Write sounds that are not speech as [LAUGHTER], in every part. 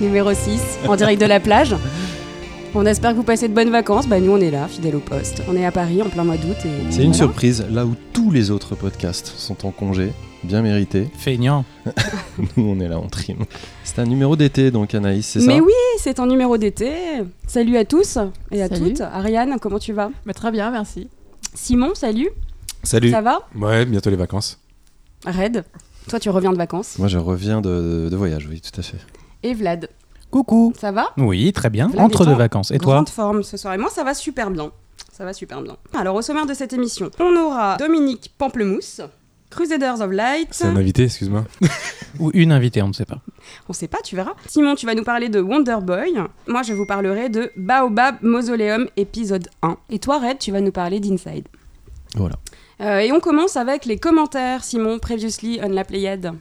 numéro 6, en direct de la plage. On espère que vous passez de bonnes vacances. Bah, nous, on est là, fidèle au poste. On est à Paris en plein mois d'août. et C'est une voilà. surprise, là où tous les autres podcasts sont en congé, bien mérité. Feignant. [LAUGHS] Nous, on est là en trim. C'est un numéro d'été, donc Anaïs, c'est ça Mais oui, c'est un numéro d'été. Salut à tous et à Salut. toutes. Ariane, comment tu vas? Bah, très bien, merci. Simon, salut. Salut. Ça va? Ouais, bientôt les vacances. Red, toi, tu reviens de vacances? Moi, je reviens de, de voyage, oui, tout à fait. Et Vlad, Coucou. ça va? Oui, très bien. Vlad Entre deux vacances. Et toi? Grande forme ce soir. Et moi, ça va super bien. Ça va super bien. Alors, au sommaire de cette émission, on aura Dominique Pamplemousse, Crusaders of Light. C'est un invité, excuse-moi. [LAUGHS] Ou une invitée, on ne sait pas. On sait pas, tu verras. Simon, tu vas nous parler de Wonder Boy. Moi, je vous parlerai de Baobab Mausoleum épisode 1. Et toi, Red, tu vas nous parler d'Inside. Voilà. Euh, et on commence avec les commentaires, Simon, previously on la Pléiade.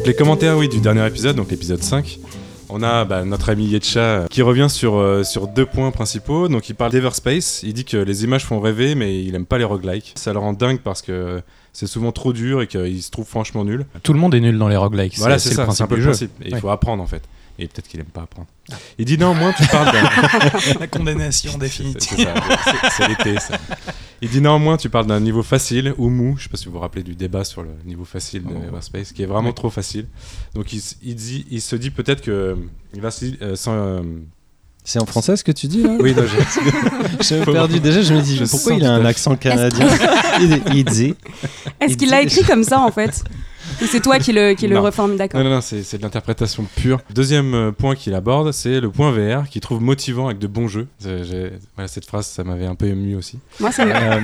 Donc les commentaires, oui, du dernier épisode, donc l'épisode 5. On a bah, notre ami Yetcha euh, qui revient sur, euh, sur deux points principaux. Donc il parle d'Everspace. Il dit que les images font rêver, mais il aime pas les roguelikes. Ça le rend dingue parce que c'est souvent trop dur et qu'il se trouve franchement nul. Tout le monde est nul dans les roguelikes. Voilà, c'est le ça, c'est principe un peu le jeu. principe. Et il faut apprendre en fait. Et peut-être qu'il aime pas apprendre. Il dit néanmoins, tu parles d'un. [LAUGHS] La condamnation [LAUGHS] C'est- c'est l'été, ça. Il dit néanmoins, tu parles d'un niveau facile ou mou. Je sais pas si vous vous rappelez du débat sur le niveau facile de Oh. Everspace, qui est vraiment trop facile. Donc il, s- il dit, il se dit peut-être que il va euh, euh, C'est en français ce que tu dis là Oui, non, j'ai- [LAUGHS] perdu. Déjà, je me dis Je pourquoi il a un accent canadien il, il dit. Est-ce Il qu'il l'a écrit comme ça, en fait Ou c'est toi qui le, qui le reforme, d'accord non, non, non, c'est c'est de l'interprétation pure. Deuxième euh, point qu'il aborde, c'est le point VR, qu'il trouve motivant avec de bons jeux. C'est- j'ai- Voilà, cette phrase, ça m'avait un peu ému aussi. Moi, c'est ma, Euh,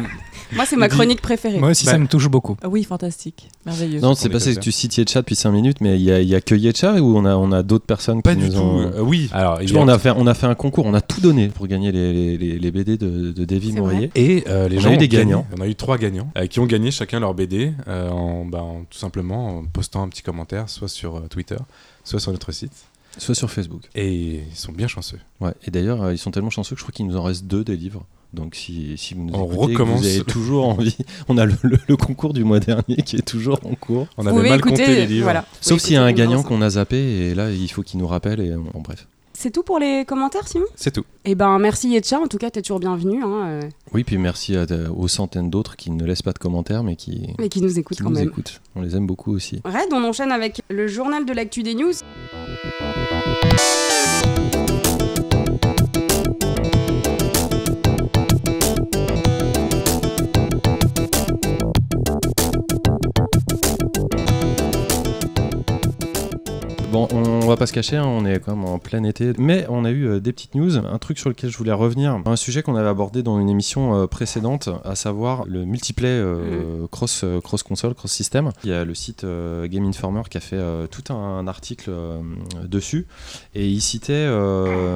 moi, c'est ma chronique préférée. Moi aussi, Bah- ça me touche beaucoup. Ah Oui, fantastique. Merveilleux. non, On c'est est pas c'est comme que ça. tu cites Yetcha depuis 5 minutes, mais il y a, y a que Yetcha ou on a, on a d'autres personnes Pas qui du nous tout. ont. euh, oui. Alors, il Tu y a- vois, on a, fait, on a fait un concours, on a tout donné pour gagner les, les, les- les BD de, de Davy Mourier. Et euh, les On a gens eu ont des gagné. gagnants. On a eu trois gagnants euh, qui ont gagné chacun leur BD euh, en, bah, en- tout simplement en postant un petit commentaire, soit sur euh, Twitter, soit sur notre site. Soit sur Facebook. Et ils sont bien chanceux. Ouais. Et d'ailleurs, euh, ils sont tellement chanceux que je crois qu'il nous en reste deux des livres. Donc si, si vous nous On écoutez, que recommence. vous avez toujours envie, [LAUGHS] on a le, le- le concours du mois dernier qui est toujours en cours. On avait mal écouter, compté les livres. voilà. Sauf s'il y a un gagnant qu'on a zappé et là il faut qu'il nous rappelle et en bref. C'est tout pour les commentaires, Simon? C'est tout. Eh ben, merci Yetcha. En tout cas, t'es toujours bienvenu. Hein, euh, Oui, puis merci à- aux centaines d'autres qui ne laissent pas de commentaires mais qui, mais qui nous écoutent qui quand nous même. écoutent. On les aime beaucoup aussi. Red, on enchaîne avec le journal de l'actu des news. Bon, on va pas se cacher, hein, on est quand même en plein été, mais on a eu euh, des petites news. Un truc sur lequel je voulais revenir, un sujet qu'on avait abordé dans une émission euh, précédente, à savoir le multiplay euh, cross, euh, cross console, cross system. Il y a le site Game Informer qui a fait tout un article dessus, et il citait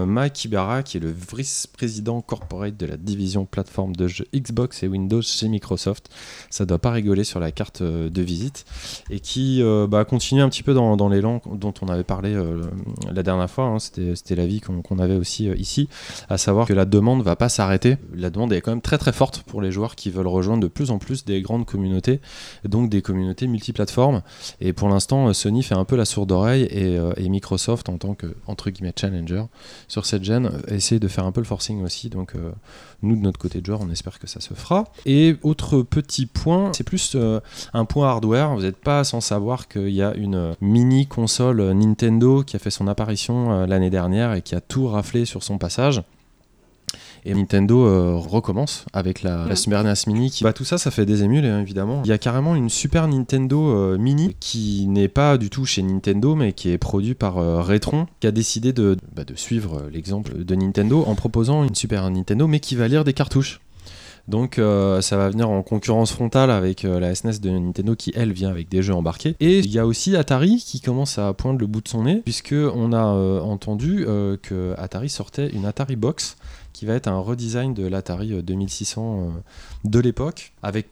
Mike Ibarra, qui est le vice-président corporate de la division plateforme de jeux Xbox et Windows chez Microsoft. Ça doit pas rigoler sur la carte de visite et qui bah, continue un petit peu dans, dans l'élan dont on avait parlé euh, la dernière fois. hein. C'était l'avis qu'on avait aussi euh, ici, à savoir que la demande va pas s'arrêter. La demande est quand même très très forte pour les joueurs qui veulent rejoindre de plus en plus des grandes communautés, donc des communautés multiplateformes. Et pour l'instant, euh, Sony fait un peu la sourde oreille et, et Microsoft, en tant que entre guillemets challenger sur cette gêne, essaie de faire un peu le forcing aussi. Donc nous de notre côté de joueur, on espère que ça se fera. Et autre petit point, c'est plus euh, un point hardware. Vous n'êtes pas sans savoir qu'il y a une mini console Nintendo qui a fait son apparition euh, l'année dernière et qui a tout raflé sur son passage. Et Nintendo euh, recommence avec la, la. Super NES Mini. Qui... Bah, tout ça, ça fait des émules, hein, évidemment. Il y a carrément une Super Nintendo euh, Mini qui n'est pas du tout chez Nintendo, mais qui est produit par euh, Retron, qui a décidé de, bah, de suivre euh, l'exemple de Nintendo en proposant une Super Nintendo, mais qui va lire des cartouches. Donc euh, ça va venir en concurrence frontale avec euh, la SNES de Nintendo qui elle vient avec des jeux embarqués. Et il y a aussi Atari qui commence à poindre le bout de son nez puisque on a euh, entendu euh, que Atari sortait une Atari Box qui va être un redesign de l'Atari euh, 2600 euh, de l'époque avec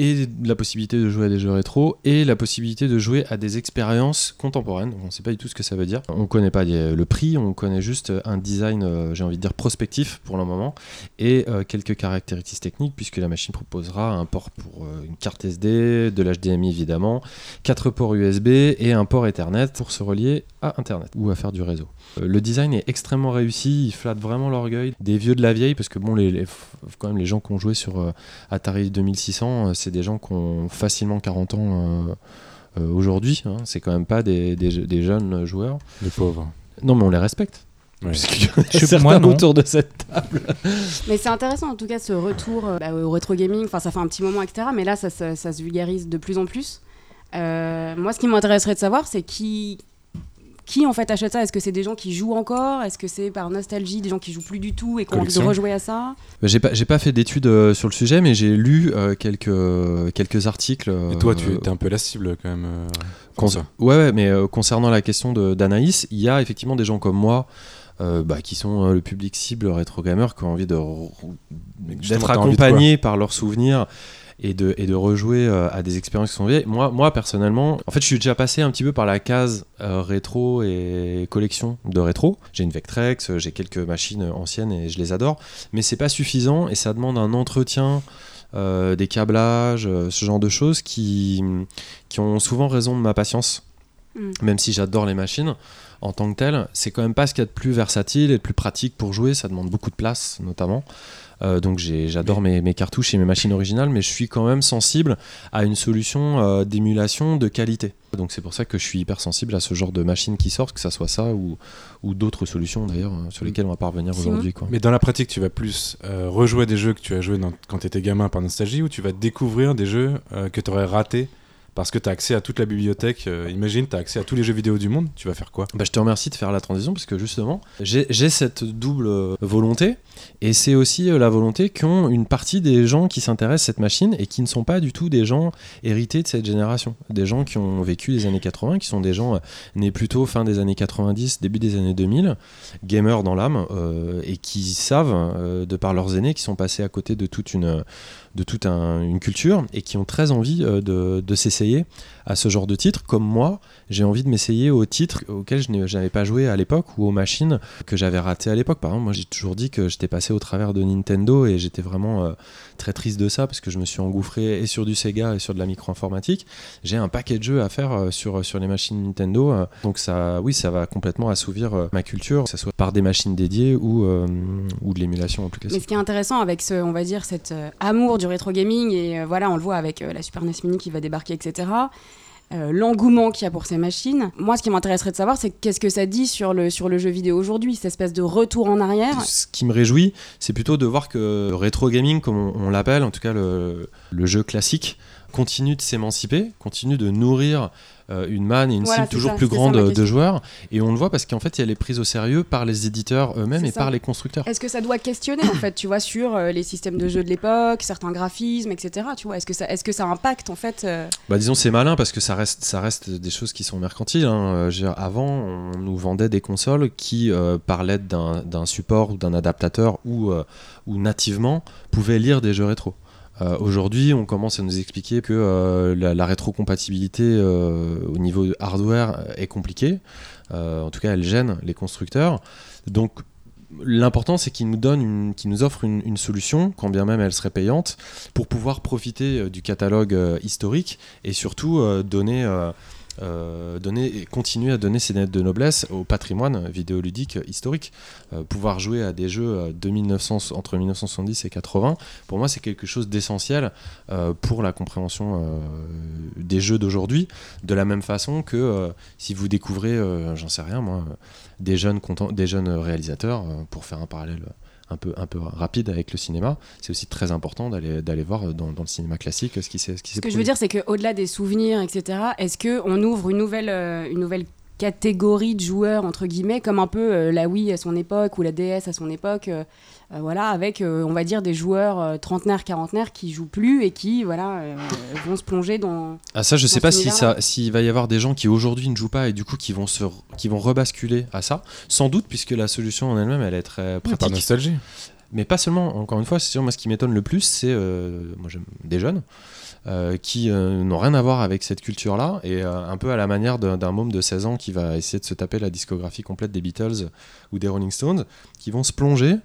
et la possibilité de jouer à des jeux rétro et la possibilité de jouer à des expériences contemporaines. On ne sait pas du tout ce que ça veut dire. On ne connaît pas le prix, on connaît juste un design, euh, j'ai envie de dire prospectif pour le moment, et euh, quelques caractéristiques techniques puisque la machine proposera un port pour euh, une carte SD, de l'HDMI évidemment, quatre ports USB et un port Ethernet pour se relier à Internet ou à faire du réseau. Euh, Le design est extrêmement réussi, il flatte vraiment l'orgueil des vieux de la vieille parce que bon, les, les- quand même les gens qui ont joué sur euh, Atari 2600, euh, c'est des gens qui ont facilement 40 ans euh, euh, aujourd'hui. hein. C'est quand même pas des, des je- des jeunes joueurs. Les pauvres. Non, mais on les respecte. Ouais. Certains moi, non. autour de cette table. [LAUGHS] Mais c'est intéressant en tout cas ce retour euh, bah, au rétro gaming. Enfin, ça fait un petit moment, etc. Mais là, ça, se- ça se vulgarise de plus en plus. Euh, moi, ce qui m'intéresserait de savoir, c'est qui. Qui en fait achète ça? Est-ce que c'est des gens qui jouent encore? Est-ce que c'est par nostalgie des gens qui jouent plus du tout et qui ont envie de rejouer à ça? Bah, J'ai pas, fait d'études euh, sur le sujet, mais j'ai lu euh, quelques, quelques articles. Et toi, tu euh, es un peu la cible quand même. euh, Con- ça. Ouais, ouais, mais euh, concernant la question d'Anaïs, il y a effectivement des gens comme moi euh, bah, qui sont euh, le public cible rétro gamer qui ont envie d'être t'as envie de accompagnés par leurs souvenirs et de, et de rejouer euh, à des expériences qui sont vieilles. Moi, moi, personnellement, en fait, je suis déjà passé un petit peu par la case euh, rétro et collection de rétro. J'ai une Vectrex, euh, j'ai quelques machines anciennes et je les adore, mais c'est pas suffisant et ça demande un entretien. euh, des câblages, euh, ce genre de choses qui, qui ont souvent raison de ma patience. Mm. Même si j'adore les machines, en tant que telles, c'est quand même pas ce qu'il y a de plus versatile et de plus pratique pour jouer. Ça demande beaucoup de place, notamment. Euh, donc j'adore mes, mes cartouches et mes machines originales, mais je suis quand même sensible à une solution euh, d'émulation de qualité. Donc c'est pour ça que je suis hyper sensible à ce genre de machines qui sortent, que ça soit ça ou, ou d'autres solutions d'ailleurs euh, sur lesquelles on va pas revenir aujourd'hui. Mais dans la pratique, tu vas plus euh, rejouer des jeux que tu as joué dans- quand tu étais gamin par nostalgie ou tu vas découvrir des jeux euh, que tu aurais ratés parce que tu as accès à toute la bibliothèque. euh, imagine, tu as accès à tous les jeux vidéo du monde, tu vas faire quoi Bah, je te remercie de faire la transition parce que justement, j'ai cette double euh, volonté et c'est aussi euh, la volonté qu'ont une partie des gens qui s'intéressent à cette machine et qui ne sont pas du tout des gens hérités de cette génération. Des gens qui ont vécu les années 80, qui sont des gens nés plutôt fin des années 90, début des années 2000, gamers dans l'âme et qui savent, de par leurs aînés, qui sont passés à côté de toute une, de toute un- une culture et qui ont très envie euh, de s'essayer à ce genre de titre, comme moi, j'ai envie de m'essayer aux titres auxquels je n'avais pas joué à l'époque ou aux machines que j'avais ratées à l'époque. Par exemple, moi j'ai toujours dit que j'étais passé au travers de Nintendo et j'étais vraiment euh, très triste de ça parce que je me suis engouffré et sur du Sega et sur de la micro-informatique. J'ai un paquet de jeux à faire euh, sur, sur les machines Nintendo. euh, donc ça, oui, ça va complètement assouvir euh, ma culture, que ce soit par des machines dédiées ou, euh, ou de l'émulation en plus Mais ce qui est intéressant avec ce, on va dire, cet euh, amour du rétro gaming, et euh, voilà, on le voit avec euh, la Super NES Mini qui va débarquer, etc. euh, L'engouement qu'il y a pour ces machines. Moi, ce qui m'intéresserait de savoir, c'est qu'est-ce que ça dit sur le, sur le jeu vidéo aujourd'hui, cette espèce de retour en arrière. Ce qui me réjouit, c'est plutôt de voir que le rétro gaming, comme on, on l'appelle, en tout cas le, le jeu classique, continue de s'émanciper, continue de nourrir une manne et une Voilà, cible toujours ça, plus grande ma de joueurs. Et on le voit parce qu'en fait, elle est prise au sérieux par les éditeurs eux-mêmes et ça. par les constructeurs. Est-ce que ça doit questionner en fait, tu vois, sur euh, les systèmes de jeu de l'époque, certains graphismes, etc. Tu vois, est-ce que ça, est-ce que ça impacte en fait euh, Bah disons c'est malin parce que ça reste, ça reste des choses qui sont mercantiles. hein. Euh, avant, on nous vendait des consoles qui, euh, par l'aide d'un d'un support ou d'un adaptateur ou, euh, ou nativement, pouvaient lire des jeux rétro. Euh, Aujourd'hui, on commence à nous expliquer que euh, la, la rétrocompatibilité euh, au niveau hardware est compliquée. En tout cas, elle gêne les constructeurs. Donc, l'important, c'est qu'ils nous offrent une, solution, quand bien même elle serait payante, pour pouvoir profiter du catalogue historique et surtout donner, euh, donner et continuer à donner ses lettres de noblesse au patrimoine vidéoludique historique. Euh, pouvoir jouer à des jeux euh, de 1900, entre 1970 et 80, pour moi, c'est quelque chose d'essentiel pour la compréhension des jeux d'aujourd'hui. De la même façon que si vous découvrez, j'en sais rien moi, des jeunes, des jeunes réalisateurs, pour faire un parallèle un peu, un peu rapide avec le cinéma, c'est aussi très important d'aller d'aller voir dans, dans le cinéma classique ce qui s'est ce qui Ce que je veux dire, c'est qu'au-delà des souvenirs, etc., est-ce qu'on ouvre une nouvelle, euh, une nouvelle catégorie de joueurs, entre guillemets, comme un peu euh, la Wii à son époque ou la DS à son époque, euh, voilà, avec, euh, on va dire, des joueurs euh, trentenaires, quarantenaires qui jouent plus et qui, voilà, euh, vont se plonger dans... Ah ça je sais pas si ça s'il va y avoir des gens qui aujourd'hui ne jouent pas et du coup qui vont se qui vont rebasculer à ça. Sans doute puisque la solution en elle-même elle est très Par pratique. nostalgie. Mais pas seulement, encore une fois, c'est sûr, moi ce qui m'étonne le plus, c'est euh, moi j'aime des jeunes euh, qui euh, n'ont rien à voir avec cette culture-là, et euh, un peu à la manière d'un d'un môme de 16 ans qui va essayer de se taper la discographie complète des Beatles ou des Rolling Stones, qui vont se plonger,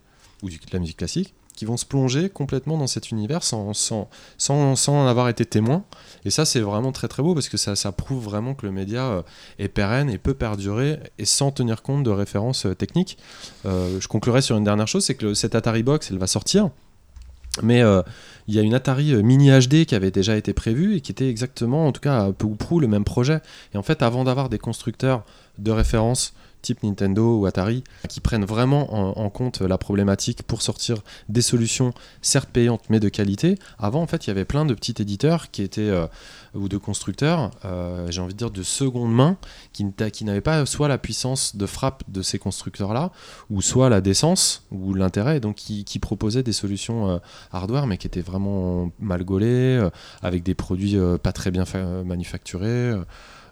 ou de la musique classique, qui vont se plonger complètement dans cet univers sans, sans, sans, sans en avoir été témoin. Et ça, c'est vraiment très très beau parce que ça, ça prouve vraiment que le média euh, est pérenne et peut perdurer et sans tenir compte de références euh, techniques. Euh, je conclurai sur une dernière chose, c'est que cette Atari Box, elle va sortir. Mais il y a une Atari Mini HD qui avait déjà été prévue et qui était exactement, en tout cas, peu ou prou le même projet. Et en fait, avant d'avoir des constructeurs de référence type Nintendo ou Atari qui prennent vraiment en, compte la problématique pour sortir des solutions certes payantes mais de qualité. Avant, en fait, il y avait plein de petits éditeurs qui étaient euh, ou de constructeurs, euh, j'ai envie de dire de seconde main, qui, n'avaient pas soit la puissance de frappe de ces constructeurs-là, ou soit la décence ou l'intérêt, donc qui, proposaient des solutions euh, hardware mais qui étaient vraiment mal gaulées, avec des produits pas très bien fa- manufacturés.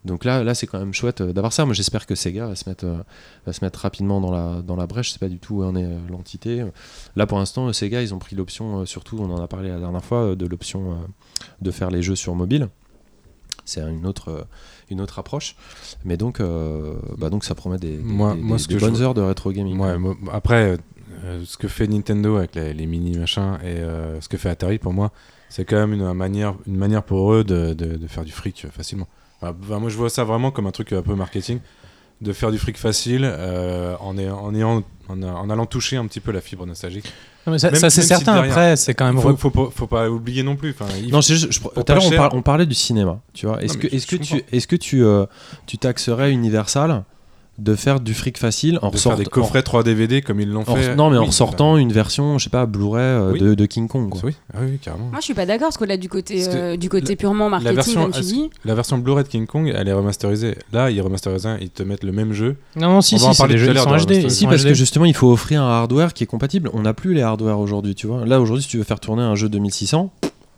Donc là, là c'est quand même chouette euh, d'avoir ça. Moi, j'espère que Sega va se mettre, euh, va se mettre rapidement dans la, dans la brèche. Je sais pas du tout où en est euh, l'entité. Là, pour l'instant, Sega, ils ont pris l'option, surtout, on en a parlé la dernière fois, de l'option de faire les jeux sur mobile. C'est une autre, une autre approche. Mais donc, euh, bah donc ça promet des, des- Moi- des- moi, des- ce des que je bonnes heures de rétro gaming. Ouais, moi, après, euh, ce que fait Nintendo avec les, les mini machins et euh, ce que fait Atari, pour moi, c'est quand même une, une manière, une manière pour eux de, de- de faire du fric facilement. Enfin, bah, moi, je vois ça vraiment comme un truc un peu marketing, de faire du fric facile euh, en, ayant- en, ayant- en, en allant toucher un petit peu la fibre nostalgique. Non, mais ça, c'est si certain. derrière- Après, c'est quand même. Faut, faut, pas, faut pas oublier non plus. Non, c'est juste- je- tout à pas l'heure, on, parlait du cinéma. Tu vois, est-ce que, je que tu, est-ce que tu, euh, tu taxerais Universal de faire du fric facile en de faire ressortant des coffrets 3 DVD comme ils l'ont en- fait. non, mais en Oui, ressortant une version, je sais pas, Blu-ray euh, Oui. de, de King Kong. quoi. Oui, ah oui, carrément. Moi, je suis pas d'accord parce que là, du côté, euh, du côté purement marketing, version- comme tu dis. La version Blu-ray de King Kong, elle est remasterisée? Là, ils remasterisent un, ils te mettent le même jeu. Non, non, si, On va en si, parler jeux sont HD. Si, parce HD. que justement, il faut offrir un hardware qui est compatible. On n'a plus les hardware aujourd'hui, tu vois. Là, aujourd'hui, si tu veux faire tourner un jeu 2600,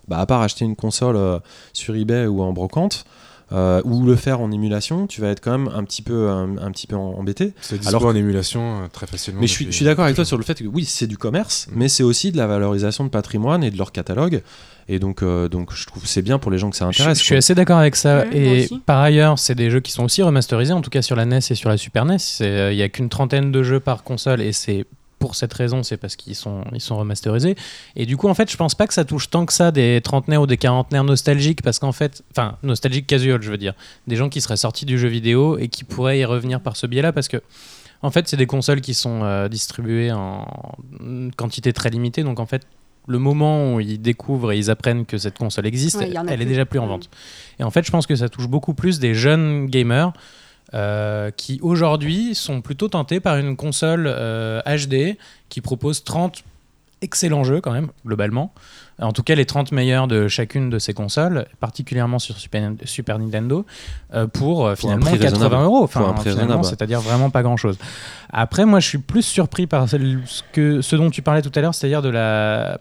bah, à part acheter une console euh, sur eBay ou en brocante, euh, ou le faire en émulation, tu vas être quand même un petit peu, un, un petit peu embêté. C'est dispo Alors en émulation euh, très facilement. Mais je suis, depuis- je suis d'accord avec toi sur le fait que oui, c'est du commerce, Mm. mais c'est aussi de la valorisation de patrimoine et de leur catalogue. Et donc, euh, donc je trouve que c'est bien pour les gens que ça intéresse. je suis assez d'accord avec ça. Ouais, et par ailleurs, c'est des jeux qui sont aussi remasterisés, en tout cas sur la NES et sur la Super NES. Euh, Il n'y a qu'une trentaine de jeux par console et c'est pour cette raison, c'est parce qu'ils sont, ils sont remasterisés. Et du coup, en fait, je pense pas que ça touche tant que ça des trentenaires ou des quarantenaires nostalgiques, parce qu'en fait, enfin, nostalgiques casual, je veux dire, des gens qui seraient sortis du jeu vidéo et qui pourraient y revenir par ce biais-là, parce que en fait, c'est des consoles qui sont euh, distribuées en quantité très limitée, donc en fait, le moment où ils découvrent et ils apprennent que cette console existe, Ouais, a elle est déjà plus en Mm. vente. Et en fait, je pense que ça touche beaucoup plus des jeunes gamers euh, qui aujourd'hui sont plutôt tentés par une console euh, HD qui propose 30 excellents jeux quand même, globalement. En tout cas, les 30 meilleurs de chacune de ces consoles, particulièrement sur Super, Super Nintendo, euh, pour, euh, finalement prix 80 raisonnable. euros. Enfin, c'est-à-dire vraiment pas grand-chose. Après, moi, je suis plus surpris par ce, que, ce dont tu parlais tout à l'heure, c'est-à-dire de la,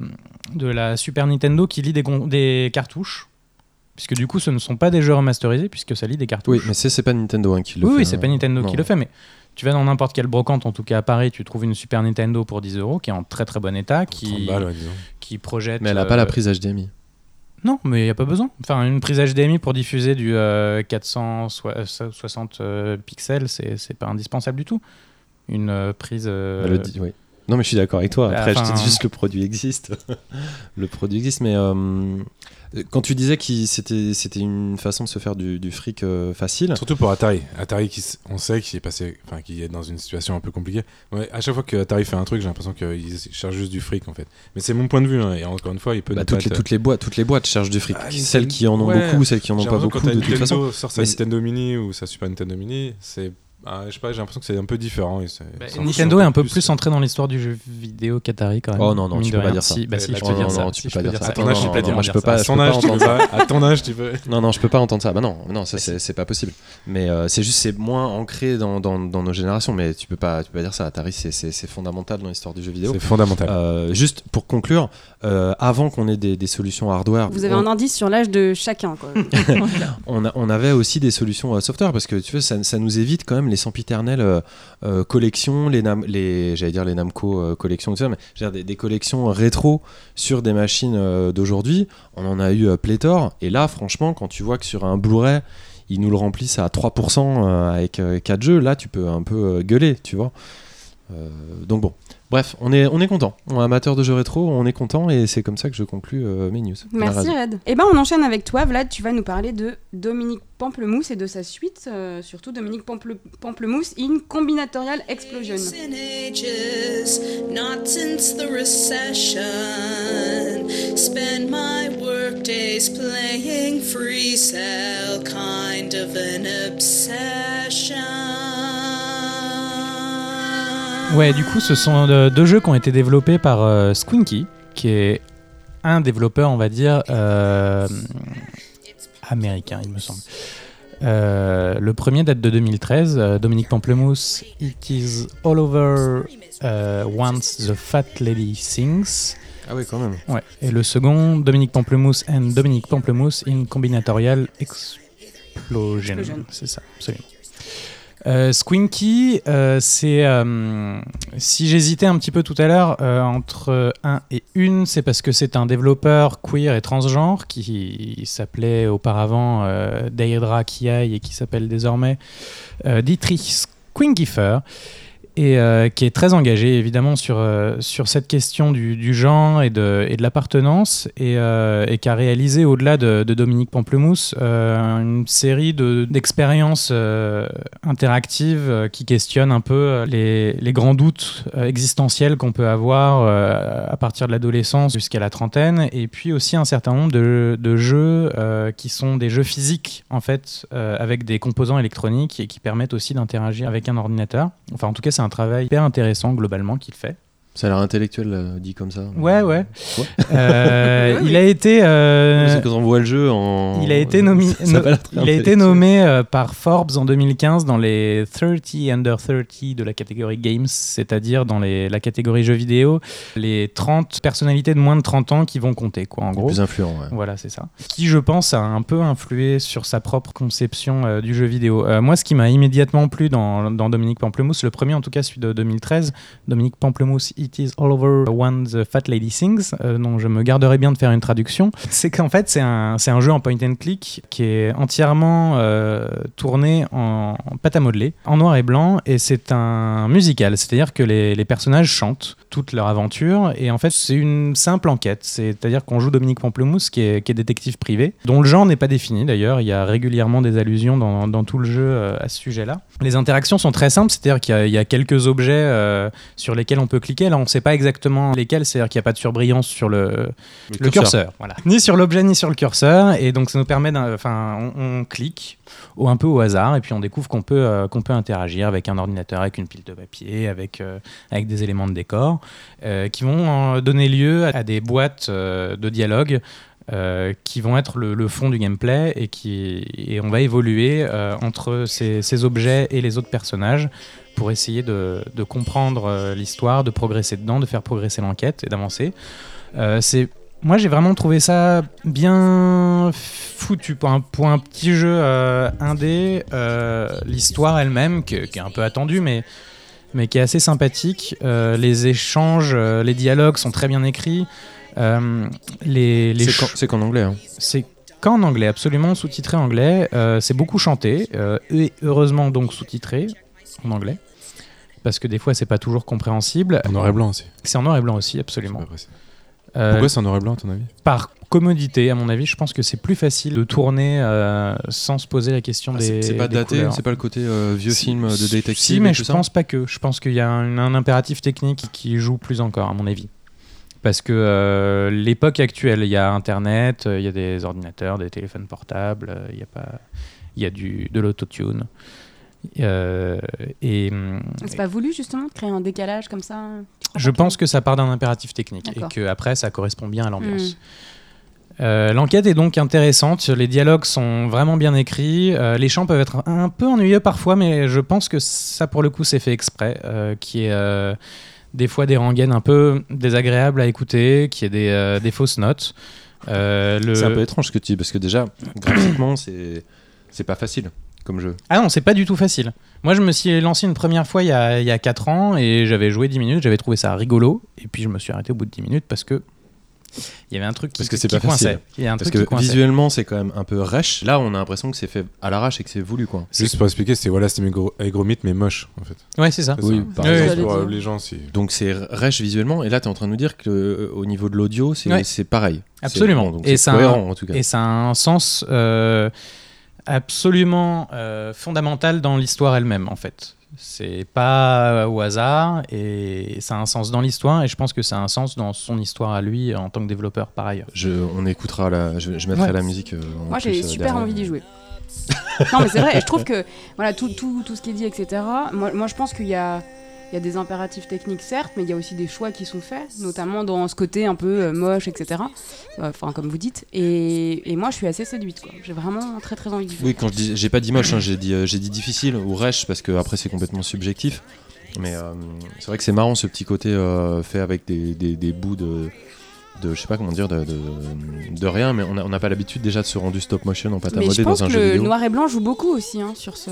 de la Super Nintendo qui lit des cartouches. Puisque du coup, ce ne sont pas des jeux remasterisés, puisque ça lit des cartouches. Oui, mais c'est pas Nintendo hein, qui le Oui, fait. oui, c'est hein. pas Nintendo qui Non. le fait, mais tu vas dans n'importe quelle brocante, en tout cas à Paris, tu trouves une Super Nintendo pour 10 euros qui est en très très bon état, 30 qui, balles, ouais, disons. qui projette. Mais elle a pas la euh, prise HDMI. Non, mais il n'y a pas besoin. Enfin, une prise HDMI pour diffuser du euh, 460 euh, pixels, c'est c'est pas indispensable du tout. Une euh, prise. euh, le dit, oui. Non, mais je suis d'accord avec toi. Après, je te dis juste le produit existe. [LAUGHS] le produit existe, mais euh, quand tu disais que c'était c'était une façon de se faire du, du fric euh, facile. Surtout pour Atari. Atari, qui, on sait qu'il est passé, enfin, qu'il est dans une situation un peu compliquée. Ouais, à chaque fois que Atari fait un truc, j'ai l'impression qu'il cherche juste du fric en fait. Mais c'est mon point de vue. hein, et encore une fois, il peut. Bah, toutes, les, être- toutes les boîtes, toutes les boîtes cherchent du fric. Ah, celles qui en ont ouais. beaucoup, celles qui en ont pas beaucoup, que de quand toute façon. Nintendo sort sa Mais Nintendo Mini ou sa Super Nintendo Mini, c'est. Ah, je sais pas, j'ai l'impression que c'est un peu différent. et c'est- bah, Nintendo est un peu plus, centré dans l'histoire du jeu vidéo qu'Atari quand même. Oh non, non, tu peux pas dire ça. Si, bah si, je peux dire non, ça. non, tu peux pas dire ça. ça. À ton âge, tu peux Non, dire pas- À ton peux âge, tu peux entendre pas. À ton âge, tu peux. Non, non, je peux pas entendre ça. Bah non, non, ça Bah, c'est pas possible. Mais euh, c'est juste c'est moins ancré dans, nos générations. Mais tu peux pas, tu peux pas dire ça. Atari, c'est- fondamental dans l'histoire du jeu vidéo. C'est fondamental. Euh, juste pour conclure, euh, avant qu'on ait des, solutions hardware, Vous avez un indice sur l'âge de chacun. Quoi. [LAUGHS] on, avait aussi des solutions software parce que tu vois, ça, ça nous évite quand même les sempiternelles euh, euh, collections, les, Nam- les j'allais dire les Namco euh, collections, mais des, collections rétro sur des machines euh, d'aujourd'hui. On en a eu pléthore. Et là, franchement, quand tu vois que sur un Blu-ray, ils nous le remplissent à 3% euh, avec 4 jeux, là, tu peux un peu gueuler, tu vois. Donc bon, bref, on est, on est content. On est amateur de jeux rétro, on est content et c'est comme ça que je conclus euh, mes news. Merci. Red. Et ben on enchaîne avec toi, Vlad. Tu vas nous parler de Dominique Pamplemousse et de sa suite, euh, surtout Dominique Pample- Pamplemousse in Combinatorial Explosion. in ages, not since the recession. Spend my work days playing free cell, kind of an obsession. Ouais, du coup, ce sont euh, deux jeux qui ont été développés par euh, Squinky, qui est un développeur, on va dire, euh, américain, il me semble. Euh, le premier date de 2013, euh, Dominique Pamplemousse, It is all over once the fat lady sings. Ah oui, quand même. Ouais. Et le second, Dominique Pamplemousse and Dominique Pamplemousse in Combinatorial Explosion. Explosion. C'est ça, absolument. Euh, Squinky, euh, c'est. euh, si j'hésitais un petit peu tout à l'heure entre un et une, c'est parce que c'est un développeur queer et transgenre qui s'appelait auparavant Deidra Kiai et qui s'appelle désormais Dietrich Squinkifer et euh, qui est très engagé évidemment sur, euh, sur cette question du, du genre et de, et de l'appartenance et, euh, et qui a réalisé au-delà de, Dominique Pamplemousse une série de- d'expériences interactives qui questionnent un peu les, les grands doutes existentiels qu'on peut avoir à partir de l'adolescence jusqu'à la trentaine et puis aussi un certain nombre de, de jeux qui sont des jeux physiques en fait avec des composants électroniques et qui permettent aussi d'interagir avec un ordinateur. Enfin en tout cas c'est un travail hyper intéressant globalement qu'il fait. Ça a l'air intellectuel euh, dit comme ça. Ouais ouais. Euh, [LAUGHS] il a été euh, C'est quand on voit le jeu en. il a été nommé, [LAUGHS] Ça a pas l'air très il a été nommé euh, par Forbes en 2015 dans les 30 under 30 de la catégorie Games, c'est-à-dire dans les, la catégorie jeux vidéo, les 30 personnalités de moins de 30 ans qui vont compter, quoi, en gros. plus influent, ouais. Voilà, c'est ça. Qui, je pense, a un peu influé sur sa propre conception du jeu vidéo. Moi, ce qui m'a immédiatement plu dans, dans Dominique Pamplemousse, le premier en tout cas, celui de 2013, Dominique Pamplemousse, It is all over when the fat lady sings, euh, dont je me garderai bien de faire une traduction, [LAUGHS] c'est qu'en fait, c'est un, jeu en point and click qui est entièrement euh, tourné en, pâte à modeler, en noir et blanc, et c'est un musical, c'est-à-dire que les, personnages chantent toute leur aventure, et en fait, c'est une simple enquête, c'est-à-dire qu'on joue Dominique Pamplemousse, qui est, détective privé, dont le genre n'est pas défini d'ailleurs, il y a régulièrement des allusions dans, dans tout le jeu euh, à ce sujet-là. Les interactions sont très simples, c'est-à-dire qu'il y a- il y, a quelques objets euh, sur lesquels on peut cliquer, là on ne sait pas exactement lesquels, c'est-à-dire qu'il n'y a pas de surbrillance sur le, le curseur, voilà. Ni sur l'objet ni sur le curseur, et donc ça nous permet, d'un- enfin, on, on clique au, un peu au hasard, et puis on découvre qu'on peut, euh, qu'on peut interagir avec un ordinateur, avec une pile de papier, avec, euh, avec des éléments de décor, qui vont donner lieu à des boîtes de dialogue. Euh, qui vont être le, fond du gameplay et, qui, et on va évoluer euh, entre ces, objets et les autres personnages pour essayer de, comprendre euh, l'histoire, de progresser dedans, de faire progresser l'enquête et d'avancer. Moi j'ai vraiment trouvé ça bien foutu pour un, petit jeu indé. L'histoire elle-même, que- qui est un peu attendue, mais, mais qui est assez sympathique. Les échanges, les dialogues sont très bien écrits. Euh, les, les C'est qu'en- C'est qu'en anglais. hein. c'est qu'en anglais, absolument sous-titré anglais. Euh, c'est beaucoup chanté euh, et heureusement donc sous-titré en anglais. Parce que des fois, c'est pas toujours compréhensible. En noir et blanc aussi. C'est en noir et blanc aussi, absolument. Euh, Pourquoi c'est en noir et blanc à ton avis? par commodité, à mon avis, je pense que c'est plus facile de tourner euh, sans se poser la question Ah, des. c'est c'est pas des daté, couleurs. c'est pas le côté euh, vieux film de détective. Si, mais je ça? pense pas que. Je pense qu'il y a un, un impératif technique qui joue plus encore, à mon avis. Parce que euh, l'époque actuelle, il y a Internet, euh, il y a des ordinateurs, des téléphones portables, euh, il y a pas, il y a du de l'autotune. Euh, et hum, C'est pas voulu justement de créer un décalage comme ça je pense que ça part d'un impératif technique et que après ça correspond bien à l'ambiance. Hmm. Euh, L'enquête est donc intéressante, les dialogues sont vraiment bien écrits, euh, les chants peuvent être un peu ennuyeux parfois, mais je pense que ça pour le coup c'est fait exprès, qui est des fois des rengaines un peu désagréables à écouter, qui est des, euh, des fausses notes. Euh, le... C'est un peu étrange ce que tu dis, parce que déjà, [CLEARS THROAT] graphiquement, c'est c'est pas facile. comme jeu Ah non, c'est pas du tout facile. Moi, je me suis lancé une première fois il y a, il y a 4 ans et j'avais joué 10 minutes, j'avais trouvé ça rigolo. Et puis, je me suis arrêté au bout de 10 minutes parce que il y avait un truc qui, Parce que c'est qui pas coinçait. facile. Il y a un Parce truc qui que coinçait. visuellement, c'est quand même un peu rêche. Là, on a l'impression que c'est fait à l'arrache et que c'est voulu, quoi. Juste pour expliquer, c'est voilà, c'était Hygromite, mais moche en fait. Ouais, c'est ça. C'est Oui, ça. par Oui, exemple, oui. pour euh, J'allais dire. les gens, si. Donc c'est rêche visuellement, et là tu es en train de nous dire que euh, au niveau de l'audio, c'est Ouais. c'est pareil. Absolument. bon, donc Et c'est a un- cohérent en tout cas. Et ça a un sens euh, absolument euh, fondamental dans l'histoire elle-même, en fait. C'est pas au hasard et ça a un sens dans l'histoire et je pense que ça a un sens dans son histoire à lui en tant que développeur par ailleurs. Je, on écoutera la, je, je mettrai Ouais. la musique. euh, en Moi, j'ai euh, super derrière. envie d'y jouer. [LAUGHS] non, mais c'est vrai, je trouve que voilà, tout, tout, tout ce qui est dit, etc. Moi, moi je pense qu'il y a, il y a des impératifs techniques, certes, mais il y a aussi des choix qui sont faits, notamment dans ce côté un peu euh, moche, etc. Euh, Enfin, comme vous dites. Et, et moi, je suis assez séduite. quoi. J'ai vraiment très, très envie jouer. Oui, quand je dis, j'ai pas dit moche, hein, j'ai dit, euh, j'ai dit difficile ou rêche parce que après c'est complètement subjectif. Mais euh, c'est vrai que c'est marrant ce petit côté euh, fait avec des, des, des bouts de, de, je sais pas comment dire, de, de, de rien. Mais on n'a on n'a pas l'habitude déjà de ce rendu stop motion en pâte à Mais je modeler pense dans un que jeu le vidéo. noir et blanc joue beaucoup aussi hein, sur ce.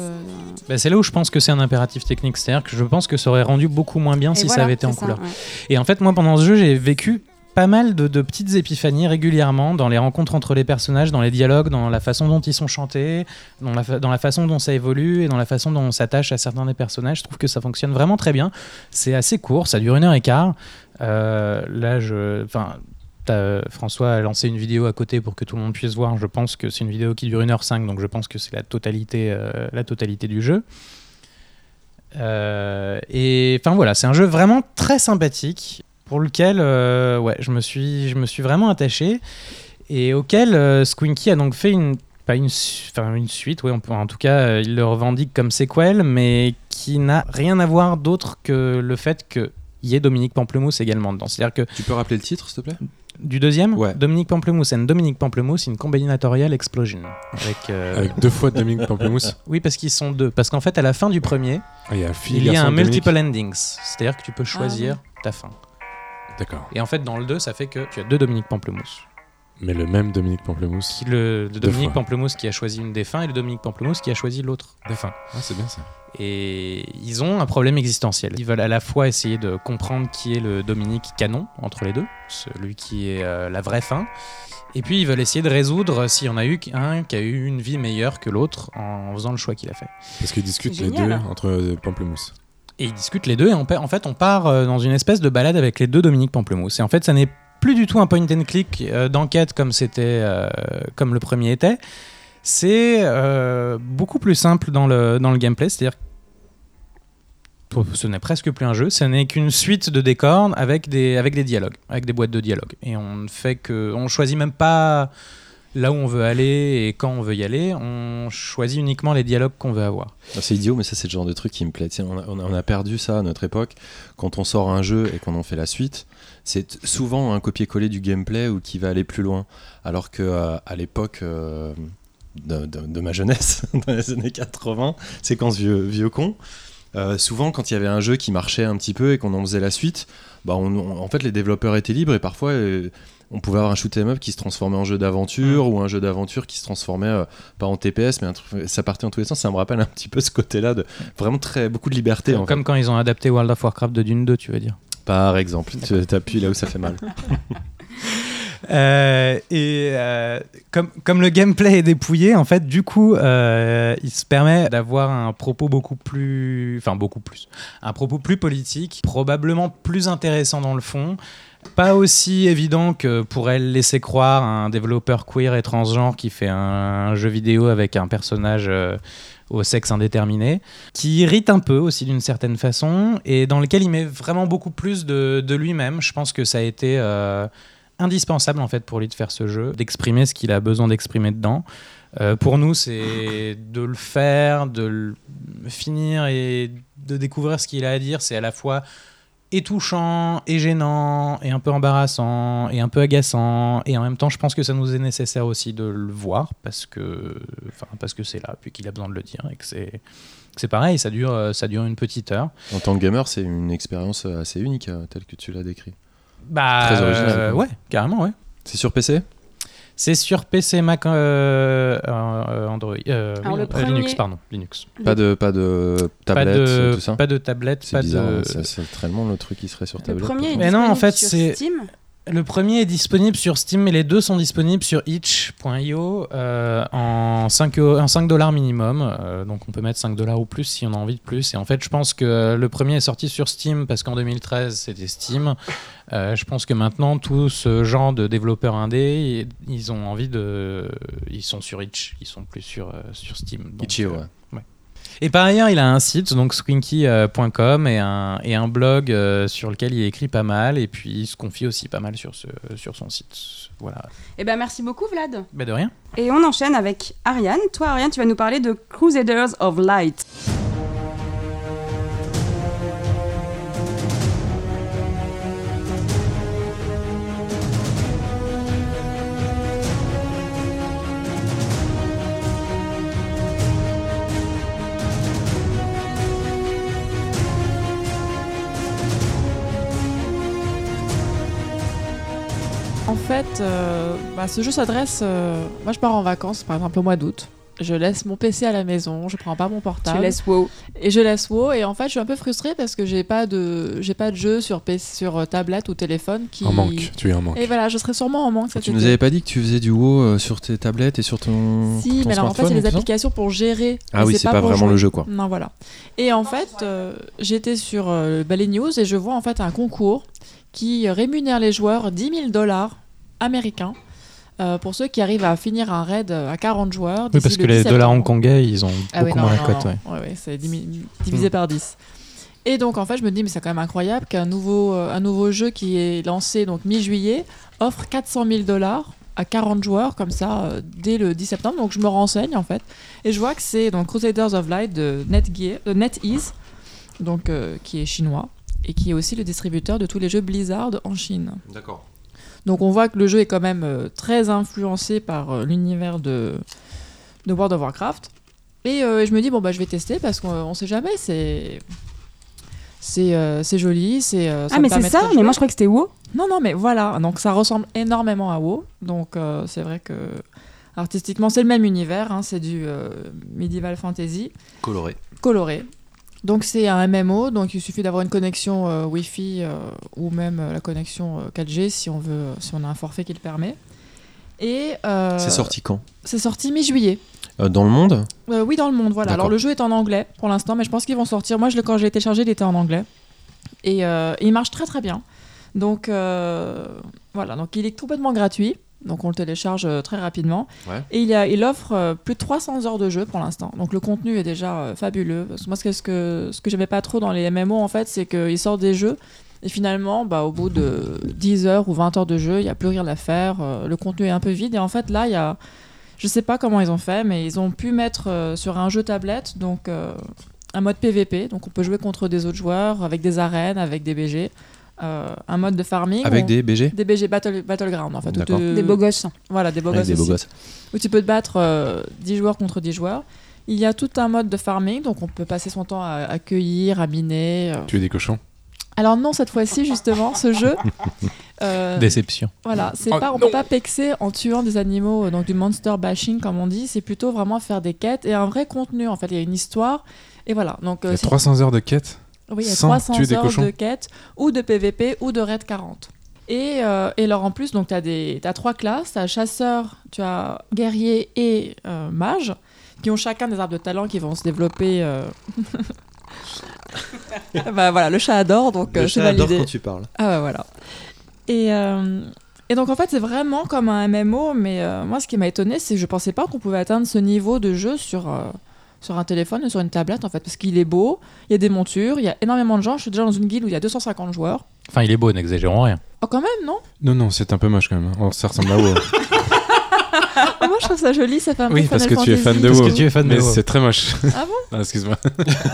Bah, c'est là où je pense que c'est un impératif technique, c'est-à-dire que je pense que ça aurait rendu beaucoup moins bien Et si ça avait été en ça, couleur. ouais. Et en fait, moi, pendant ce jeu, j'ai vécu pas mal de, de petites épiphanies régulièrement dans les rencontres entre les personnages, dans les dialogues, dans la façon dont ils sont chantés, dans la, fa- dans la façon dont ça évolue et dans la façon dont on s'attache à certains des personnages. Je trouve que ça fonctionne vraiment très bien. C'est assez court, ça dure une heure et quart. Euh, là, je. Enfin. T'as- François a lancé une vidéo à côté pour que tout le monde puisse voir. Je pense que c'est une vidéo qui dure 1h05, donc je pense que c'est la totalité, euh, la totalité du jeu. Euh, et enfin voilà, c'est un jeu vraiment très sympathique pour lequel euh, ouais, je, me suis, je me suis vraiment attaché et auquel euh, Squinky a donc fait une, pas une, une suite, en tout cas euh, il le revendique comme sequel, mais qui n'a rien à voir d'autre que le fait qu'il y ait Dominique Pamplemousse également dedans. C'est-à-dire que Tu peux rappeler le titre s'il te plaît? Du deuxième, Ouais. Dominique Pamplemousse and Dominique Pamplemousse in Combinatorial Explosion. Avec, euh, Avec deux fois Dominique Pamplemousse. [LAUGHS] Oui, parce qu'ils sont deux. Parce qu'en fait, à la fin du premier, Ah, il y a fille, il y a garçon, un Dominique. multiple endings. C'est-à-dire que tu peux choisir ta fin. D'accord. Et en fait, dans le 2, ça fait que tu as deux Dominique Pamplemousse. Mais le même Dominique Pamplemousse. Qui le, le Dominique fois. Pamplemousse qui a choisi une des fins et le Dominique Pamplemousse qui a choisi l'autre des fins. Ah, c'est bien ça. Et ils ont un problème existentiel. Ils veulent à la fois essayer de comprendre qui est le Dominique canon entre les deux, celui qui est euh, la vraie fin, et puis ils veulent essayer de résoudre s'il y en a eu un qui a eu une vie meilleure que l'autre en faisant le choix qu'il a fait. Parce qu'ils discutent les deux entre euh, Pamplemousse. Et ils discutent les deux, et on en fait, on part euh, dans une espèce de balade avec les deux Dominique Pamplemousse. Et en fait, ça n'est plus du tout un point and click euh, d'enquête comme c'était, euh, comme le premier était. C'est euh, beaucoup plus simple dans le, dans le gameplay, c'est-à-dire ce n'est presque plus un jeu, ce n'est qu'une suite de décors avec des, avec des dialogues, avec des boîtes de dialogue. Et on ne fait que, on choisit même pas là où on veut aller et quand on veut y aller, on choisit uniquement les dialogues qu'on veut avoir. Ah, C'est idiot, mais ça, c'est le genre de truc qui me plaît. On, a, perdu ça à notre époque. Quand on sort un jeu et qu'on en fait la suite, c'est souvent un copier-coller du gameplay ou qui va aller plus loin. Alors que euh, à l'époque euh, de, de- de ma jeunesse, [LAUGHS] dans les années 80, séquence vieux, vieux con, euh, souvent quand il y avait un jeu qui marchait un petit peu et qu'on en faisait la suite, bah on- on- en fait les développeurs étaient libres et parfois euh, on pouvait avoir un shoot 'em up qui se transformait en jeu d'aventure ou un jeu d'aventure qui se transformait euh, pas en TPS mais un truc- ça partait en tous les sens. Ça me rappelle un petit peu ce côté là de vraiment très beaucoup de liberté en Comme quand ils ont adapté World of Warcraft de Dune 2, tu veux dire. par exemple. Tu t'appuies là où ça fait mal [LAUGHS] [LAUGHS] Euh, et euh, comme, comme le gameplay est dépouillé, en fait, du coup, euh, il se permet d'avoir un propos beaucoup plus. Enfin, beaucoup plus. Un propos plus politique, probablement plus intéressant dans le fond. Pas aussi évident que pourrait le laisser croire un développeur queer et transgenre qui fait un, jeu vidéo avec un personnage au sexe indéterminé, qui irrite un peu aussi d'une certaine façon, et dans lequel il met vraiment beaucoup plus de, de lui-même. Je pense que ça a été indispensable en fait pour lui de faire ce jeu, d'exprimer ce qu'il a besoin d'exprimer dedans. Euh, pour nous, c'est de le faire, de le finir et de découvrir ce qu'il a à dire. C'est à la fois et touchant, et gênant, et un peu embarrassant, et un peu agaçant. Et en même temps, je pense que ça nous est nécessaire aussi de le voir parce que, enfin, parce que c'est là, puis qu'il a besoin de le dire et que c'est, c'est pareil. Ça dure, euh, ça dure une petite heure. en tant que gamer c'est une expérience assez unique euh, telle que tu l'as décrit Bah, Très original, euh, ouais, carrément, ouais. c'est sur PC C'est sur PC, Mac, euh, euh, Android, euh, Alors, oui, le euh, premier- Linux, pardon, Linux. Pas de, pas de tablette, pas de, tout ça? pas de tablette, C'est pas bizarre, de. hein, c'est c'est tellement le truc qui serait sur Le tablette. premier est Mais non, en fait, sur c'est- Steam? Le premier est disponible sur Steam, mais les deux sont disponibles sur itch.io euh, en 5, eu- en 5 dollars minimum. Euh, donc on peut mettre 5 dollars ou plus si on a envie de plus. Et en fait, je pense que le premier est sorti sur Steam parce qu'en 2013 c'était Steam. Euh, je pense que maintenant tout ce genre de développeurs indés, ils- ont envie de, ils sont sur itch, ils sont plus sur sur Steam. Donc, Itch.io, ouais. Et par ailleurs, il a un site, donc swinky.com, et un, et un blog euh, sur lequel il écrit pas mal, et puis il se confie aussi pas mal sur, ce, sur son site. Voilà. Eh ben merci beaucoup Vlad. Bah de rien. Et on enchaîne avec Ariane. Toi Ariane, tu vas nous parler de Crusaders of Light. Fait, euh, bah, ce jeu s'adresse. euh, moi, je pars en vacances, par exemple, au mois d'août. Je laisse mon PC à la maison, je prends pas mon portable. Tu laisses WoW. Et je laisse WoW. Et en fait, je suis un peu frustrée parce que j'ai pas de, j'ai pas de jeu sur, PC, sur euh, tablette ou téléphone qui. En manque, tu es en manque. Et voilà, je serai sûrement en manque cet Tu été. nous avais pas dit que tu faisais du WoW sur tes tablettes et sur ton. Si, ton mais alors en fait, c'est les applications pour gérer. Ah oui, c'est pas, pour vraiment jouer. le jeu quoi. Non, voilà. Et en fait, euh, j'étais sur euh, les news et je vois en fait un concours qui rémunère les joueurs 10 000 dollars américains euh, pour ceux qui arrivent à finir un raid à 40 joueurs. Oui, parce que le 10 les dollars hongkongais, ils ont Ah oui, beaucoup non, moins la cote. ouais. Ouais, ouais, c'est divisé par 10. Et donc en fait, je me dis, mais c'est quand même incroyable qu'un nouveau, euh, un nouveau jeu qui est lancé donc mi-juillet offre 400 000 dollars à 40 joueurs comme ça euh, dès le 10 septembre. Donc je me renseigne en fait et je vois que c'est donc Crusaders of Light de Netgear, NetEase, donc euh, qui est chinois et qui est aussi le distributeur de tous les jeux Blizzard en Chine. D'accord. Donc on voit que le jeu est quand même euh, très influencé par euh, l'univers de, de World of Warcraft. Et euh, je me dis, bon, bah, je vais tester parce qu'on on sait jamais, c'est. C'est euh, c'est joli, c'est. euh, Ah mais c'est ça, mais jouer. moi je crois que c'était WoW. Non, non, mais voilà. Donc ça ressemble énormément à WoW. Donc euh, c'est vrai que artistiquement, c'est le même univers. hein, c'est du euh, medieval fantasy Coloré. coloré. Donc c'est un MMO, donc il suffit d'avoir une connexion euh, Wi-Fi euh, ou même euh, la connexion euh, 4G si on veut, si on a un forfait qui le permet. Et C'est sorti quand? C'est sorti mi-juillet. Dans le monde? Oui, dans le monde, voilà. Alors le jeu est en anglais pour l'instant, mais je pense qu'ils vont sortir. Moi, je, quand je l'ai téléchargé, il était en anglais. Et il marche très très bien. Donc voilà, donc il est complètement gratuit. Donc on le télécharge euh, très rapidement. Ouais. Et il, a, il offre euh, plus de 300 heures de jeu pour l'instant. Donc le contenu est déjà euh, fabuleux. Parce que moi, ce que, ce que, j'aimais pas trop dans les MMO, en fait, c'est qu'ils sortent des jeux. Et finalement, bah, au bout de 10 heures ou 20 heures de jeu, il n'y a plus rien à faire. le contenu est un peu vide. Et en fait, là, il y a. Je sais pas comment ils ont fait, mais ils ont pu mettre sur un jeu tablette donc euh, un mode PVP. Donc on peut jouer contre des autres joueurs avec des arènes, avec des BG. Euh, un mode de farming. Avec où- des BG des BG Battle, Battleground en fait. où tu- Des beaux gosses. Voilà, des beaux gosses des beaux aussi gosses. où tu peux te battre euh, 10 joueurs contre 10 joueurs. Il y a tout un mode de farming, donc on peut passer son temps à, à cueillir, à miner. euh. Tu es des cochons. Alors non, cette fois-ci, justement, ce jeu, [LAUGHS] euh, Déception. voilà, c'est Oh, pas, on peut pas pexer en tuant des animaux, donc du monster bashing comme on dit, c'est plutôt vraiment faire des quêtes et un vrai contenu. En fait, il y a une histoire. Et voilà, donc Il y a si- 300 heures de quête. Oui, il y a sans 300 tuer des heures de quêtes ou de PVP ou de raid 40. Et, euh, et alors en plus, donc tu as, as trois classes, tu as chasseur, tu as guerrier et euh, mage, qui ont chacun des arbres de talent qui vont se développer. euh. [LAUGHS] bah voilà, le chat adore, donc euh, c'est validé. tu parles. Ah ouais, voilà. Et, euh, et donc en fait, c'est vraiment comme un MMO, mais euh, moi ce qui m'a étonné, c'est que je pensais pas qu'on pouvait atteindre ce niveau de jeu sur, euh, sur un téléphone ou sur une tablette en fait, parce qu'il est beau, il y a des montures, il y a énormément de gens. Je suis déjà dans une guilde où il y a 250 joueurs. Enfin, il est beau, n'exagérons rien. Oh, quand même, non? Non, non, c'est un peu moche quand même. hein. Oh, ça ressemble à WoW. Oh, Moi je trouve ça joli, ça fait un peu oui, parce Final que tu es fan de Parce WoW. que tu es fan de mais WoW. c'est très moche. Ah bon? [LAUGHS] Ah, Excuse-moi.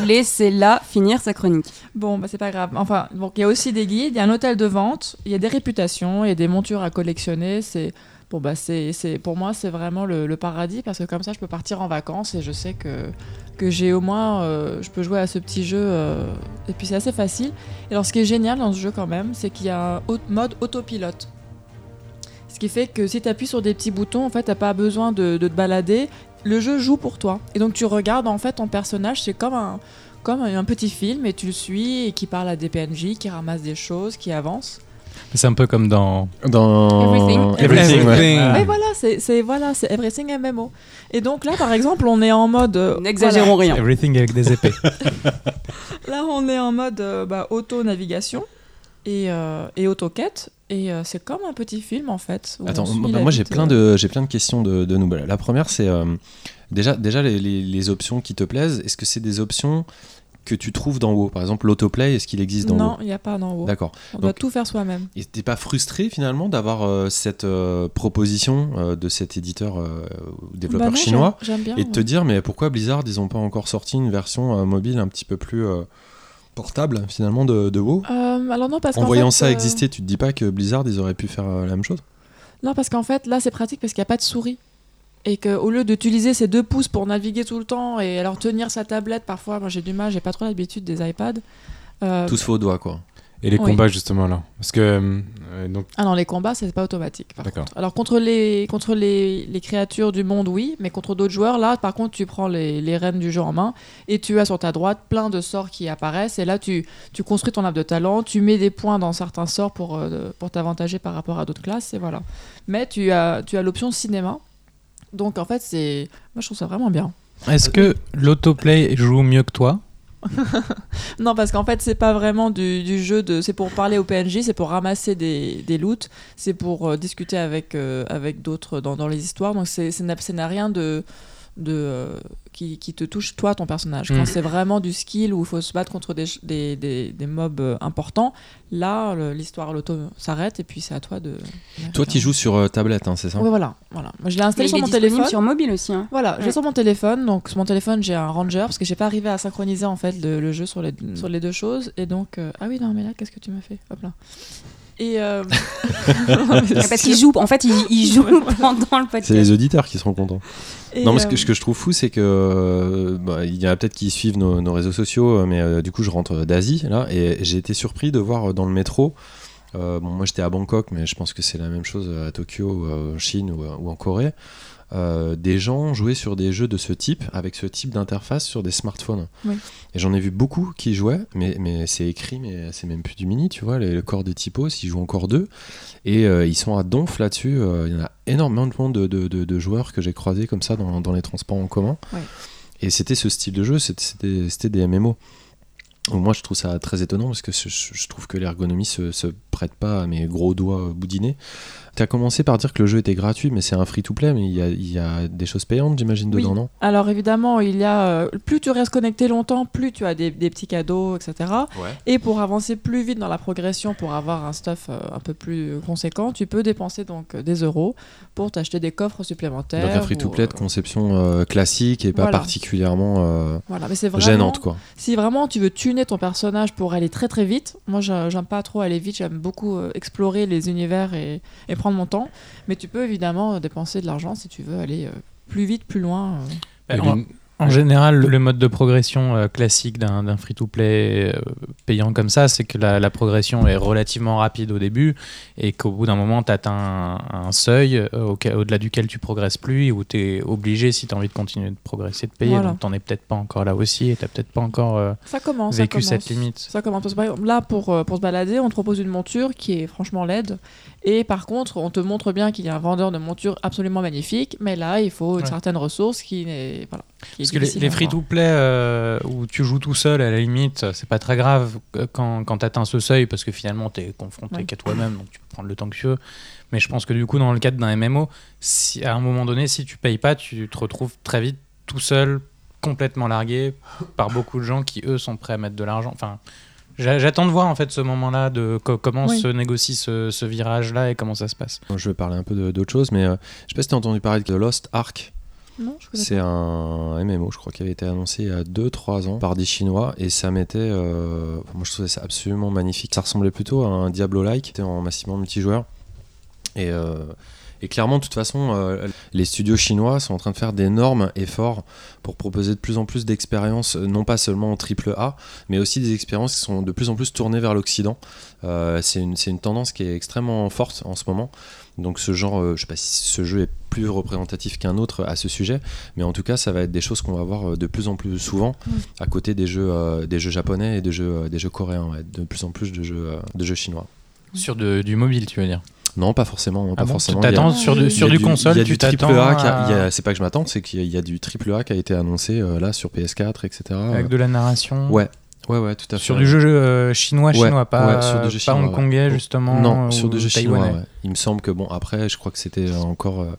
Laissez-la finir sa chronique. Bon, bah c'est pas grave. Enfin, donc il y a aussi des guides, il y a un hôtel de vente, il y a des réputations, il y a des montures à collectionner. C'est bon bah c'est pour moi c'est vraiment le, paradis parce que comme ça je peux partir en vacances et je sais que que j'ai au moins euh, je peux jouer à ce petit jeu euh, et puis c'est assez facile. Et alors ce qui est génial dans ce jeu quand même, c'est qu'il y a un mode autopilote. Ce Ce qui fait que si tu appuies sur des petits boutons, en fait, t'as pas besoin de, de te balader. Le jeu joue pour toi. Et donc tu regardes en fait ton personnage, c'est comme un, comme un petit film et tu le suis et qui parle à des PNJ, qui ramasse des choses, qui avance. C'est un peu comme dans. Dans Everything. Everything, ouais. Everything. Et voilà, c'est c'est- voilà, c'est Everything MMO. Et donc là, par exemple, on est en mode. euh, N'exagérons rien. Everything avec des épées. [LAUGHS] Là, on est en mode euh, bah, auto-navigation et, euh, et auto-quête. Et euh, c'est comme un petit film en fait. Attends, moi, j'ai plein de j'ai plein de questions de, de nous. La première c'est euh, déjà déjà les, les- les options qui te plaisent. Est-ce que c'est des options que tu trouves d'en haut Par exemple, l'autoplay, est-ce qu'il existe d'en Non, haut il n'y a pas d'en haut. D'accord. On doit tout faire soi-même. Et t'es pas frustré finalement d'avoir euh, cette euh, proposition euh, de cet éditeur développeur Bah non, chinois bien. et de te dire mais pourquoi Blizzard ils ont pas encore sorti une version mobile un petit peu plus portable finalement de, de WoW? Alors non, parce En qu'en voyant fait, ça exister, tu te dis pas que Blizzard ils auraient pu faire la même chose? Non, parce qu'en fait, là, c'est pratique parce qu'il n'y a pas de souris. Et qu'au lieu d'utiliser ses deux pouces pour naviguer tout le temps et alors tenir sa tablette, parfois, moi j'ai du mal, j'ai pas trop l'habitude des iPads. euh, Tout se fait au doigt quoi. Et les Oui. combats, justement, là. Parce que. euh, donc, Ah non, les combats, c'est pas automatique. Par D'accord. contre. Alors contre les contre les, les créatures du monde, oui, mais contre d'autres joueurs, là, par contre, tu prends les, les rênes du jeu en main et tu as sur ta droite plein de sorts qui apparaissent. Et là, tu, tu construis ton arbre de talent, tu mets des points dans certains sorts pour, euh, pour t'avantager par rapport à d'autres classes, et voilà. Mais tu as, tu as l'option cinéma. Donc en fait, c'est. Moi, je trouve ça vraiment bien. Est-ce que l'autoplay joue mieux que toi? [LAUGHS] Non, parce qu'en fait, c'est pas vraiment du, du jeu de. C'est pour parler au PNJ, c'est pour ramasser des, des loots, c'est pour euh, discuter avec, euh, avec d'autres dans, dans les histoires. Donc, c'est, c'est n'a- ça n'a rien de. De euh, qui, qui te touche, toi, ton personnage. Quand Mm. c'est vraiment du skill où il faut se battre contre des, des, des, des mobs euh, importants, là, le- l'histoire, l'auto s'arrête et puis c'est à toi de. Toi tu joues sur euh, tablette hein, c'est ça? Ouais, voilà. voilà. Moi, je l'ai installé sur mon téléphone. sur mobile aussi. hein. Voilà, j'ai Ouais. sur mon téléphone. Donc sur mon téléphone, j'ai un Ranger parce que j'ai pas arrivé à synchroniser en fait le, le jeu sur les, sur les deux choses. Et donc euh, ah oui non mais là qu'est-ce que tu m'as fait? Hop là. Et euh, [LAUGHS] [LAUGHS] Parce qu'il joue, en fait, il, il joue pendant le C'est podcast. les auditeurs qui seront contents. et, non, mais ce euh, que, ce que je trouve fou, c'est que euh, bah, il y en a peut-être qui suivent nos, nos réseaux sociaux, euh, mais euh, du coup, je rentre d'Asie là, et j'ai été surpris de voir euh, dans le métro. euh, bon, moi, j'étais à Bangkok, mais je pense que c'est la même chose à Tokyo, euh, en Chine ou, ou en Corée. Euh, des gens jouaient sur des jeux de ce type, avec ce type d'interface sur des smartphones. Oui. Et j'en ai vu beaucoup qui jouaient, mais, mais c'est écrit, mais c'est même plus du mini, tu vois, les- le corps des typos, ils jouent encore deux. Et euh, ils sont à donf là-dessus. euh, Il y en a énormément de, de, de- de joueurs que j'ai croisés comme ça dans, dans les transports en commun. Et c'était ce style de jeu, c'était- des MMO. Donc moi je trouve ça très étonnant parce que je, je trouve que l'ergonomie se, se prête pas à mes gros doigts boudinés. Tu as commencé par dire que le jeu était gratuit, mais c'est un free-to-play, mais il y a, il y a des choses payantes, j'imagine, Oui. dedans, non? Alors évidemment, il y a euh, plus tu restes connecté longtemps, plus tu as des, des petits cadeaux, etc. Ouais. Et pour avancer plus vite dans la progression, pour avoir un stuff euh, un peu plus conséquent, tu peux dépenser donc euh, des euros pour t'acheter des coffres supplémentaires. Donc un free-to-play de conception euh, classique et pas Voilà. particulièrement euh, Voilà, mais c'est vraiment gênante, quoi. Si vraiment tu veux tuner ton personnage pour aller très très vite, moi j'a- j'aime pas trop aller vite, j'aime beaucoup explorer les univers et, et prendre mon temps. Mais tu peux évidemment euh, dépenser de l'argent si tu veux aller euh, plus vite, plus loin. euh. Ben, en, général, le- mode de progression classique d'un free-to-play payant comme ça, c'est que la, la progression est relativement rapide au début et qu'au bout d'un moment, tu atteins un, un seuil au-delà duquel tu progresses plus et où tu es obligé, si tu as envie de continuer de progresser, de payer. Voilà. Donc, tu es peut-être pas encore là aussi et tu peut-être pas encore euh, Ça commence. ça vécu commence. cette limite. Ça commence. Là, pour, pour se balader, on te propose une monture qui est franchement laide. Et par contre, on te montre bien qu'il y a un vendeur de montures absolument magnifique. Mais là, il faut une Ouais. certaine ressource qui n'est. Voilà, qui est Parce que les, free-to-play euh, où tu joues tout seul, à la limite, c'est pas très grave euh, quand, quand tu atteins ce seuil, parce que finalement, tu es confronté Ouais. qu'à toi-même, donc tu peux prendre le temps que tu veux. Mais je pense que du coup, dans le cadre d'un MMO, si, à un moment donné, si tu payes pas, tu te retrouves très vite tout seul, complètement largué par beaucoup de gens qui, eux, sont prêts à mettre de l'argent. Enfin, j'attends de voir en fait ce moment-là, de co- comment Oui. se négocie ce, ce virage-là et comment ça se passe. Je vais parler un peu d'autre chose, mais euh, je sais pas si tu as entendu parler de Lost Ark. Non, je connais C'est un MMO, je crois, qui avait été annoncé il y a 2-3 ans par des Chinois et ça mettait. euh, moi, je trouvais ça absolument magnifique. Ça ressemblait plutôt à un Diablo-like, c'était en massivement multijoueur. Et, euh, et clairement, de toute façon, euh, les studios chinois sont en train de faire d'énormes efforts pour proposer de plus en plus d'expériences, euh, non pas seulement en triple A, mais aussi des expériences qui sont de plus en plus tournées vers l'Occident. Euh, c'est une, c'est une tendance qui est extrêmement forte en ce moment. Donc ce genre, euh, je sais pas si ce jeu est plus représentatif qu'un autre à ce sujet, mais en tout cas, ça va être des choses qu'on va voir de plus en plus souvent à côté des jeux, euh, des jeux japonais et des jeux, euh, des jeux coréens, ouais, de plus en plus de jeux, euh, de jeux chinois. Sur de- du mobile, tu veux dire? Non, pas forcément. Pas Ah bon forcément. Tu t'attends sur, du- sur du console, il y a tu du triple t'attends à- C'est pas que je m'attends, c'est qu'il y a du triple A qui a été annoncé euh, là sur PS4, etc. avec de la narration Ouais, ouais, ouais, tout à fait. Sur du jeu euh, chinois, Ouais, chinois, pas, ouais, sur du jeu pas chinois, hongkongais, ouais. justement. Non, sur du jeu chinois. taïwanais. Il me semble que bon, après, je crois que c'était encore euh,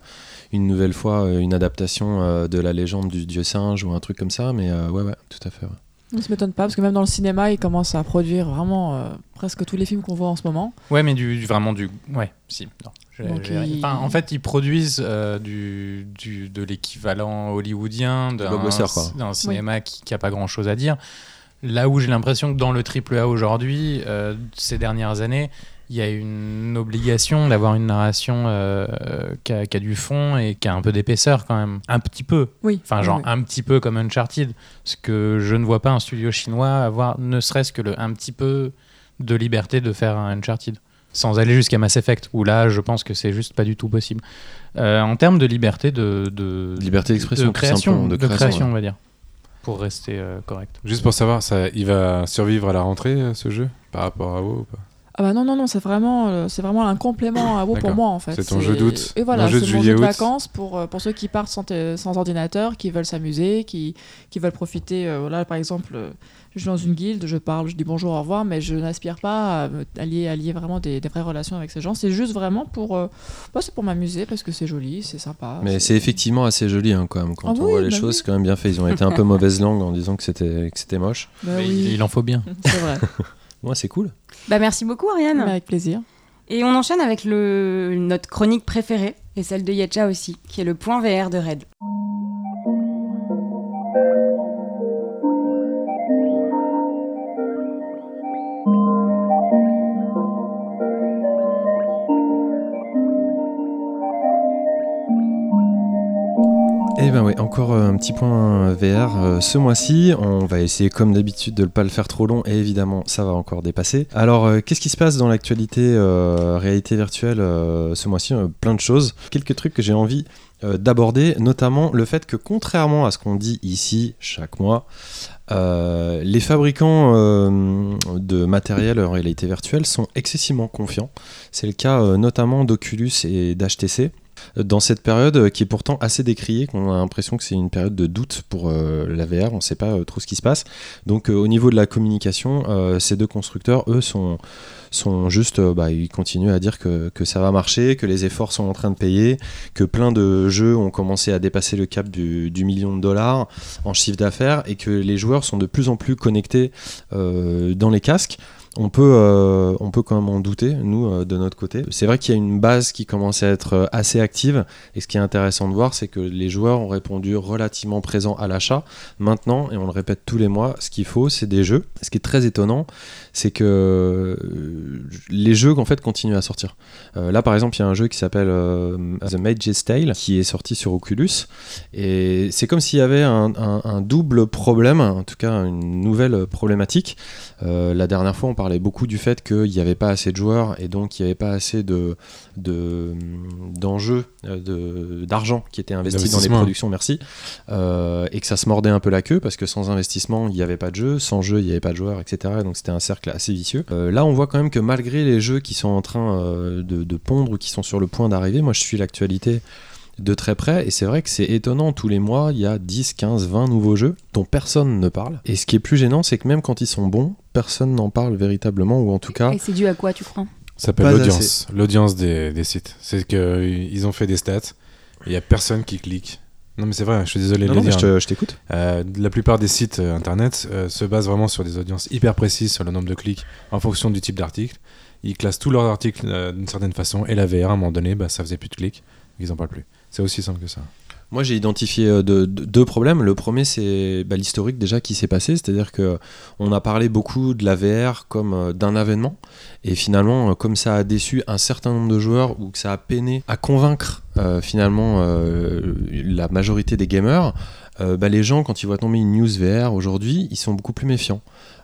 une nouvelle fois euh, une adaptation euh, de la légende du dieu singe ou un truc comme ça, mais ouais, ouais, tout à fait. On se m'étonne pas parce que même dans le cinéma, ils commencent à produire vraiment euh, presque tous les films qu'on voit en ce moment. Ouais, mais du, du- vraiment du. Ouais, si. Non. Je- Donc, je- ils- enfin, en fait, ils produisent euh, du, du- de l'équivalent hollywoodien d'un cinéma qui n'a pas grand chose à dire. Là où j'ai l'impression que dans le AAA aujourd'hui, euh, ces dernières années, il y a une obligation d'avoir une narration euh, qui, a, qui a du fond et qui a un peu d'épaisseur quand même. Un petit peu. Oui. Enfin, oui, genre oui. un petit peu comme Uncharted. Parce que je ne vois pas un studio chinois avoir ne serait-ce que le un petit peu de liberté de faire un Uncharted. Sans aller jusqu'à Mass Effect, où là, je pense que c'est juste pas du tout possible. Euh, en termes de liberté de, de Liberté d'expression, de création, de création, ouais. on va dire, pour rester euh, correct. Juste pour savoir, ça, il va survivre à la rentrée, euh, ce jeu, par rapport à WoW ou pas? Ah bah non, non, non, c'est vraiment, euh, c'est vraiment un complément à WoW pour moi en fait. C'est ton jeu d'août. Et voilà, c'est mon jeu de vacances pour, euh, pour ceux qui partent sans, ordinateur, qui veulent s'amuser, qui, qui veulent profiter. euh, là, par exemple, euh, je suis dans une guilde, je parle, je dis bonjour, au revoir, mais je n'aspire pas à, me- à lier, à lier vraiment des, des vraies relations avec ces gens. C'est juste vraiment pour, euh, bah, c'est pour m'amuser parce que c'est joli, c'est sympa. Mais c'est effectivement assez joli hein, quand même. Quand Ah on oui, voit les bah choses, oui. c'est quand même bien fait. Ils ont été un peu [LAUGHS] mauvaise langue en disant que c'était que c'était moche. Bah Mais oui, il, il en faut bien. c'est vrai. [LAUGHS] Ouais, c'est cool. Bah merci beaucoup Ariane. Avec plaisir. Et on enchaîne avec le, notre chronique préférée, et celle de Yetcha aussi, qui est le point VR de Red. Eh ben oui, encore euh, un petit point VR euh, ce mois-ci. On va essayer comme d'habitude de ne pas le faire trop long et évidemment ça va encore dépasser. Alors euh, qu'est-ce qui se passe dans l'actualité euh, réalité virtuelle euh, ce mois-ci? Euh, Plein de choses. Quelques trucs que j'ai envie euh, d'aborder, notamment le fait que contrairement à ce qu'on dit ici chaque mois, euh, les fabricants euh, de matériel en réalité virtuelle sont excessivement confiants. C'est le cas euh, notamment d'Oculus et d'HTC dans cette période euh, qui est pourtant assez décriée, qu'on a l'impression que c'est une période de doute pour euh, la VR, on ne sait pas euh, trop ce qui se passe. Donc euh, au niveau de la communication, ces deux constructeurs, eux, sont, juste, bah, ils continuent à dire que, ça va marcher, que les efforts sont en train de payer, que plein de jeux ont commencé à dépasser le cap du, du million de dollars en chiffre d'affaires et que les joueurs sont de plus en plus connectés dans les casques. On peut, euh, on peut quand même en douter, nous, euh, de notre côté. C'est vrai qu'il y a une base qui commence à être euh, assez active, et ce qui est intéressant de voir, c'est que les joueurs ont répondu relativement présents à l'achat. Maintenant, et on le répète tous les mois, ce qu'il faut, c'est des jeux. Ce qui est très étonnant, c'est que euh, les jeux, en fait, continuent à sortir. Euh, là, par exemple, il y a un jeu qui s'appelle euh, The Mage's Tale, qui est sorti sur Oculus, et c'est comme s'il y avait un, un- un double problème, en tout cas une nouvelle problématique. Euh, la dernière fois, on parlait beaucoup du fait qu'il n'y avait pas assez de joueurs et donc il n'y avait pas assez de, de, d'enjeux, de, d'argent qui était investi dans les productions, merci, et que ça se mordait un peu la queue parce que sans investissement, il n'y avait pas de jeu, sans jeu, il n'y avait pas de joueurs, etc. Et donc c'était un cercle assez vicieux. Euh, là, on voit quand même que malgré les jeux qui sont en train euh, de, de pondre ou qui sont sur le point d'arriver, moi je suis l'actualité de très près et c'est vrai que c'est étonnant tous les mois il y a 10, 15, 20 nouveaux jeux dont personne ne parle et ce qui est plus gênant c'est que même quand ils sont bons personne n'en parle véritablement ou en tout cas Et c'est dû à quoi, tu crois? Ça s'appelle l'audience. L'audience des, des sites. C'est qu'ils ont fait des stats et il n'y a personne qui clique. Non, mais c'est vrai, je suis désolé non, de non, le mais dire. je te- je t'écoute Euh, la plupart des sites euh, internet euh, se basent vraiment sur des audiences hyper précises sur le nombre de clics en fonction du type d'article. Ils classent tous leurs articles d'une certaine façon et la VR à un moment donné, bah, ça faisait plus de clics, ils en parlent plus. C'est aussi simple que ça. Moi, j'ai identifié euh, de- de- deux problèmes. Le premier, c'est bah, l'historique déjà qui s'est passé, c'est-à-dire que on a parlé beaucoup de la VR comme euh, d'un avènement, et finalement, euh, comme ça a déçu un certain nombre de joueurs ou que ça a peiné à convaincre euh, finalement euh, la majorité des gamers, euh, bah, les gens, quand ils voient tomber une news VR aujourd'hui, ils sont beaucoup plus méfiants.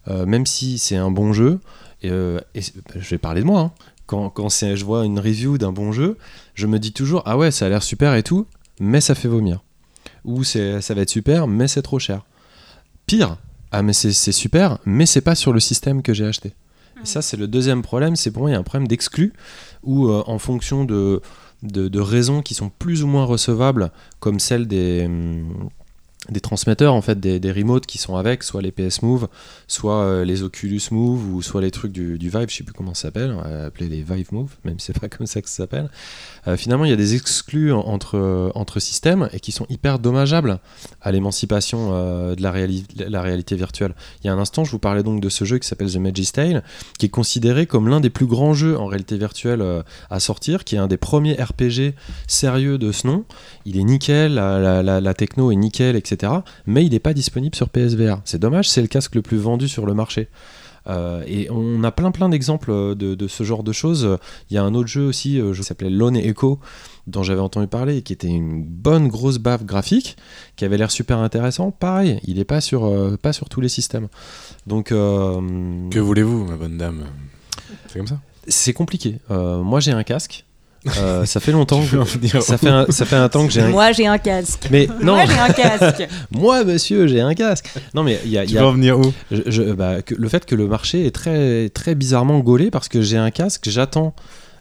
Euh, même si c'est un bon jeu, et, euh, bah, je vais parler de moi. hein. Quand, quand je vois une review d'un bon jeu, je me dis toujours ah ouais, ça a l'air super et tout, mais ça fait vomir. Ou c'est, ça va être super, mais c'est trop cher. Pire, ah mais c'est, super, mais c'est pas sur le système que j'ai acheté. Et ça, c'est le deuxième problème. C'est pour moi, il y a un problème d'exclus où, euh, en fonction de, de, de raisons qui sont plus ou moins recevables, comme celle des, hum, des transmetteurs, en fait, des, des remotes qui sont avec, soit les PS Move, soit euh, les Oculus Move, ou soit les trucs du, du Vive, je sais plus comment ça s'appelle, on va appeler les Vive Move, même si c'est pas [LAUGHS] comme ça que ça s'appelle. Euh, finalement, il y a des exclus en- entre, euh, entre systèmes et qui sont hyper dommageables à l'émancipation euh, de la, réali- la réalité virtuelle. Il y a un instant, je vous parlais donc de ce jeu qui s'appelle The Magis Tale, qui est considéré comme l'un des plus grands jeux en réalité virtuelle euh, à sortir, qui est un des premiers RPG sérieux de ce nom. Il est nickel, la- la- la techno est nickel, etc. Mais il n'est pas disponible sur PSVR. C'est dommage, c'est le casque le plus vendu sur le marché. Euh, et on a plein plein d'exemples de, de ce genre de choses. Il y a un autre jeu aussi, euh, qui s'appelait Lone Echo, dont j'avais entendu parler, et qui était une bonne grosse baffe graphique, qui avait l'air super intéressant. Pareil, il n'est pas sur, euh, pas sur tous les systèmes. Donc euh, Que voulez-vous, ma bonne dame? C'est comme ça? c'est compliqué. Euh, moi j'ai un casque. Euh, ça fait longtemps. Que- ça fait un, ça fait un temps que j'ai un. Moi, j'ai un casque. Mais [LAUGHS] non, Moi, j'ai un casque. [LAUGHS] moi monsieur, j'ai un casque. Non mais il y a, Tu y veux a- en venir où? Je- je- bah, que- le fait que le marché est très, très bizarrement gaulé parce que j'ai un casque, j'attends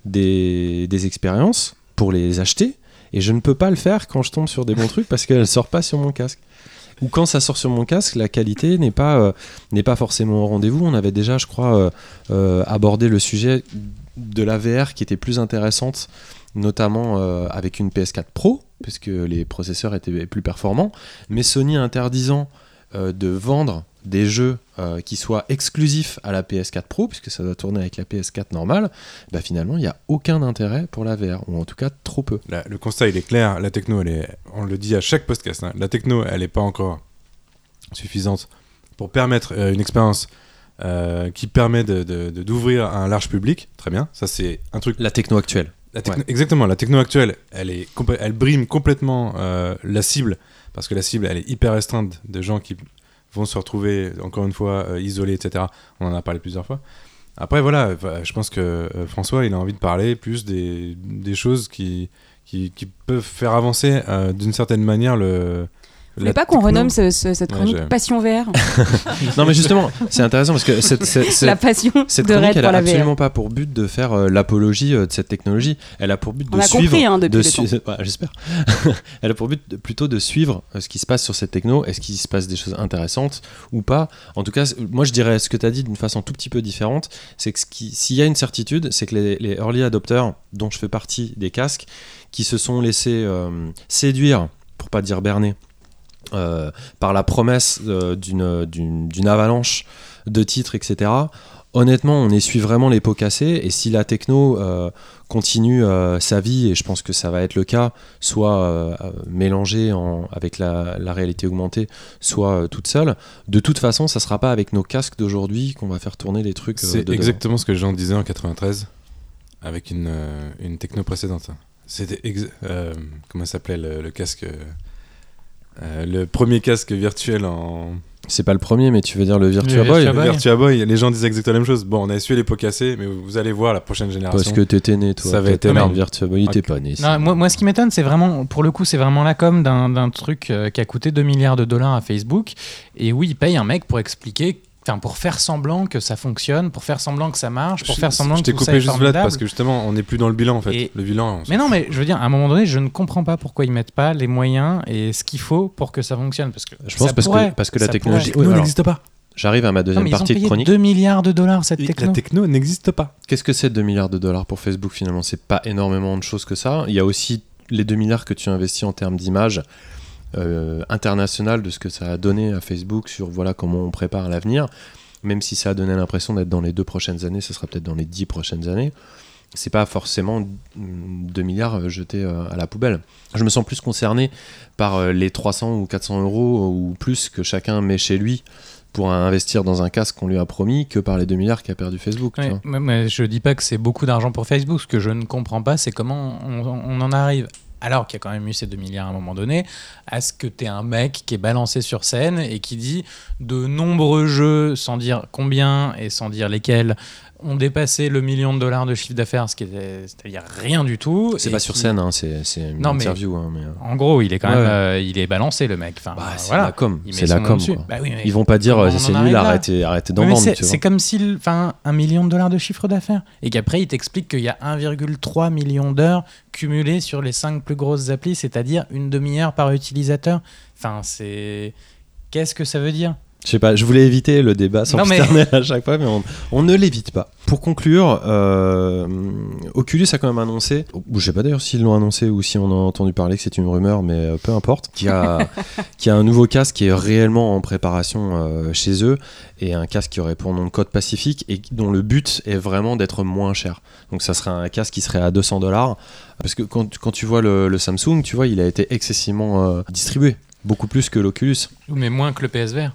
des, des expériences pour les acheter et je ne peux pas le faire quand je tombe sur des bons trucs parce qu'elle ne sort pas sur mon casque. Ou quand ça sort sur mon casque, la qualité n'est pas, euh, n'est pas forcément au rendez-vous. On avait déjà, je crois, euh, euh, abordé le sujet de la VR qui était plus intéressante, notamment euh, avec une PS4 Pro, puisque les processeurs étaient plus performants, mais Sony interdisant euh, de vendre des jeux euh, qui soient exclusifs à la PS4 Pro, puisque ça doit tourner avec la PS4 normale, bah finalement, il n'y a aucun intérêt pour la VR, ou en tout cas trop peu. Le constat il est clair, la techno elle est, on le dit à chaque podcast, hein, la techno elle n'est pas encore suffisante pour permettre une expérience euh, qui permet d'ouvrir un large public, très bien, ça c'est un truc. La techno actuelle. La techno- Ouais. Exactement, la techno actuelle, elle, est elle brime complètement euh, la cible, parce que la cible elle est hyper restreinte de gens qui vont se retrouver encore une fois euh, isolés, etc. On en a parlé plusieurs fois. Après voilà, je pense que François il a envie de parler plus des, des choses qui, qui, qui peuvent faire avancer d'une certaine manière le. Vous voulez pas qu'on renomme ce- ce- cette Ouais, chronique Passion VR [LAUGHS] Non, mais justement, c'est intéressant parce que cette, [LAUGHS] cette- cette- La passion cette de chronique, Red elle pour a la VR. absolument pas pour but de faire euh, l'apologie euh, de cette technologie. Elle a pour but de On a suivre. compris hein, depuis de le su-. Ouais, J'espère. [LAUGHS] Elle a pour but de- plutôt de suivre euh, ce qui se passe sur cette techno. Est-ce qu'il se passe des choses intéressantes ou pas? En tout cas, moi je dirais ce que tu as dit d'une façon tout petit peu différente. C'est que ce qui- s'il y a une certitude, c'est que les, les early adopters, dont je fais partie des casques, qui se sont laissés euh, séduire, pour pas dire berner, euh, par la promesse euh, d'une- avalanche de titres, etc. Honnêtement, on essuie vraiment les pots cassés. Et si la techno euh, continue euh, sa vie, et je pense que ça va être le cas, soit mélangée en- avec la, la réalité augmentée, soit toute seule, de toute façon, ça sera pas avec nos casques d'aujourd'hui qu'on va faire tourner les trucs. C'est exactement ce que Jean disait en 93 avec une, une techno précédente. C'était comment s'appelait le, le casque euh, le premier casque virtuel en C'est pas le premier, mais tu veux dire le Virtua Le Boy Virtua le Boy. Virtua Boy. Les gens disaient exactement la même chose. Bon, on a essuyé les pots cassés, mais vous, allez voir la prochaine génération. Parce que t'étais né, toi. Ça va être énorme. le Virtua Boy, t'es Ok. pas né. Non, moi, moi, ce qui m'étonne, c'est vraiment, pour le coup, c'est vraiment la com d'un d'un truc euh, qui a coûté 2 milliards de dollars à Facebook. Et oui, il paye un mec pour expliquer, enfin, pour faire semblant que ça fonctionne, pour faire semblant que ça marche, pour Je- faire semblant je que t'ai tout ça coupé est juste Vlad parce que justement, on n'est plus dans le bilan en fait. Et- Le bilan. Mais non, mais je veux dire, à un moment donné, je ne comprends pas pourquoi ils mettent pas les moyens et ce qu'il faut pour que ça fonctionne. Parce que Je pense parce, pourrait, que, parce que la technologie. n'existe pas. J'arrive à ma Non, deuxième mais ils ont partie de payé chronique. 2 milliards de dollars cette La techno. techno n'existe pas. Qu'est-ce que c'est 2 milliards de dollars pour Facebook finalement? C'est pas énormément de choses que ça. Il y a aussi les 2 milliards que tu investis en termes d'image euh, internationale de ce que ça a donné à Facebook sur voilà comment on prépare l'avenir. Même si ça a donné l'impression d'être dans les deux prochaines années, ce sera peut-être dans les dix prochaines années. c'est pas forcément 2 milliards euh, jetés euh, à la poubelle. Je me sens plus concerné par euh, les 300 ou 400 euros ou plus que chacun met chez lui pour investir dans un casque qu'on lui a promis que par les 2 milliards qu'a perdu Facebook. tu Ouais, vois. mais, mais je dis pas que c'est beaucoup d'argent pour Facebook. Ce que je ne comprends pas, c'est comment on, on en arrive, alors qu'il y a quand même eu ces 2 milliards à un moment donné, à ce que tu un mec qui est balancé sur scène et qui dit de nombreux jeux, sans dire combien et sans dire lesquels, ont dépassé le million de dollars de chiffre d'affaires, ce qui est, c'est-à-dire rien du tout. C'est pas sur scène, hein, c'est c'est une Non, mais- interview. hein, mais, euh, En gros, il est quand même, ouais. euh, il est balancé le mec. Enfin, bah, c'est voilà. la com, c'est la com. Bah oui, Ils vont pas dire euh, on c'est nul, arrêtez, arrêtez d'en vendre. c'est-. C'est comme si, enfin, un million de dollars de chiffre d'affaires. Et qu'après, il t'explique qu'il y a 1,3 million d'heures cumulées sur les 5 plus grosses applis, c'est-à-dire une demi-heure par utilisateur. Enfin, c'est. Qu'est-ce que ça veut dire? Je sais pas, je voulais éviter le débat sans mais- à chaque fois, mais on, on ne l'évite pas. Pour conclure, euh, Oculus a quand même annoncé, ou je sais pas d'ailleurs s'ils l'ont annoncé ou si on a entendu parler que c'est une rumeur, mais euh, peu importe, qu'il y a, [LAUGHS] qu'il y a un nouveau casque qui est réellement en préparation euh, chez eux et un casque qui aurait pour nom de code Pacifique et dont le but est vraiment d'être moins cher. Donc ça serait un casque qui serait à 200 dollars parce que quand, quand tu vois le, le Samsung, tu vois, il a été excessivement euh, distribué. Beaucoup plus que l'Oculus. Mais moins que le PSVR.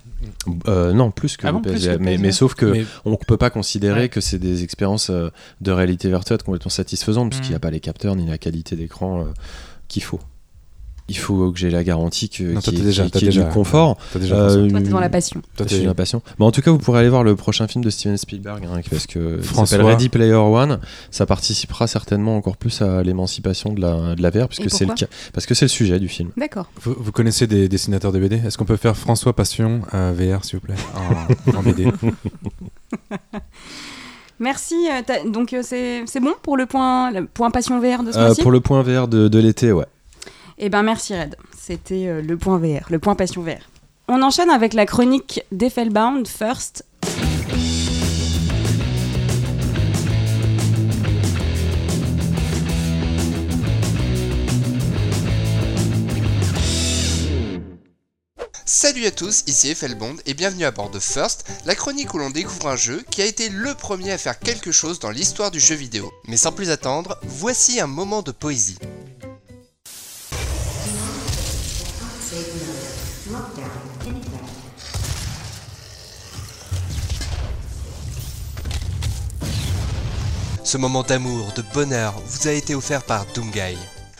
Euh, non, plus que Ah le plus PSVR. que le mais, PSVR. mais sauf que Mais- on peut pas considérer Ouais. que c'est des expériences euh, de réalité virtuelle complètement satisfaisantes puisqu'il n'y a pas les capteurs ni la qualité d'écran euh, qu'il faut. Il faut que j'ai la garantie que, Non, toi, qu'il y t'es ait- déjà- du déjà- confort. Déjà Euh. Toi, t'es dans la passion. Toi, t'es- impatient. Mais en tout cas, vous pourrez aller voir le prochain film de Steven Spielberg hein, parce que François. s'appelle Ready Player One. Ça participera certainement encore plus à l'émancipation de la, de la VR puisque Et c'est le parce que c'est le sujet du film. D'accord. Vous, vous connaissez des dessinateurs de BD Est-ce qu'on peut faire François Passion à VR, s'il vous plaît? En, [LAUGHS] en BD. [LAUGHS] Merci. euh, donc euh, c'est c'est bon pour le point, le point passion VR de ce Euh, pour le point VR de, de l'été, ouais. Eh ben merci Red. C'était euh, le point VR, le point passion VR. On enchaîne avec la chronique d'Effelbound First. Salut à tous, ici Effelbond et bienvenue à bord de First, la chronique où l'on découvre un jeu qui a été le premier à faire quelque chose dans l'histoire du jeu vidéo. Mais sans plus attendre, voici un moment de poésie. Ce moment d'amour, de bonheur, vous a été offert par Doomguy.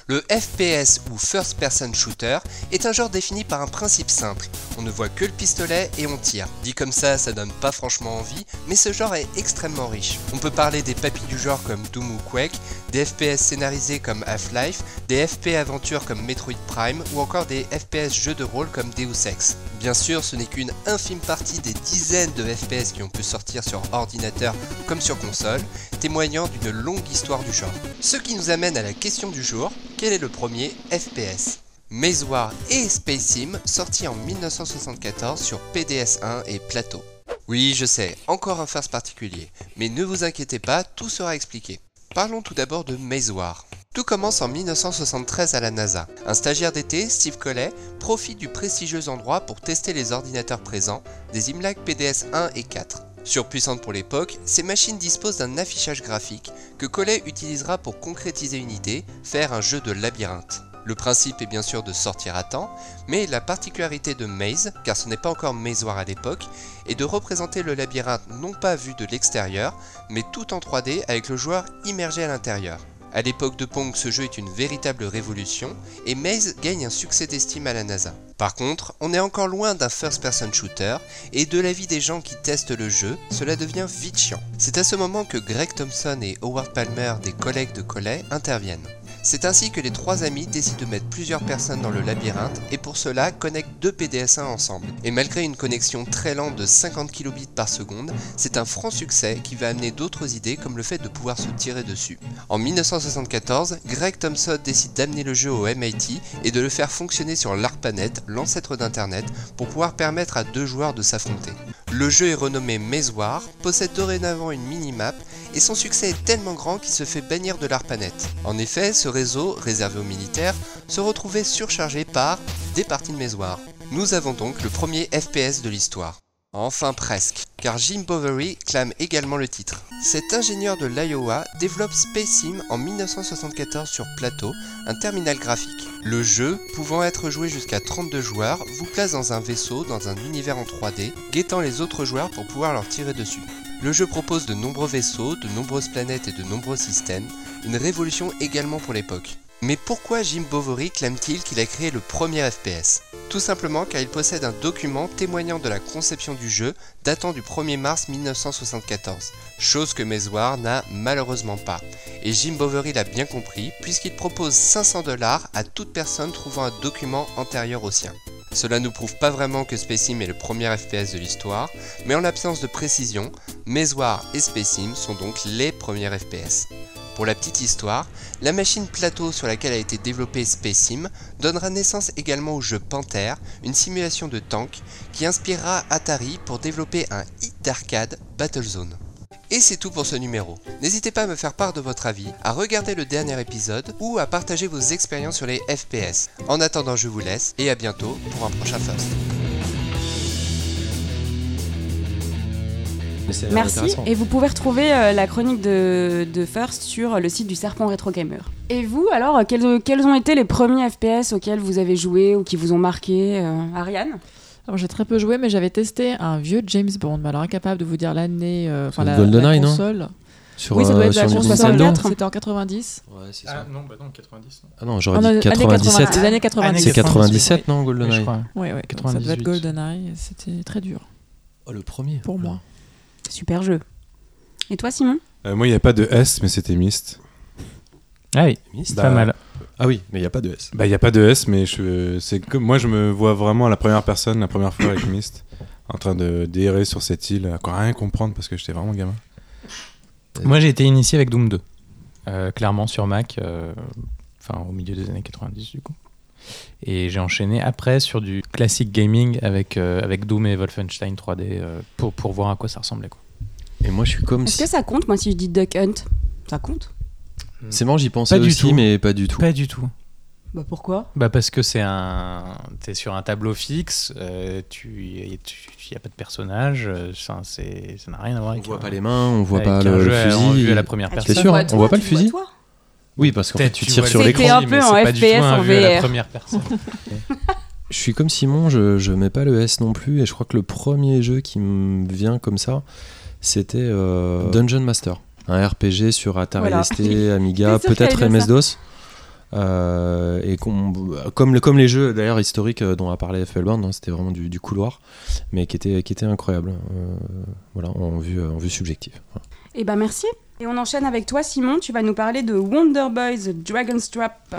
Le FPS ou First Person Shooter est un genre défini par un principe simple. On ne voit que le pistolet et on tire. Dit comme ça, ça donne pas franchement envie, mais ce genre est extrêmement riche. On peut parler des papilles du genre comme Doom ou Quake, des FPS scénarisés comme Half-Life, des FP aventures comme Metroid Prime ou encore des FPS jeux de rôle comme Deus Ex. Bien sûr, ce n'est qu'une infime partie des dizaines de FPS qui ont pu sortir sur ordinateur comme sur console, témoignant d'une longue histoire du genre. Ce qui nous amène à la question du jour, quel est le premier FPS Maze War et Space Sim sortis en 1974 sur PDS-1 et Plateau. Oui, je sais, encore un first particulier, mais ne vous inquiétez pas, tout sera expliqué. Parlons tout d'abord de War. Tout commence en 1973 à la NASA. Un stagiaire d'été, Steve Collet, profite du prestigieux endroit pour tester les ordinateurs présents, des Imlac PDS 1 et 4. Surpuissantes pour l'époque, ces machines disposent d'un affichage graphique que Collet utilisera pour concrétiser une idée, faire un jeu de labyrinthe. Le principe est bien sûr de sortir à temps, mais la particularité de Maze, car ce n'est pas encore Maze War à l'époque, est de représenter le labyrinthe non pas vu de l'extérieur, mais tout en 3D avec le joueur immergé à l'intérieur. À l'époque de Pong, ce jeu est une véritable révolution et Maze gagne un succès d'estime à la NASA. Par contre, on est encore loin d'un first-person shooter et de l'avis des gens qui testent le jeu, cela devient vite chiant. C'est à ce moment que Greg Thompson et Howard Palmer, des collègues de Collet, interviennent. C'est ainsi que les trois amis décident de mettre plusieurs personnes dans le labyrinthe et pour cela connectent deux PDS-1 ensemble. Et malgré une connexion très lente de 50 kilobits par seconde, c'est un franc succès qui va amener d'autres idées comme le fait de pouvoir se tirer dessus. En 1974, Greg Thompson décide d'amener le jeu au MIT et de le faire fonctionner sur l'ARPANET, l'ancêtre d'Internet, pour pouvoir permettre à deux joueurs de s'affronter. Le jeu est renommé War, possède dorénavant une minimap et son succès est tellement grand qu'il se fait bannir de l'ARPANET. En effet, réseau, réservé aux militaires, se retrouvait surchargé par des parties de War. Nous avons donc le premier FPS de l'histoire. En Enfin presque, car Jim Bovary clame également le titre. Cet ingénieur de l'Iowa développe Space Sim en 1974 sur Plateau, un terminal graphique. Le jeu, pouvant être joué jusqu'à 32 joueurs, vous place dans un vaisseau dans un univers en 3D, guettant les autres joueurs pour pouvoir leur tirer dessus. Le jeu propose de nombreux vaisseaux, de nombreuses planètes et de nombreux systèmes, une révolution également pour l'époque. Mais pourquoi Jim Bovary clame-t-il qu'il a créé le premier FPS Tout simplement car il possède un document témoignant de la conception du jeu datant du 1er mars 1974, chose que Mezwar n'a malheureusement pas. Et Jim Bovary l'a bien compris puisqu'il propose 500 dollars à toute personne trouvant un document antérieur au sien. Cela nous prouve pas vraiment que Spacim est le premier FPS de l'histoire, mais en l'absence de précision, Mezwar et Spacim sont donc les premiers FPS. Pour la petite histoire, la machine plateau sur laquelle a été développé Spacim donnera naissance également au jeu Panther, une simulation de tank qui inspirera Atari pour développer un hit d'arcade Battlezone. Et c'est tout pour ce numéro. N'hésitez pas à me faire part de votre avis, à regarder le dernier épisode ou à partager vos expériences sur les FPS. En attendant, je vous laisse et à bientôt pour un prochain First. Merci. Et vous pouvez retrouver euh, la chronique de, de First sur le site du Serpent Retro Gamer. Et vous, alors, quels, quels ont été les premiers FPS auxquels vous avez joué ou qui vous ont marqué euh, Ariane? Alors, j'ai très peu joué, mais j'avais testé un vieux James Bond, mais alors incapable de vous dire l'année, euh, enfin la, GoldenEye, la non console. Sur, oui, ça doit euh, être la sur console Nintendo 64, c'était en 90. Ouais, c'est Ah ça. non, bah non, 90. non. Ah non, j'aurais En dit années 97. Les années 90. C'est 97, oui. non, GoldenEye. Oui, oui, ça devait être 98. GoldenEye, c'était très dur Oh, le premier. pour moi. Super jeu. Et toi, Simon? Euh, moi, il n'y a pas de S, mais c'était Myst. Ah oui, c'est Bah, pas mal. Ah oui, mais il n'y a pas de S. Bah, il n'y a pas de S, mais je, c'est comme moi, je me vois vraiment à la première personne, la première fois avec Myst, en train de d'errer sur cette île, à quoi rien comprendre parce que j'étais vraiment gamin. Moi, j'ai été initié avec Doom 2. euh, clairement sur Mac, euh, enfin au milieu des années 90 du coup. Et j'ai enchaîné après sur du classic gaming avec, euh, avec Doom et Wolfenstein 3D euh, pour, pour voir à quoi ça ressemblait. Quoi. Et moi, je suis comme Est-ce si. que ça compte, moi, si je dis Duck Hunt? Ça compte? C'est marrant, j'y pensais Pas du aussi, tout. mais pas du tout. Pas du tout. Bah pourquoi? Bah parce que c'est un, t'es sur un tableau fixe, euh, tu, y a- y a pas de personnage, euh, ça, c'est, ça n'a rien à voir On avec. voit un- pas les mains, on voit avec pas un le, fusil. à la première Ah, tu personne. C'est te sûr, vois on voit pas le fusil Oui, parce qu'en fait, tu tu tires sur l'écran. un peu en c'est pas du tout FPS, un en vue à la VR. première personne. [LAUGHS] Je suis comme Simon, je, je mets pas le S non plus, et je crois que le premier jeu qui me vient comme ça, c'était euh, Dungeon Master, un RPG sur Atari Voilà. ST, [LAUGHS] Amiga, peut-être MS-DOS. Euh, et comme, le- comme les jeux d'ailleurs historiques euh, dont a parlé Band, hein, c'était vraiment du, du couloir, mais qui était, qui était incroyable. euh, voilà, en vue, en vue subjective. Voilà. Eh ben merci. Et on enchaîne avec toi, Simon. Tu vas nous parler de Wonder Boys Dragon's Trap.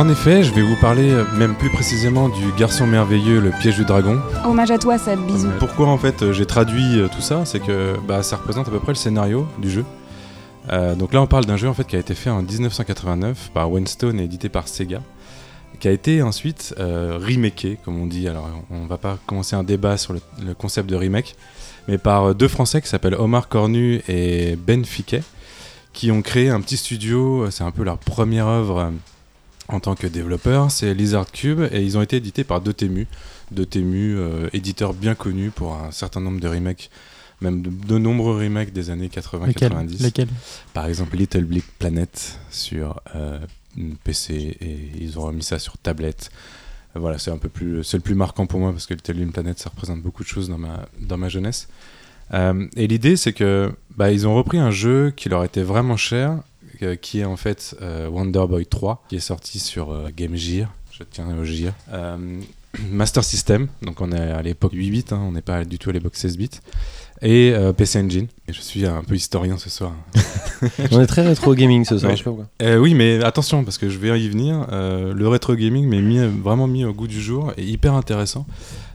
En effet, je vais vous parler euh, même plus précisément du garçon merveilleux, le piège du dragon. Hommage à toi, Seb. Bisous. Pourquoi en fait euh, j'ai traduit euh, tout ça? C'est que bah, ça représente à peu près le scénario du jeu. Euh, donc là on parle d'un jeu en fait qui a été fait en 1989 par Weinstone et édité par Sega, qui a été ensuite euh, remaké comme on dit. Alors on va pas commencer un débat sur le, le concept de remake, mais par euh, deux Français qui s'appellent Omar Cornu et Ben Fiquet, qui ont créé un petit studio. euh, C'est un peu leur première œuvre euh, en tant que développeur. C'est Lizard Cube et ils ont été édités par Dotemu. Dotemu, euh, éditeur bien connu pour un certain nombre de remakes, même de, de nombreux remakes des années 80-90. Lequel? Par exemple, Little Big Planet sur euh, PC et ils ont remis ça sur tablette. Voilà, c'est un peu plus, c'est le plus marquant pour moi parce que Little Big Planet, ça représente beaucoup de choses dans ma, dans ma jeunesse. Euh, et l'idée, c'est que bah, ils ont repris un jeu qui leur était vraiment cher, euh, qui est en fait euh, Wonder Boy 3, qui est sorti sur euh, Game Gear. Je tiens au Gear. Euh, [CLEARS THROAT] Master System, donc on est à l'époque 8 bits, hein, on n'est pas du tout à l'époque 16 bits, et euh, PC Engine. Et je suis un peu historien ce soir. [LAUGHS] On est très rétro gaming ce soir. Ouais. je sais pas pourquoi. Oui, mais attention, parce que je vais y venir. le rétro gaming m'est mis, vraiment mis au goût du jour et hyper intéressant.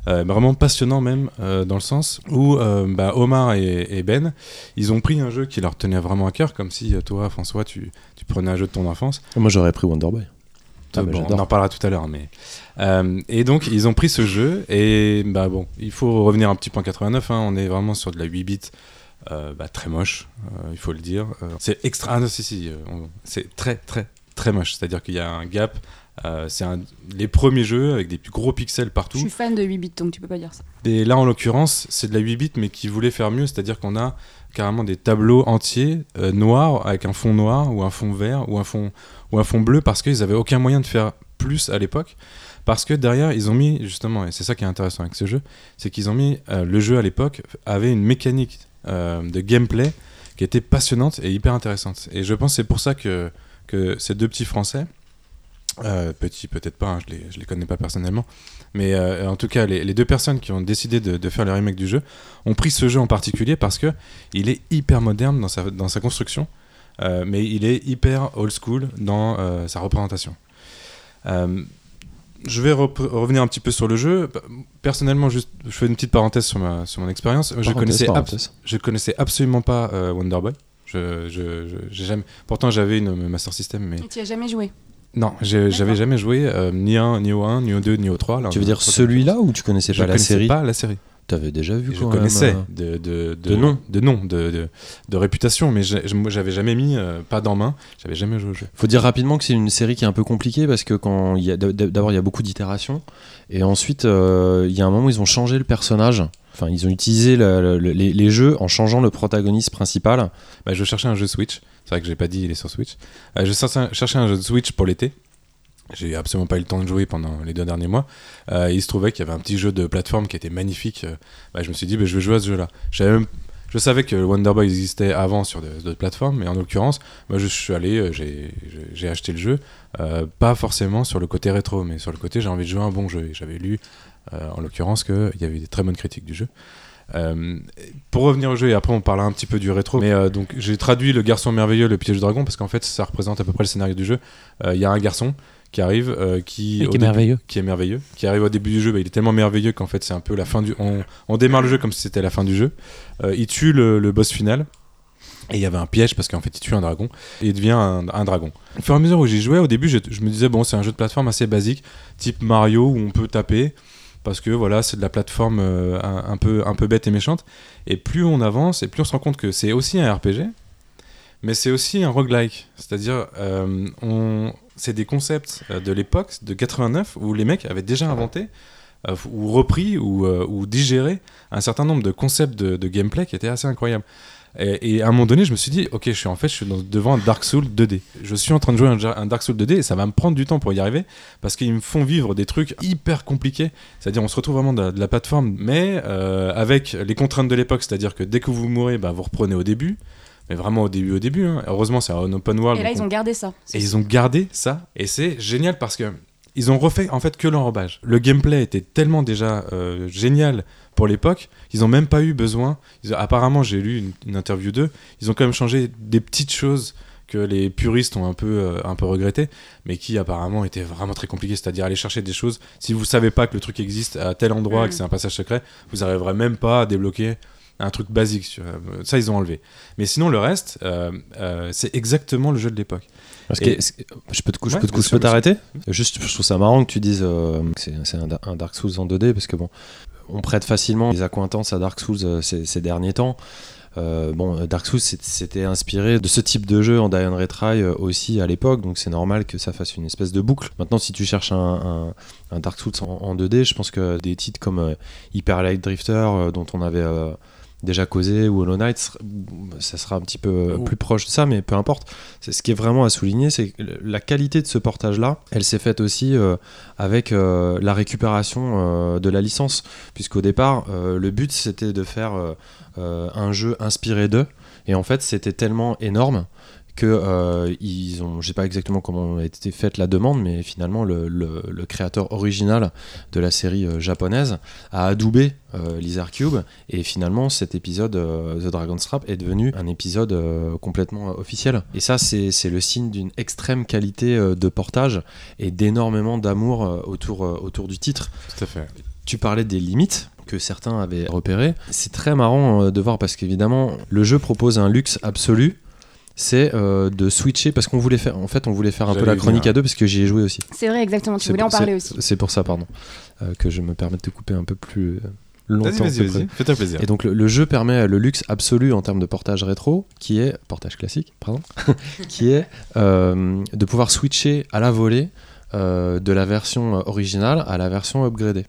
Euh, vraiment passionnant même, euh, dans le sens où euh, bah, Omar et, et Ben, ils ont pris un jeu qui leur tenait vraiment à cœur, comme si euh, toi, François, tu, tu prenais un jeu de ton enfance. Moi j'aurais pris Wonder Boy. Ah, bah, Bon, on en parlera tout à l'heure, mais euh, et donc ils ont pris ce jeu et bah bon, il faut revenir un petit peu en 89. hein, on est vraiment sur de la 8 bits, euh, bah, très moche, euh, il faut le dire. C'est extra, ah non, si si, on- c'est très très très moche. C'est-à-dire qu'il y a un gap. Euh, c'est un- les premiers jeux avec des plus gros pixels Je partout. suis fan de 8 bits, donc tu peux pas dire ça. Et là, en l'occurrence, c'est de la 8 bits, mais qui voulait faire mieux, c'est-à-dire qu'on a carrément des tableaux entiers euh, noirs avec un fond noir ou un fond vert ou un fond ou un fond bleu parce qu'ils avaient aucun moyen de faire plus à l'époque. Parce que derrière, ils ont mis justement, et c'est ça qui est intéressant avec ce jeu, c'est qu'ils ont mis euh, le jeu à l'époque avait une mécanique de gameplay qui était passionnante et hyper intéressante. Et je pense que c'est pour ça que que ces deux petits Français, euh, petits peut-être pas, hein, je les je les connais pas personnellement, mais euh, en tout cas, les, les deux personnes qui ont décidé de, de faire le remake du jeu ont pris ce jeu en particulier parce que il est hyper moderne dans sa, dans sa construction, euh, mais il est hyper old school dans euh, sa représentation. Euh, je vais revenir un petit peu sur le jeu. Personnellement, juste, je fais une petite parenthèse sur, ma, sur mon expérience. Je connaissais, ab- parenthèse. je connaissais absolument pas euh, Wonder Boy. Je, je, je- j'ai jamais... Pourtant, j'avais une Master System, mais Et tu y as jamais joué non, j'ai- j'avais jamais joué euh, ni, un, ni au 1, ni au 2, ni au 3. Là, Tu veux dire celui-là ou tu connaissais je pas la connaissais série pas la série. T'avais déjà vu Je quand connaissais même, euh, de, de, de, de nom. de nom, de, de, de réputation, mais je- j'avais jamais mis euh, pas dans main, j'avais jamais joué au jeu. Faut dire rapidement que c'est une série qui est un peu compliquée parce que quand il d'abord il y a beaucoup d'itérations et ensuite euh, il y a un moment où ils ont changé le personnage. Enfin, ils ont utilisé le- le- les, les jeux en changeant le protagoniste principal. Bah, je cherchais un jeu Switch, c'est vrai que j'ai pas dit il est sur Switch. Je cherchais, cherchais un jeu de Switch pour l'été. J'ai absolument pas eu le temps de jouer pendant les deux derniers mois. Euh, il se trouvait qu'il y avait un petit jeu de plateforme qui était magnifique. Euh, bah, je me suis dit, bah, je vais jouer à ce jeu-là. Je savais que Wonder Boy existait avant sur d'autres plateformes, mais en l'occurrence, moi je suis allé, euh, j'ai acheté le jeu, pas forcément sur le côté rétro, mais sur le côté j'ai envie de jouer à un bon jeu. J'avais lu, en l'occurrence, qu'il y avait des très bonnes critiques du jeu. Pour revenir au jeu, et après on parlera un petit peu du rétro, mais donc j'ai traduit le garçon merveilleux, le piège du dragon, parce qu'en fait ça représente à peu près le scénario du jeu. Il y a un garçon qui arrive, euh, qui, qui est début- merveilleux. qui est merveilleux, qui arrive au début du jeu, bah, il est tellement merveilleux qu'en fait c'est un peu la fin du. On, on démarre le jeu comme si c'était la fin du jeu. Euh, il tue le, le boss final. Et il y avait un piège parce qu'en fait il tue un dragon et il devient un, un dragon. Au fur et à mesure où j'y jouais, au début je, je me disais bon c'est un jeu de plateforme assez basique, type Mario où on peut taper parce que voilà c'est de la plateforme euh, un, un peu, un peu bête et méchante. Et plus on avance et plus on se rend compte que c'est aussi un RPG, mais c'est aussi un roguelike. C'est-à-dire on, c'est des concepts euh, de l'époque de 89 où les mecs avaient déjà inventé euh, ou repris ou, euh, ou digéré un certain nombre de concepts de, gameplay qui étaient assez incroyables. Et, à un moment donné, je me suis dit, ok, je suis en fait, je suis devant un Dark Souls 2D. Je suis en train de jouer un, Dark Souls 2D et ça va me prendre du temps pour y arriver parce qu'ils me font vivre des trucs hyper compliqués. C'est-à-dire, on se retrouve vraiment de, la- plateforme, mais avec les contraintes de l'époque, c'est-à-dire que dès que vous mourrez, bah, vous reprenez au début. Mais vraiment au début, au début. hein. Heureusement, c'est un open world. Et là, ils on- ont gardé ça. et ils ont gardé ça, et c'est génial parce que ils ont refait en fait que l'enrobage. Le gameplay était tellement déjà euh, génial pour l'époque, ils ont même pas eu besoin. ils ont- apparemment, j'ai lu une, une interview d'eux, ils ont quand même changé des petites choses que les puristes ont un peu, euh, un peu regretté, mais qui apparemment étaient vraiment très compliquées, c'est-à-dire aller chercher des choses. Si vous savez pas que le truc existe à tel endroit, Mm. et que c'est un passage secret, vous arriverez même pas à débloquer un truc basique. Ça, ils ont enlevé. Mais sinon, le reste, euh, euh, c'est exactement le jeu de l'époque. Parce que, je peux te, t'arrêter Juste, je trouve ça marrant que tu dises euh, que c'est un, un Dark Souls en 2D parce que bon, on prête facilement les accointances à Dark Souls euh, ces, ces derniers temps. Euh, bon, Dark Souls c'était inspiré de ce type de jeu en Die and Retry aussi à l'époque, donc c'est normal que ça fasse une espèce de boucle. Maintenant, si tu cherches un, un- un Dark Souls en, en 2D, je pense que des titres comme Hyper Light Drifter, dont on avait déjà causé, ou Hollow Knight, ça sera un petit peu euh, Oh. plus proche de ça, mais peu importe. C'est ce qui est vraiment à souligner, c'est que la qualité de ce portage-là, elle s'est faite aussi euh, avec euh, la récupération euh, de la licence, puisqu'au départ, le but c'était de faire un jeu inspiré d'eux, et en fait, c'était tellement énorme que euh, ils ont, je sais pas exactement comment a été faite la demande, mais finalement le, le- le créateur original de la série euh, japonaise a adoubé euh, Lizard Cube et finalement cet épisode euh, The Dragon's Trap est devenu un épisode complètement officiel. Et ça c'est le signe d'une extrême qualité de portage et d'énormément d'amour autour, autour du titre. Tout à fait. Tu parlais des limites que certains avaient repérées. C'est très marrant de voir parce qu'évidemment, le jeu propose un luxe absolu. C'est euh, de switcher parce qu'on voulait faire en fait on voulait faire un peu la chronique à deux parce que j'y ai joué aussi. C'est vrai, exactement. Tu voulais en parler aussi. C'est pour ça pardon euh, que je me permets de te couper un peu plus euh, longtemps. Vas-y. Fais-toi plaisir. Et donc le, le jeu permet le luxe absolu en termes de portage rétro, qui est portage classique, pardon, [LAUGHS] qui est euh, de pouvoir switcher à la volée euh, de la version originale à la version upgradée.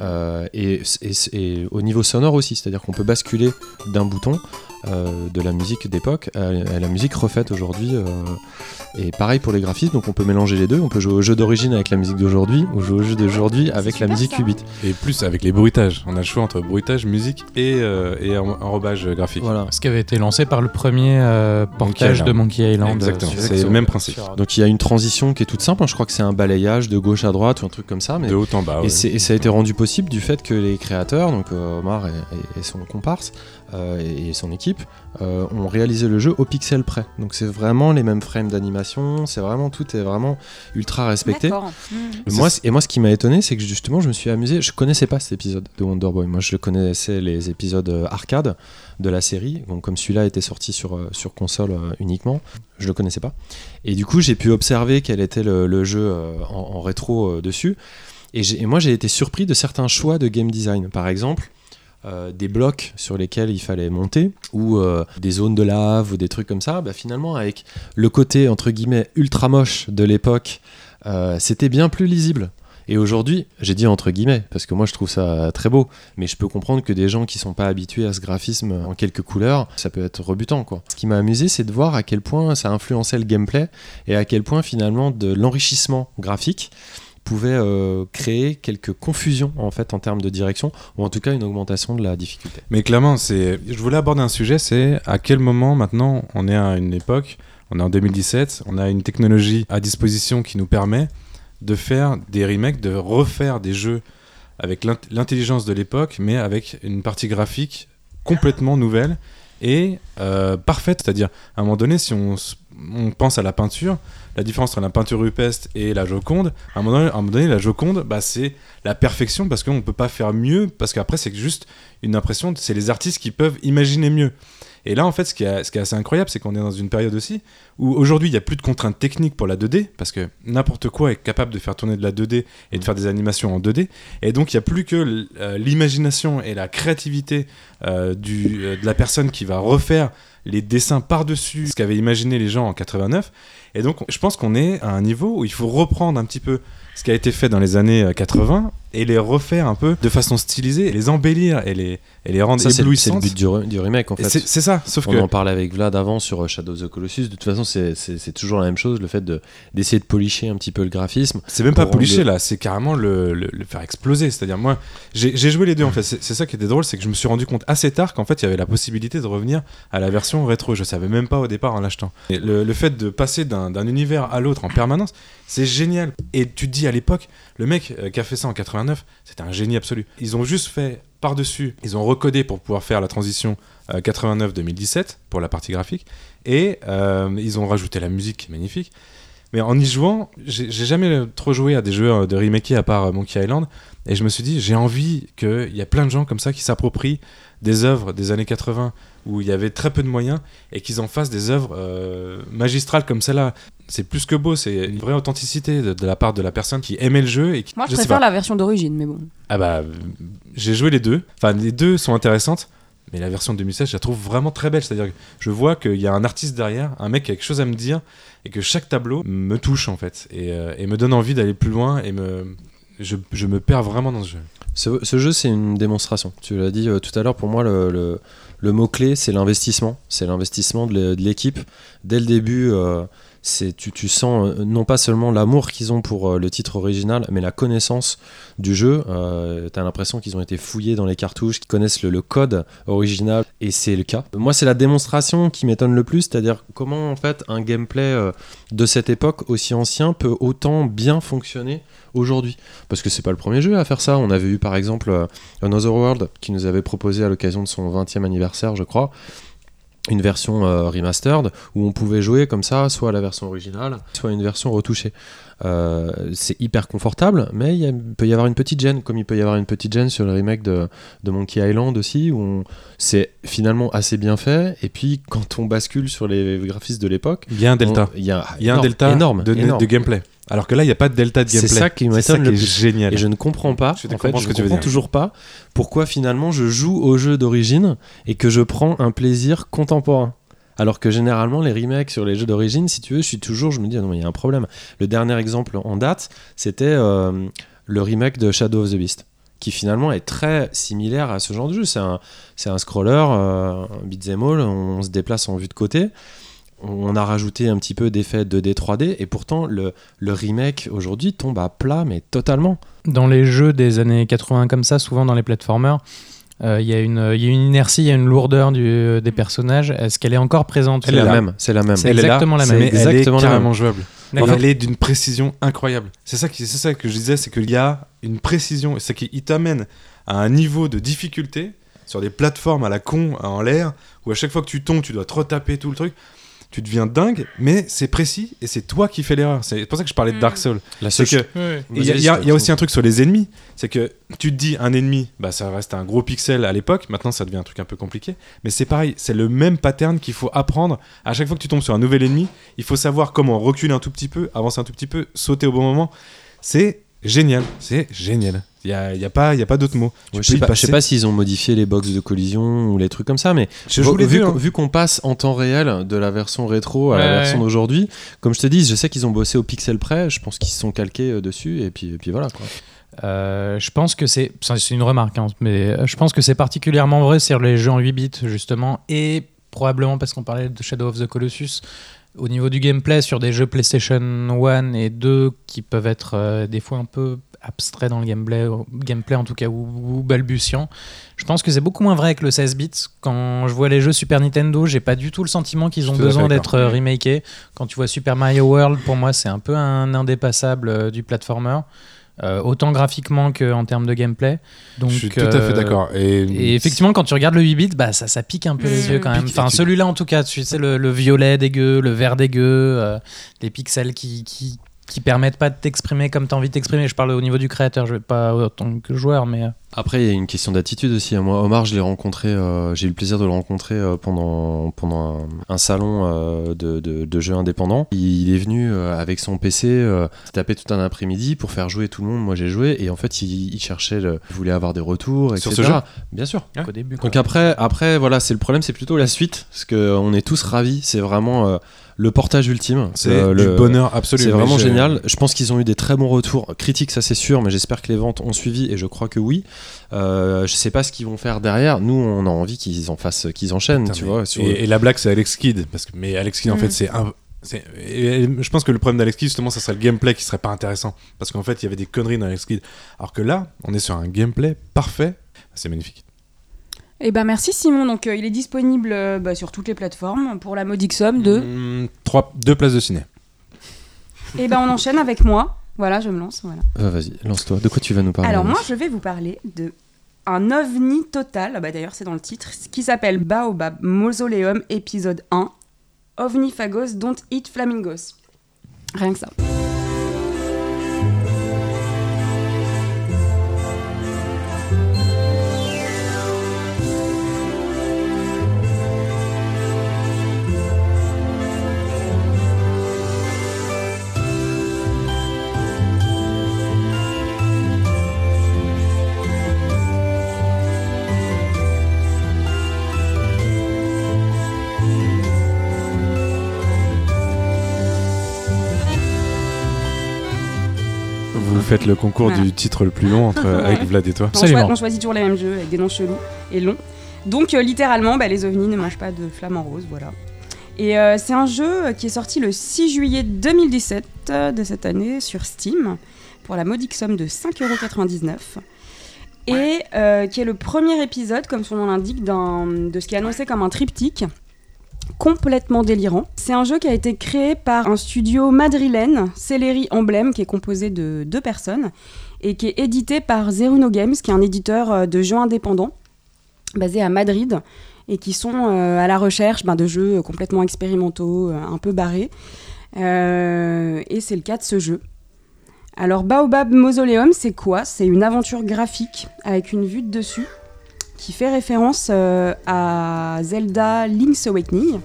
Euh, et, et- et au niveau sonore aussi, c'est-à-dire qu'on peut basculer d'un bouton euh, de la musique d'époque à, à la musique refaite aujourd'hui. euh, et pareil pour les graphismes, donc on peut mélanger les deux. On peut jouer au jeu d'origine avec la musique d'aujourd'hui ou jouer au jeu d'aujourd'hui avec la musique ça. 8 bits. Et plus avec les bruitages. On a le choix entre bruitage, musique et, euh, et en- enrobage graphique. Voilà. Ce qui avait été lancé par le premier euh, portage de Monkey Island. Exactement, c'est le même principe. Donc il y a une transition qui est toute simple, hein. je crois que c'est un balayage de gauche à droite ou un truc comme ça, mais De haut en bas. et, ouais. c'est- et ça a été rendu possible du fait que les créateurs, donc Omar et, et- et son comparse et, et son équipe, euh, ont réalisé le jeu au pixel près. Donc c'est vraiment les mêmes frames d'animation, c'est vraiment tout est vraiment ultra respecté. D'accord. Mmh. Et Moi, et moi, ce qui m'a étonné, c'est que justement, je me suis amusé. Je connaissais pas cet épisode de Wonder Boy. Moi, je connaissais les épisodes euh, arcade de la série. Donc, comme celui-là était sorti sur, euh, sur console euh, uniquement, je le connaissais pas. Et du coup, j'ai pu observer quel était le, le jeu euh, en, en rétro euh, dessus. Et, et moi, j'ai été surpris de certains choix de game design. Par exemple, euh, des blocs sur lesquels il fallait monter ou euh, des zones de lave ou des trucs comme ça, bah, finalement avec le côté entre guillemets ultra moche de l'époque, euh, c'était bien plus lisible. Et aujourd'hui, j'ai dit entre guillemets, parce que moi je trouve ça très beau, mais je peux comprendre que des gens qui sont pas habitués à ce graphisme en quelques couleurs, ça peut être rebutant. Ce qui m'a amusé, c'est de voir à quel point ça influençait le gameplay et à quel point finalement de l'enrichissement graphique pouvait euh, créer quelques confusions en fait en termes de direction ou en tout cas une augmentation de la difficulté. Mais clairement, c'est. Je voulais aborder un sujet, c'est à quel moment maintenant on est à une époque, on est en 2017, on a une technologie à disposition qui nous permet de faire des remakes, de refaire des jeux avec l'int- l'intelligence de l'époque, mais avec une partie graphique complètement nouvelle et euh, parfaite. C'est-à-dire, à un moment donné, si on pense à la peinture, la différence entre la peinture rupestre et la Joconde, à un moment donné, la Joconde, bah, c'est la perfection parce qu'on ne peut pas faire mieux, parce qu'après, c'est juste une impression, c'est les artistes qui peuvent imaginer mieux. Et là, en fait, ce qui est, assez incroyable, c'est qu'on est dans une période aussi où aujourd'hui, il n'y a plus de contraintes techniques pour la 2D, parce que n'importe quoi est capable de faire tourner de la 2D et de faire des animations en 2D. Et donc, il n'y a plus que euh, l'imagination et la créativité euh, euh, de la personne qui va refaire les dessins par-dessus ce qu'avaient imaginé les gens en 89. Et donc, je pense qu'on est à un niveau où il faut reprendre un petit peu ce qui a été fait dans les années euh, 80 et les refaire un peu de façon stylisée, et les embellir et les, et les rendre Ça c'est le, c'est le éblouissantes. but du, re- du remake en fait. C'est ça, sauf On que en parlait avec Vlad avant sur euh, Shadow of the Colossus. De toute façon, c'est- toujours la même chose, le fait de- d'essayer de policher un petit peu le graphisme. c'est même pas rendre- là, c'est carrément le, le- le faire exploser. C'est-à-dire, moi, j'ai joué les deux en fait. C'est ça qui était drôle, c'est que je me suis rendu compte assez tard qu'en fait, il y avait la possibilité de revenir à la version rétro. Je savais même pas au départ en l'achetant. Et Le, le fait de passer d'un d'un univers à l'autre en permanence, c'est génial. Et tu te dis à l'époque, le mec euh, qui a fait ça en 89, c'était un génie absolu. Ils ont juste fait par-dessus, ils ont recodé pour pouvoir faire la transition euh, 89-2017 pour la partie graphique. Et euh, ils ont rajouté la musique qui est magnifique. Mais en y jouant, j'ai jamais trop joué à des jeux euh, de remake à part euh, Monkey Island. Et je me suis dit, j'ai envie qu'il y a plein de gens comme ça qui s'approprient des œuvres des années 80 où il y avait très peu de moyens et qu'ils en fassent des œuvres euh, magistrales comme celle-là. C'est plus que beau, c'est une vraie authenticité de, de la part de la personne qui aimait le jeu et qui. Moi, je, préfère la version d'origine, mais bon. Ah bah, j'ai joué les deux. Enfin, les deux sont intéressantes. Mais la version de 2016, je la trouve vraiment très belle. C'est-à-dire que je vois qu'il y a un artiste derrière, un mec qui a quelque chose à me dire, et que chaque tableau me touche en fait, et, euh, et me donne envie d'aller plus loin, et me, je, je me perds vraiment dans ce jeu. Ce, ce jeu, c'est une démonstration. Tu l'as dit euh, tout à l'heure, pour moi, le, le- le mot-clé, c'est l'investissement. C'est l'investissement de l'é- de l'équipe. Dès le début, euh, c'est tu, tu sens euh, non pas seulement l'amour qu'ils ont pour euh, le titre original, mais la connaissance du jeu. Euh, T'as l'impression qu'ils ont été fouillés dans les cartouches, qu'ils connaissent le, le code original, et c'est le cas. Moi, c'est la démonstration qui m'étonne le plus, c'est-à-dire comment en fait un gameplay euh, de cette époque aussi ancien peut autant bien fonctionner aujourd'hui. Parce que c'est pas le premier jeu à faire ça. On avait eu par exemple Another World qui nous avait proposé à l'occasion de son 20e anniversaire, je crois, une version euh, remastered où on pouvait jouer comme ça, soit la version originale, soit une version retouchée. Euh, c'est hyper confortable, mais il y a- il peut y avoir une petite gêne, comme il peut y avoir une petite gêne sur le remake de, de Monkey Island aussi, où c'est finalement assez bien fait. Et puis quand on bascule sur les graphismes de l'époque, Il y a un delta. il y a, Il y a un delta énorme, de, énorme. de gameplay. Alors que là, il n'y a pas de delta de C'est gameplay. ça qui C'est ça m'étonne qui le est plus. génial. Et je ne comprends pas, Je en fait, comprends je que toujours pas pourquoi finalement je joue au jeu d'origine et que je prends un plaisir contemporain. Alors que généralement les remakes sur les jeux d'origine, si tu veux, je suis toujours, je me dis ah non mais il y a un problème. Le dernier exemple en date, c'était euh, le remake de Shadow of the Beast, qui finalement est très similaire à ce genre de jeu. C'est un, c'est un scroller, euh, un beat'em all, on se déplace en vue de côté. On a rajouté un petit peu d'effets 2D, 3D, et pourtant le, le remake aujourd'hui tombe à plat, mais totalement. Dans les jeux des années 80 comme ça, souvent dans les platformers, euh, il y, a une- il y a une inertie, il y a une lourdeur du- des personnages. Est-ce qu'elle est encore présente C'est Elle est la même, c'est la même. C'est exactement la même. mais Exactement elle est la même. carrément jouable. Elle est d'une précision incroyable. C'est ça, qui- ça que je disais, c'est qu'il y a une précision, c'est qu'il t'amène à un niveau de difficulté sur des plateformes à la con en l'air, où à chaque fois que tu tombes, tu dois te retaper tout le truc. Tu deviens dingue, mais c'est précis et c'est toi qui fais l'erreur. C'est pour ça que je parlais de Mm. Dark Souls. La C'est que y il y a aussi un truc sur les ennemis, c'est que tu te dis un ennemi, bah ça reste un gros pixel à l'époque, maintenant ça devient un truc un peu compliqué, mais c'est pareil, c'est le même pattern qu'il faut apprendre. À chaque fois que tu tombes sur un nouvel ennemi, il faut savoir comment reculer un tout petit peu, avancer un tout petit peu, sauter au bon moment. C'est génial, c'est génial. Il y a, y a pas, il y a pas d'autre mot. Ouais, je sais pas, sais pas s'ils ont modifié les box de collision ou les trucs comme ça, mais Je vu, hein. vu qu'on passe en temps réel de la version rétro à la version ouais. d'aujourd'hui, comme je te dis, je sais qu'ils ont bossé au pixel près, je pense qu'ils se sont calqués euh, dessus et puis, et puis voilà quoi. Euh, je pense que c'est c'est une remarque, hein, mais euh, je pense que c'est particulièrement vrai sur les jeux en 8 bits justement, et probablement parce qu'on parlait de Shadow of the Colossus. Au niveau du gameplay, sur des jeux PlayStation 1 et 2 qui peuvent être euh, des fois un peu abstraits dans le gameplay, gameplay en tout cas, ou, ou balbutiant, je pense que c'est beaucoup moins vrai avec le 16 bits. Quand je vois les jeux Super Nintendo, j'ai pas du tout le sentiment qu'ils ont besoin d'être euh, remakés. Quand tu vois Super Mario World, pour moi, c'est un peu un indépassable euh, du platformer. Euh, autant graphiquement qu'en termes de gameplay. Donc, je suis tout à fait euh, d'accord. Et, Et effectivement, quand tu regardes le 8 bits, bah, ça, ça pique un peu les Mmh. yeux quand même. Enfin, tu- celui-là en tout cas, tu sais, le, le violet dégueu, le vert dégueu, euh, les pixels qui, qui, qui permettent pas de t'exprimer comme tu as envie de t'exprimer. Je parle au niveau du créateur, je vais pas en tant que joueur, mais. euh, Après, il y a une question d'attitude aussi. hein. Moi, Omar, je l'ai rencontré, euh, j'ai eu le plaisir de le rencontrer euh, pendant, pendant un, un salon euh, de, de, de jeux indépendants. Il, est venu euh, avec son PC, euh, tapé tout un après-midi pour faire jouer tout le monde. Moi, j'ai joué et en fait, il, il cherchait, le- il voulait avoir des retours, Sur etc. ce jeu Bien sûr. Ouais. Au début. Donc après, après voilà, c'est le problème, c'est plutôt la suite, parce que on est tous ravis. C'est vraiment euh, le portage ultime. c'est Euh, du le- bonheur absolu. C'est vraiment génial. Je pense qu'ils ont eu des très bons retours critiques, ça c'est sûr, mais j'espère que les ventes ont suivi et je crois que oui. Euh, je sais pas ce qu'ils vont faire derrière. Nous, on a envie qu'ils en fassent, qu'ils enchaînent, Putain, tu mais- vois. sur- et, et la blague, c'est Alex Kidd. Parce que, mais Alex Kidd, en Mm. fait, c'est un. c'est- et je pense que le problème d'Alex Kidd, justement, ça serait le gameplay qui serait pas intéressant. Parce qu'en fait, il y avait des conneries dans Alex Kidd. Alors que là, on est sur un gameplay parfait. C'est magnifique. Eh ben merci Simon. Donc euh, il est disponible euh, bah, sur toutes les plateformes pour la modique somme de. Mm, trois, deux places de ciné. [LAUGHS] Et ben on enchaîne avec moi. Voilà, je me lance. Voilà. Euh, Vas-y, lance-toi. De quoi tu vas nous parler Alors moi, je vais vous parler de un ovni total. Ah bah d'ailleurs, c'est dans le titre, qui s'appelle Baobab Mausoleum épisode 1. OVNI Fagos Don't Eat Flamingos. Rien que ça. Faites le concours Voilà. du titre le plus long entre, avec Vlad et toi. On, on choisit toujours les mêmes jeux avec des noms chelous et longs. Donc euh, littéralement, bah, les ovnis ne mangent pas de flamants roses, voilà. Et euh, c'est un jeu qui est sorti le 6 juillet 2017 euh, de cette année sur Steam pour la modique somme de 5,99€. Et euh, qui est le premier épisode, comme son nom l'indique, de ce qui est annoncé comme un triptyque complètement délirant. C'est un jeu qui a été créé par un studio madrilène, Celery Emblem, qui est composé de deux personnes, et qui est édité par Zeruno Games, qui est un éditeur euh, de jeux indépendants, basé à Madrid, et qui sont euh, à la recherche ben, de jeux complètement expérimentaux, euh, un peu barrés. Euh, et c'est le cas de ce jeu. Alors Baobab Mausoleum, c'est quoi? C'est une aventure graphique avec une vue de dessus qui fait référence euh, à Zelda Link's Awakening.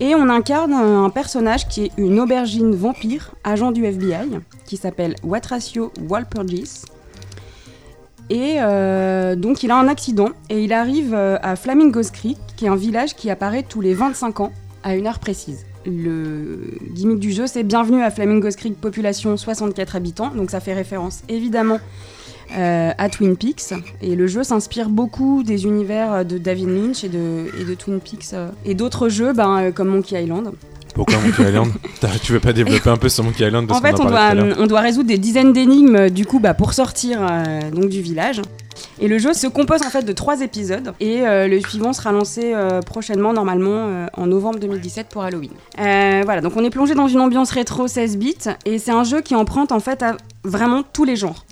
Et on incarne un personnage qui est une aubergine vampire, agent du FBI, qui s'appelle Watracio Walpurgis. Et euh, donc il a un accident et il arrive euh, à Flamingos Creek, qui est un village qui apparaît tous les 25 ans à une heure précise. Le gimmick du jeu, c'est Bienvenue à Flamingos Creek, population 64 habitants. Donc ça fait référence évidemment euh, à Twin Peaks. Et le jeu s'inspire beaucoup des univers de David Lynch et de, et de Twin Peaks euh, et d'autres jeux ben, euh, comme Monkey Island. Pourquoi Monkey Island [LAUGHS] Tu veux pas développer un peu sur Monkey Island parce En fait, on en doit, on doit résoudre des dizaines d'énigmes du coup bah, pour sortir euh, donc du village. Et le jeu se compose en fait de trois épisodes et euh, le suivant sera lancé euh, prochainement normalement en novembre 2017 pour Halloween. Voilà, donc on est plongé dans une ambiance rétro 16 bits et c'est un jeu qui emprunte en fait à vraiment tous les genres.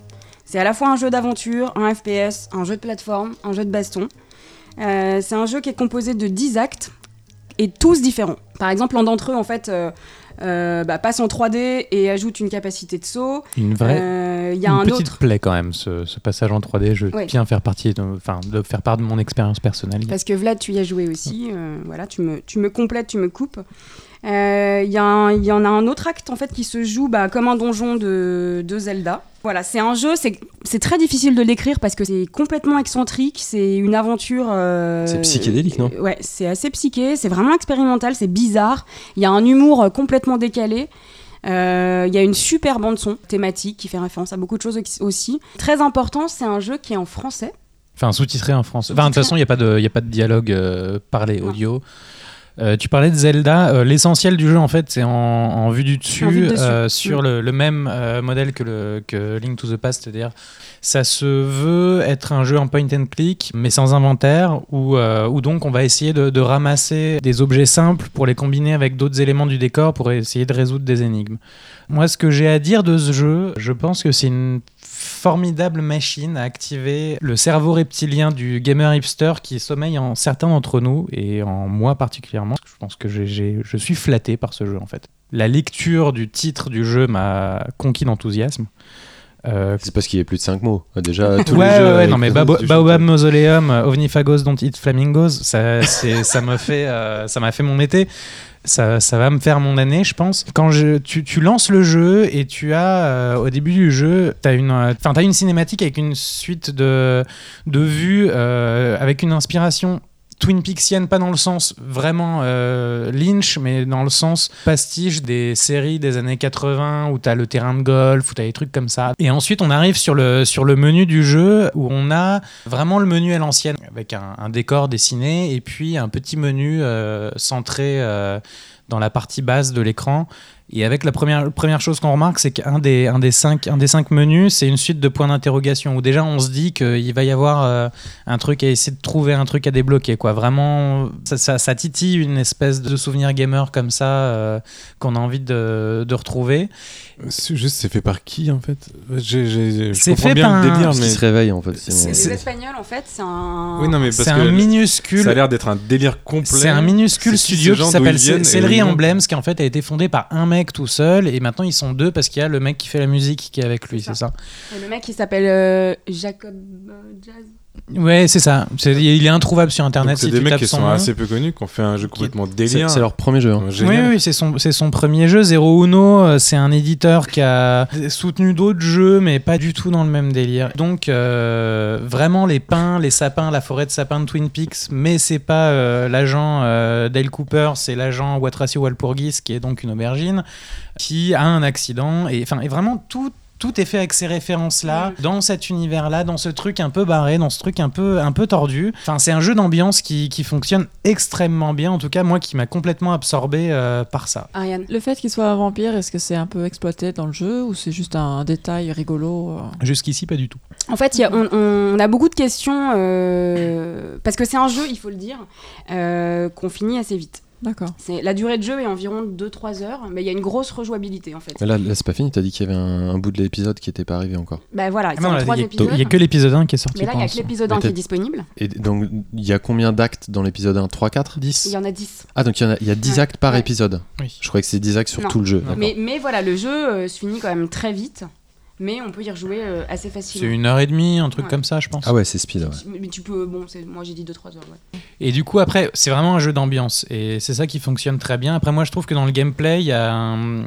C'est à la fois un jeu d'aventure, un FPS, un jeu de plateforme, un jeu de baston. Euh, c'est un jeu qui est composé de 10 actes et tous différents. Par exemple, l'un d'entre eux en fait euh, euh, bah, passe en 3D et ajoute une capacité de saut. Une vraie. Euh, Il y a une un petite autre. plaie quand même, ce, ce passage en 3D. Je Ouais. bien faire partie, de, enfin, de faire part de mon expérience personnelle. Parce que Vlad, tu y as joué aussi. voilà, tu me, tu me complètes, tu me coupes. Euh, Il y, en a un autre acte en fait qui se joue bah, comme un donjon de, de Zelda. Voilà, c'est un jeu, c'est très difficile de l'écrire parce que c'est complètement excentrique, c'est une aventure. euh, C'est psychédélique, non? Ouais, c'est assez psyché, c'est vraiment expérimental, c'est bizarre. Il y a un humour euh, complètement décalé. Euh, Il y a une super bande son thématique qui fait référence à beaucoup de choses aussi. Très important, c'est un jeu qui est en français. Enfin, sous-titré en français. Enfin, de toute façon, il n'y a, pas de- il y a pas de dialogue euh, parlé Non. audio. Euh, tu parlais de Zelda. euh, L'essentiel du jeu, en fait, c'est en, en vue du dessus, vue euh, sur le, le même modèle que, le, que Link to the Past. C'est-à-dire, ça se veut être un jeu en point and click, mais sans inventaire, où, où donc on va essayer de, de ramasser des objets simples pour les combiner avec d'autres éléments du décor pour essayer de résoudre des énigmes. Moi, ce que j'ai à dire de ce jeu, je pense que c'est une formidable machine à activer le cerveau reptilien du gamer hipster qui sommeille en certains d'entre nous et en moi particulièrement. Je pense que je suis flatté par ce jeu en fait. La lecture du titre du jeu m'a conquis d'enthousiasme. Euh, C'est parce qu'il y a plus de 5 mots. Déjà, tous ouais, les ouais, ouais, non, mais Babo- Baobab. Mausoleum, euh, Ovnifagos Don't Eat Flamingos, ça, ça me fait, euh, ça m'a fait mon été. Ça, ça va me faire mon année, je pense. Quand je, tu, tu lances le jeu et tu as, euh, au début du jeu, tu as, une euh, t'as une cinématique avec une suite de, de vues, euh, avec une inspiration Twin Peaksienne, pas dans le sens vraiment euh, Lynch, mais dans le sens pastiche des séries des années 80 où t'as le terrain de golf, où t'as des trucs comme ça. Et ensuite, on arrive sur le, sur le menu du jeu où on a vraiment le menu à l'ancienne avec un, décor dessiné et puis un petit menu euh, centré euh, dans la partie basse de l'écran. Et avec la première, première chose qu'on remarque, c'est qu'un des, un des, cinq, un des cinq menus, c'est une suite de points d'interrogation où déjà on se dit qu'il va y avoir euh, un truc à essayer de trouver, un truc à débloquer. Quoi. Vraiment, ça, ça, ça titille une espèce de souvenir gamer comme ça euh, qu'on a envie de, de retrouver. C'est Juste, c'est fait par qui en fait? J'ai- j'ai- Je C'est comprends fait bien par le un- délire, mais. se en fait. sinon. C'est- Les c'est- Espagnols, en fait, c'est un. Oui, non, mais parce C'est que un minuscule. ça a l'air d'être un délire complet. C'est un minuscule C'est studio qui s'appelle Celery Emblems, qui en fait a été fondé par un mec tout seul, et maintenant ils sont deux parce qu'il y a le mec qui fait la musique qui est avec lui, C'est ça Et le mec, il s'appelle euh, Jacob euh, Jazz. Ouais, c'est ça. Il est introuvable sur internet C'est si des tu mecs qui son sont nom. assez peu connus, qui ont fait un jeu complètement délire. c'est leur premier jeu. hein. Oui, oui, c'est son, c'est son premier jeu. Zero Uno, euh, c'est un éditeur qui a soutenu d'autres jeux, mais pas du tout dans le même délire. Donc, euh, vraiment, les pins, les sapins, la forêt de sapins de Twin Peaks, mais c'est pas euh, l'agent euh, Dale Cooper, c'est l'agent Watracio Walpurgis, qui est donc une aubergine, qui a un accident. Et, enfin, et vraiment, tout tout est fait avec ces références-là, Mm. dans cet univers-là, dans ce truc un peu barré, dans ce truc un peu, un peu tordu. Enfin, c'est un jeu d'ambiance qui, qui fonctionne extrêmement bien, en tout cas, moi qui m'a complètement absorbé euh, par ça. Ariane. Le fait qu'il soit un vampire, est-ce que c'est un peu exploité dans le jeu ou c'est juste un détail rigolo euh Jusqu'ici, pas du tout. En fait, il y a- on, on a beaucoup de questions euh, parce que c'est un jeu, il faut le dire, euh, qu'on finit assez vite. D'accord. C'est la durée de jeu est environ 2-3 heures, mais il y a une grosse rejouabilité en fait. Mais là, là c'est pas fini, t'as dit qu'il y avait un, un bout de l'épisode qui était pas arrivé encore. Bah voilà, Ah il y a- épisodes. il y a que l'épisode 1 qui est sorti. Mais là, il y a que l'épisode Mais 1 qui est disponible. Et donc, il y a combien d'actes dans l'épisode 1 3, 4 10. Il y en a 10. Ah, donc il y, y a 10 Ouais. actes par Ouais. épisode. Oui. Je croyais que c'est 10 actes sur Non. tout le jeu. Mais, mais voilà, le jeu euh, se finit quand même très vite, mais on peut y rejouer euh, assez C'est facilement. une heure et demie, un truc Ouais. comme ça, je pense. Ah ouais, c'est speed. ouais. Mais tu peux, bon, c'est- moi j'ai dit 2-3 heures. Ouais. Et du coup, après, c'est vraiment un jeu d'ambiance. Et c'est ça qui fonctionne très bien. Après, moi, je trouve que dans le gameplay, il y a un,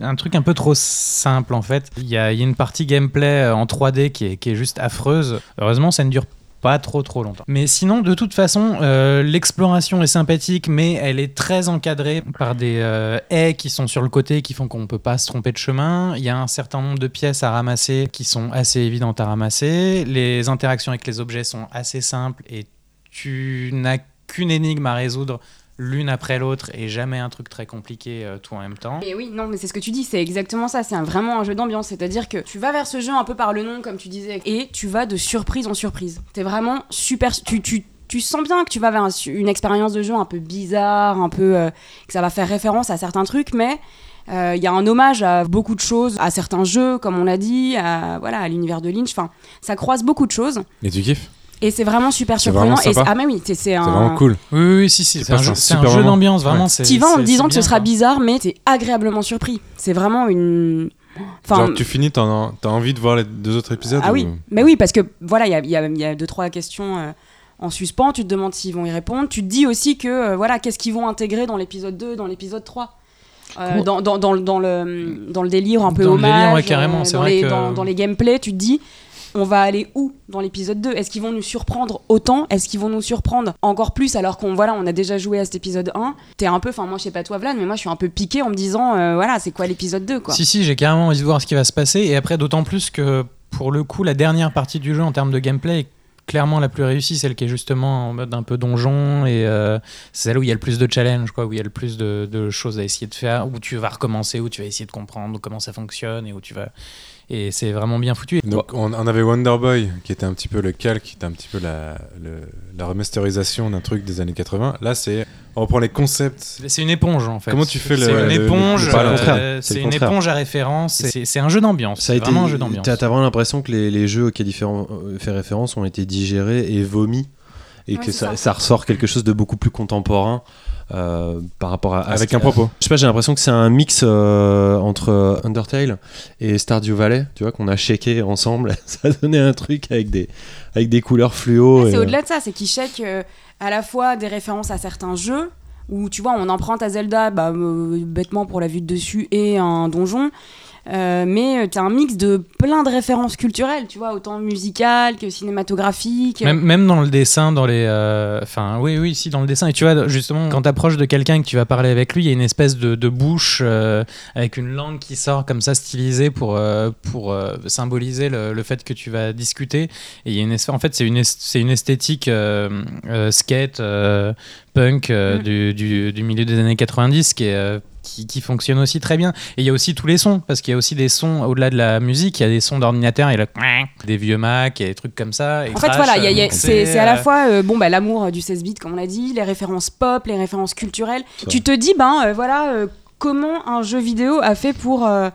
un truc un peu trop simple, en fait. Il y a, il y a une partie gameplay euh, en 3D qui est, qui est juste affreuse. Heureusement, ça ne dure pas trop trop longtemps. Mais sinon, de toute façon, euh, l'exploration est sympathique, mais elle est très encadrée par des euh, haies qui sont sur le côté, qui font qu'on peut pas se tromper de chemin. Il y a un certain nombre de pièces à ramasser qui sont assez évidentes à ramasser. Les interactions avec les objets sont assez simples et tu n'as qu'une énigme à résoudre l'une après l'autre et jamais un truc très compliqué euh, tout en même temps. Et oui, non, mais c'est ce que tu dis, c'est exactement ça. C'est un- vraiment un jeu d'ambiance. C'est-à-dire que tu vas vers ce jeu un peu par le nom, comme tu disais, et tu vas de surprise en surprise. T'es vraiment super. Tu, tu, tu sens bien que tu vas vers un une expérience de jeu un peu bizarre, un peu. euh, que ça va faire référence à certains trucs, mais. euh, Il y a un hommage à beaucoup de choses, à certains jeux, comme on l'a dit, à, voilà, à l'univers de Lynch. Enfin, ça croise beaucoup de choses. Et tu kiffes? Et c'est vraiment super surprenant. vraiment sympa. ah, mais oui, c'est un. C'est vraiment cool. Oui, oui, oui, si, si, C'est un, pas jeu- jeu d'ambiance, vraiment. Ouais. T'y vas en te disant que ce sera quoi. bizarre, mais t'es agréablement surpris. C'est vraiment une. Enfin, Genre, tu finis, t'as envie de voir les deux autres épisodes Ah ou- oui, mais oui, parce que voilà, il y a, il y a- y a deux, trois questions euh, en suspens. Tu te demandes s'ils vont y répondre. Tu te dis aussi que, euh, voilà, qu'est-ce qu'ils vont intégrer dans l'épisode 2, dans l'épisode 3 Euh, Comment- dans, dans, dans, le- dans le, dans le délire un peu Dans le hommage, délire, ouais, carrément, euh, c'est dans, vrai les, que- dans, dans les gameplays, tu te dis on va aller où dans l'épisode 2 Est-ce qu'ils vont nous surprendre autant? Est-ce qu'ils vont nous surprendre encore plus alors qu'on voilà, on a déjà joué à cet épisode 1 T'es un peu, enfin moi je sais pas toi Vlad, mais moi je suis un peu piqué en me disant euh, voilà, c'est quoi l'épisode 2 quoi? Si, si, j'ai carrément envie de voir ce qui va se passer. Et après, d'autant plus que pour le coup, la dernière partie du jeu en termes de gameplay est clairement la plus réussie, celle qui est justement en mode un peu donjon. Et euh, celle où il y a le plus de challenge, quoi, où il y a le plus de, de choses à essayer de faire, où tu vas recommencer, où tu vas essayer de comprendre comment ça fonctionne et où tu vas. Et c'est vraiment bien foutu. Donc on, on avait Wonder Boy qui était un petit peu le calque, qui était un petit peu la, le- la remasterisation d'un truc des années 80. Là c'est on reprend les concepts. C'est une éponge en fait. Comment tu fais le- C'est une le- éponge. le- pas le euh, c'est une éponge à référence. C'est c'est un jeu d'ambiance. Ça a C'est été vraiment un jeu d'ambiance. T'as vraiment l'impression que les, les jeux auxquels il fait, euh, fait référence ont été digérés et vomis et Ouais, que c'est ça, ça. ça ressort quelque chose de beaucoup plus contemporain euh, par rapport à, Avec un propos. Je sais pas, j'ai l'impression que c'est un mix euh, entre Undertale et Stardew Valley, tu vois, qu'on a shaké ensemble. [LAUGHS] ça a donné un truc avec des, avec des couleurs fluo. C'est au-delà de ça, c'est qu'ils checkent euh, à la fois des références à certains jeux, où tu vois, on emprunte à Zelda, bah, euh, bêtement pour la vue de dessus, et un donjon. Euh, mais tu as un mix de plein de références culturelles, tu vois, autant musicales que cinématographiques. Même, même dans le dessin, dans les. euh, Enfin, oui, oui, si, dans le dessin. Et tu vois, justement, quand t'approches de quelqu'un et que tu vas parler avec lui, il y a une espèce de, de bouche euh, avec une langue qui sort comme ça, stylisée pour, euh, pour euh, symboliser le, le fait que tu vas discuter. Et il y a une espèce. En fait, c'est une, es- c'est une esthétique euh, euh, skate, euh, punk euh, Mm. du, du, du milieu des années 90 qui est. euh, qui, qui fonctionne aussi très bien. Et il y a aussi tous les sons, parce qu'il y a aussi des sons, au-delà de la musique, il y a des sons d'ordinateur, il y a le- des vieux Mac et des trucs comme ça. et En fait, voilà, il y a- il y a- donc c'est c'est à la euh, fois euh, bon, bah, l'amour du 16 bits, comme on l'a dit, les références pop, les références culturelles. Ça. Tu te dis, ben euh, voilà, euh, comment un jeu vidéo a fait pour euh,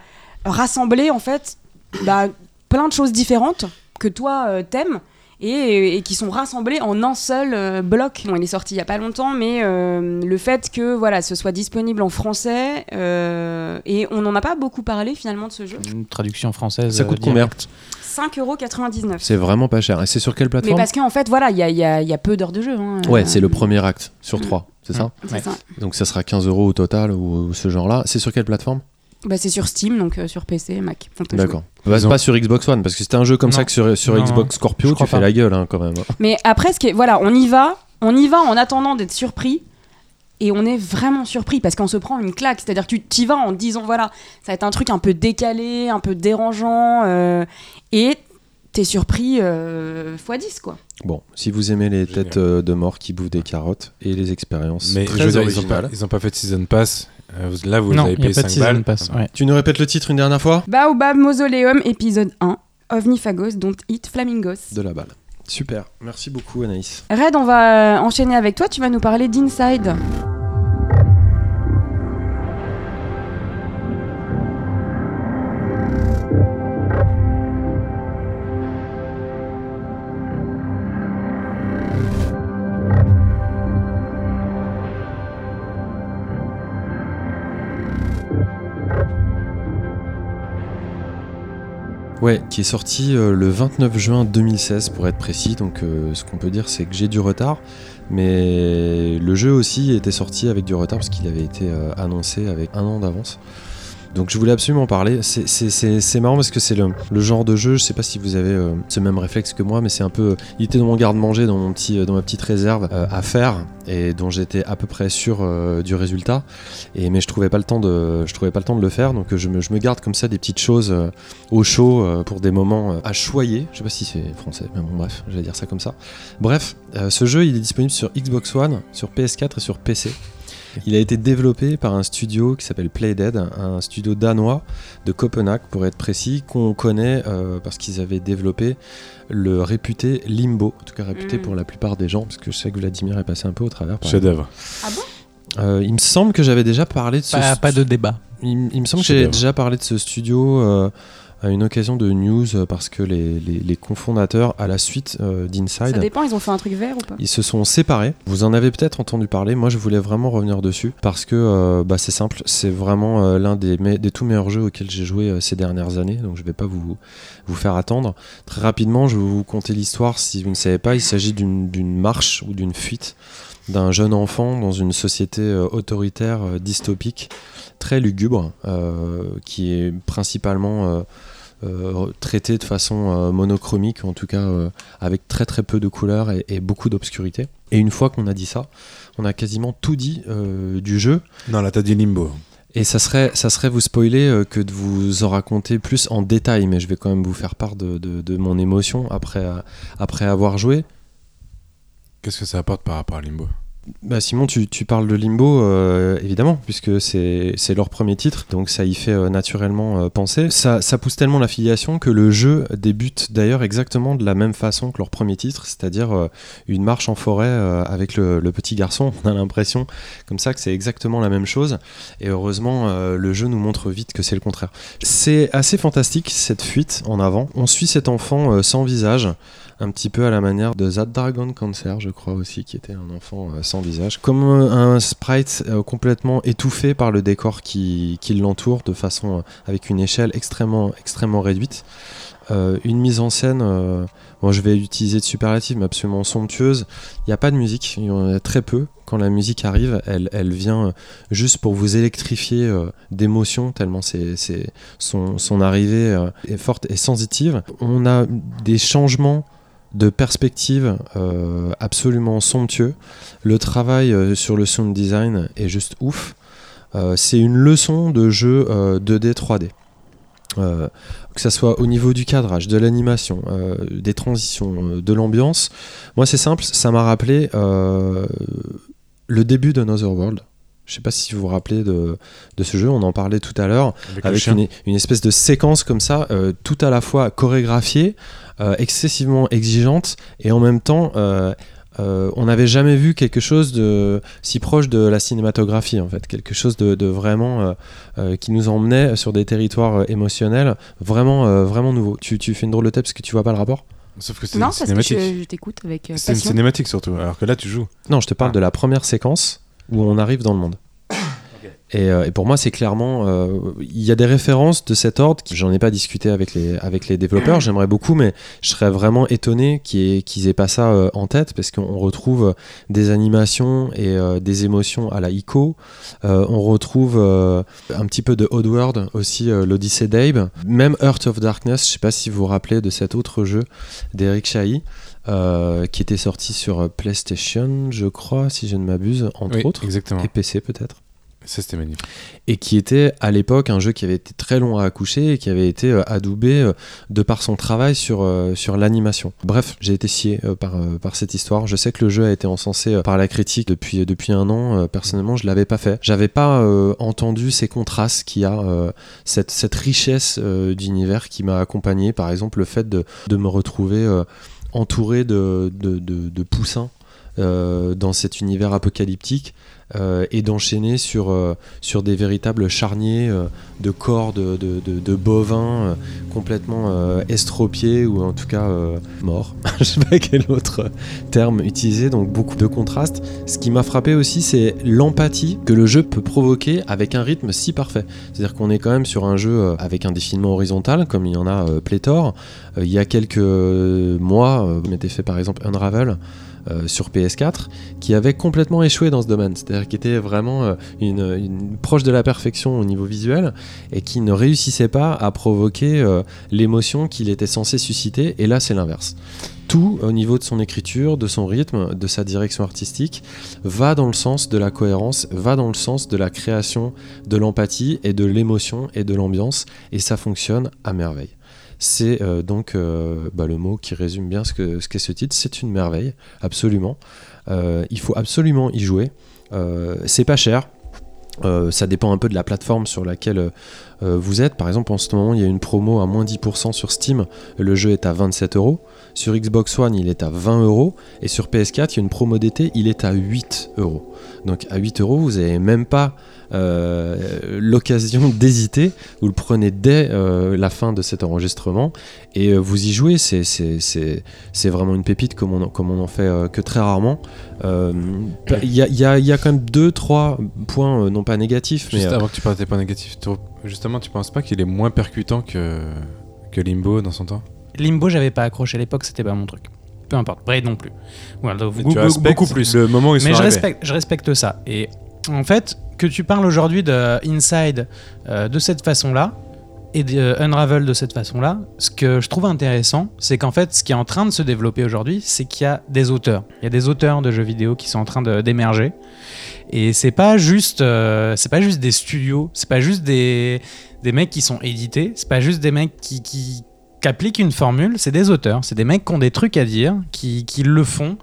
rassembler en fait bah, plein de choses différentes que toi euh, t'aimes. Et, et qui sont rassemblées en un seul euh, bloc. Bon, il est sorti il y a pas longtemps, mais euh, le fait que voilà, ce soit disponible en français euh, et on n'en a pas beaucoup parlé finalement de ce jeu. Une traduction française. Ça coûte combien directe. 5,99€. C'est vraiment pas cher. Et c'est sur quelle Mais plateforme parce qu'en fait, voilà, il y a, il y a- il y a peu d'heures de jeu. hein. Ouais, c'est le premier acte sur Mm. trois, c'est ça C'est Ouais. ça. Donc ça sera 15 euros au total ou, ou ce genre-là. C'est sur quelle plateforme Bah, c'est sur Steam, donc euh, sur PC, Mac. D'accord. Bah, c'est pas sur Xbox One, parce que c'était un jeu comme Non. ça que sur, sur Non, Xbox. Scorpio, tu fais pas. la gueule hein, quand même. Mais après, ce qui est, voilà, on y va, on y va en attendant d'être surpris et on est vraiment surpris parce qu'on se prend une claque. C'est-à-dire que tu t'y vas en te disant voilà, ça va être un truc un peu décalé, un peu dérangeant, euh, et t'es surpris euh, x10 quoi. Bon, si vous aimez les Génial. têtes euh, de mort qui bouffent des carottes et les expériences Mais très je veux dire, ils ont, originales. pas, ils ont pas fait de season pass. Euh, là, vous non, avez payé a pas de 5 season balles. pass. ouais. Tu nous répètes le titre une dernière fois? Baobab Mausoleum, épisode 1. Ovnifagos, don't eat flamingos. De la balle. Super, merci beaucoup Anaïs. Red, on va enchaîner avec toi. Tu vas nous parler d'Inside. Ouais, qui est sorti euh, le 29 juin 2016 pour être précis. Donc euh, ce qu'on peut dire c'est que j'ai du retard, mais le jeu aussi était sorti avec du retard parce qu'il avait été euh, annoncé avec un an d'avance. Donc je voulais absolument en parler. C'est- marrant parce que c'est le, genre de jeu, je sais pas si vous avez euh, ce même réflexe que moi, mais c'est un peu... Il était dans mon garde-manger, dans, euh, dans ma petite réserve euh, à faire, et dont j'étais à peu près sûr euh, du résultat. Et, mais je trouvais pas le temps de, je trouvais pas le temps de le faire, donc euh, je me, je me garde comme ça des petites choses euh, au chaud euh, pour des moments euh, à choyer. Je sais pas si c'est français, mais bon bref, je vais dire ça comme ça. Bref, euh, ce jeu il est disponible sur Xbox One, sur PS4 et sur PC. Il a été développé par un studio qui s'appelle Playdead, un studio danois de Copenhague pour être précis, qu'on connaît euh, parce qu'ils avaient développé le réputé Limbo, en tout cas réputé Mm. pour la plupart des gens, parce que je sais que Vladimir est passé un peu au travers. par Chef-d'œuvre. euh, il me semble que j'avais déjà parlé de ce Pas, pas de débat. il, il me semble que j'ai déjà parlé de ce studio euh, à une occasion de news euh, parce que les, les, les cofondateurs, à la suite euh, Ça d'Inside, dépend, ils ont fait un truc vert ou pas ils se sont séparés. Vous en avez peut-être entendu parler. Moi, je voulais vraiment revenir dessus parce que euh, bah, c'est simple. C'est vraiment euh, l'un des, des tout meilleurs jeux auxquels j'ai joué ces dernières années. Donc, je vais pas vous, vous faire attendre. Très rapidement, je vais vous conter l'histoire. Si vous ne savez pas, il s'agit d'une marche ou d'une fuite d'un jeune enfant dans une société euh, autoritaire euh, dystopique très lugubre euh, qui est principalement euh, euh, traité de façon monochromique, en tout cas avec très très peu de couleurs et, et beaucoup d'obscurité. Et une fois qu'on a dit ça, on a quasiment tout dit du jeu. Non, là, t'as dit Limbo. Et ça serait, ça serait vous spoiler que de vous en raconter plus en détail, mais je vais quand même vous faire part de, de- de mon émotion après, après avoir joué. Qu'est-ce que ça apporte par rapport à Limbo? Bah Simon, tu, parles de Limbo, euh, évidemment, puisque c'est leur premier titre, donc ça y fait euh, naturellement euh, penser. Ça, pousse tellement l'affiliation que le jeu débute d'ailleurs exactement de la même façon que leur premier titre, c'est-à-dire une marche en forêt avec le, petit garçon. [LAUGHS] On a l'impression comme ça que c'est exactement la même chose, et heureusement, le jeu nous montre vite que c'est le contraire. C'est assez fantastique cette fuite en avant. On suit cet enfant sans visage un petit peu à la manière de That Dragon Cancer, je crois aussi, qui était un enfant euh, sans visage. Comme euh, un sprite euh, complètement étouffé par le décor qui, qui l'entoure, de façon avec une échelle extrêmement, extrêmement réduite. Une mise en scène, euh, bon, je vais utiliser de superlative, mais absolument somptueuse. Il n'y a pas de musique, il y en a très peu. Quand la musique arrive, elle, elle vient juste pour vous électrifier euh, d'émotion, tellement c'est, son, son arrivée est forte et sensitive. On a des changements de perspective euh, absolument somptueux. Le travail euh, sur le sound design est juste ouf. Euh, c'est une leçon de jeu euh, 2D, 3D. Euh, que ça soit au niveau du cadrage, de l'animation, des transitions, de l'ambiance. Moi, c'est simple, ça m'a rappelé le début d'Another World. Je sais pas si vous vous rappelez de, de ce jeu, on en parlait tout à l'heure Avec, une, une espèce de séquence comme ça, euh, tout à la fois chorégraphiée, excessivement exigeante, et en même temps, euh, euh, on n'avait jamais vu quelque chose de si proche de la cinématographie, en fait, quelque chose de, de vraiment euh, euh, qui nous emmenait sur des territoires euh, émotionnels vraiment, euh, vraiment nouveaux. Tu, tu fais une drôle de tête parce que tu vois pas le rapport? Sauf que c'est Non, une parce que cinématique. je, je t'écoute avec euh, C'est une cinématique surtout, alors que là, tu joues. Non, je te parle Ah. de la première séquence où on arrive dans le monde. Et, euh, et pour moi, c'est clairement. euh, Il y a des références de cet ordre. J'en ai pas discuté avec les, avec les développeurs. J'aimerais beaucoup, mais je serais vraiment étonné qu'ils aient, qu'ils aient pas ça euh, en tête parce qu'on retrouve des animations et des émotions à la ICO. On retrouve un petit peu de Oddworld aussi, l'Odyssée d'Abe. Même Heart of Darkness, je sais pas si vous vous rappelez de cet autre jeu d'Eric Chahi. euh, qui était sorti sur PlayStation, je crois, si je ne m'abuse, entre Oui, autres, Exactement. et PC peut-être. Ça, c'était magnifique. et qui était à l'époque un jeu qui avait été très long à accoucher et qui avait été euh, adoubé euh, de par son travail sur, euh, sur l'animation. Bref, j'ai été scié par, par cette histoire. Je sais que le jeu a été encensé par la critique depuis, depuis un an. Personnellement, je l'avais pas fait. J'avais pas entendu ces contrastes qu'il y a, cette, cette richesse d'univers qui m'a accompagné. Par exemple, le fait de, de me retrouver entouré de, de, poussins. dans cet univers apocalyptique euh, et d'enchaîner sur, euh, sur des véritables charniers euh, de corps de, de, bovins complètement estropiés ou en tout cas morts. [LAUGHS] Je sais pas quel autre terme utiliser, donc beaucoup de contrastes. Ce qui m'a frappé aussi, c'est l'empathie que le jeu peut provoquer avec un rythme si parfait. C'est-à-dire qu'on est quand même sur un jeu avec un défilement horizontal, comme il y en a pléthore. Il y a quelques mois, m'était fait par exemple Unravel. Euh, sur PS4 qui avait complètement échoué dans ce domaine, c'est-à-dire qui était vraiment euh, une, proche de la perfection au niveau visuel et qui ne réussissait pas à provoquer euh, l'émotion qu'il était censé susciter. Et là, c'est l'inverse. Tout au niveau de son écriture, de son rythme, de sa direction artistique, va dans le sens de la cohérence, va dans le sens de la création, de l'empathie et de l'émotion et de l'ambiance, et ça fonctionne à merveille. C'est euh, donc euh, bah, le mot qui résume bien ce que ce qu'est ce titre. C'est une merveille, absolument. Euh, il faut absolument y jouer. C'est pas cher. Ça dépend un peu de la plateforme sur laquelle vous êtes. Par exemple, en ce moment, il y a une promo à moins 10% sur Steam. Le jeu est à 27 euros. Sur Xbox One, il est à 20 euros. Et sur PS4, il y a une promo d'été, il est à 8 euros. Donc à 8 euros, vous n'avez même pas euh, l'occasion [LAUGHS] d'hésiter. Vous le prenez dès euh, la fin de cet enregistrement et euh, vous y jouez. C'est- vraiment une pépite comme on, en- comme on en fait que très rarement. Il y, a, il y a- il y a quand même deux, trois points, non pas négatifs, mais Juste avant que tu parles de tes points négatifs, justement, tu penses pas qu'il est moins percutant que, que Limbo dans son temps? Limbo, j'avais pas accroché à l'époque, c'était pas mon truc. Peu importe. Braid non plus. Voilà, beaucoup, plus. Le moment où ils sont Mais je respecte, je respecte ça. Et en fait, que tu parles aujourd'hui de Inside euh, de cette façon-là et de euh, Unravel de cette façon-là, ce que je trouve intéressant, c'est qu'en fait, ce qui est en train de se développer aujourd'hui, c'est qu'il y a des auteurs. Il y a des auteurs de jeux vidéo qui sont en train d'émerger. Et c'est pas juste, euh, c'est pas juste des studios, c'est pas juste des, des mecs qui sont édités, c'est pas juste des mecs qui, qui, qui appliquent une formule, c'est des auteurs, c'est des mecs qui ont des trucs à dire, qui, qui le font.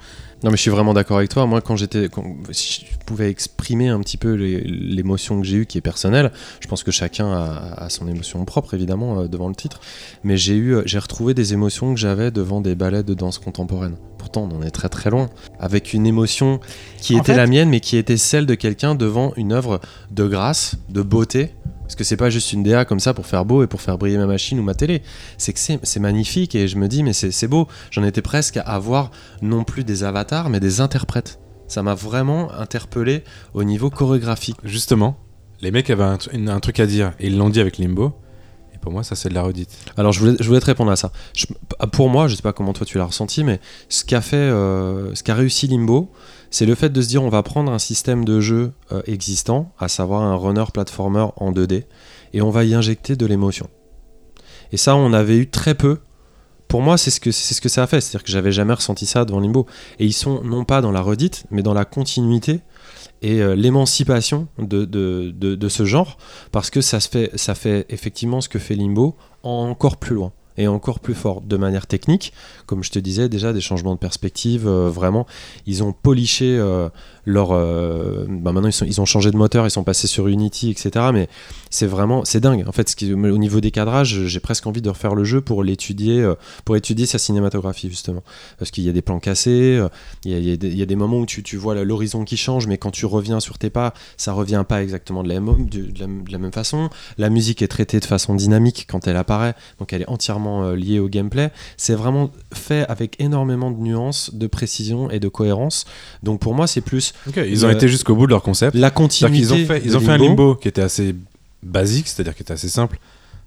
Non mais je suis vraiment d'accord avec toi. Moi quand j'étais, si je pouvais exprimer un petit peu l'émotion que j'ai eue, qui est personnelle, je pense que chacun a, a son émotion propre évidemment euh, devant le titre, mais j'ai eu, euh, j'ai retrouvé des émotions que j'avais devant des ballets de danse contemporaine. Pourtant on en est très très loin, avec une émotion qui En était fait- la mienne, mais qui était celle de quelqu'un devant une œuvre de grâce, de beauté. Parce que c'est pas juste une DA comme ça pour faire beau et pour faire briller ma machine ou ma télé. C'est que c'est magnifique et je me dis, mais c'est beau. J'en étais presque à avoir non plus des avatars, mais des interprètes. Ça m'a vraiment interpellé au niveau chorégraphique. Justement, les mecs avaient un, truc à dire et ils l'ont dit avec Limbo. Et pour moi, ça, c'est de la redite. Alors je voulais, je voulais te répondre à ça. Je- pour moi, je sais pas comment toi tu l'as ressenti, mais ce qu'a fait, euh, ce qu'a réussi Limbo, c'est le fait de se dire on va prendre un système de jeu euh, existant, à savoir un runner platformer en 2D, et on va y injecter de l'émotion. Et ça, on avait eu très peu. Pour moi, c'est ce que c'est ce que ça a fait, c'est-à-dire que j'avais jamais ressenti ça devant Limbo. Et ils sont non pas dans la redite, mais dans la continuité et euh, l'émancipation de, de, ce genre, parce que ça se fait, ça fait effectivement ce que fait Limbo encore plus loin et encore plus fort de manière technique. Comme je te disais, déjà des changements de perspective, euh, vraiment, ils ont poliché euh, leur. bah maintenant, ils, sont, ils ont changé de moteur, ils sont passés sur Unity, etc. Mais c'est vraiment, c'est dingue. En fait, au niveau des cadrages, j'ai presque envie de refaire le jeu pour l'étudier, euh, pour étudier sa cinématographie justement, parce qu'il y a des plans cassés, euh, il y, a, des- moments où tu, tu vois l'horizon qui change, mais quand tu reviens sur tes pas, ça revient pas exactement de la, même- de- de la- même façon. La musique est traitée de façon dynamique quand elle apparaît, donc elle est entièrement liée au gameplay. C'est vraiment fait avec énormément de nuances, de précision et de cohérence. Donc pour moi, c'est plus ils ont été jusqu'au bout de leur concept. la continuité. qu'ils ont fait, ils ont fait un Limbo. qui était assez basique, c'est-à-dire qui était assez simple.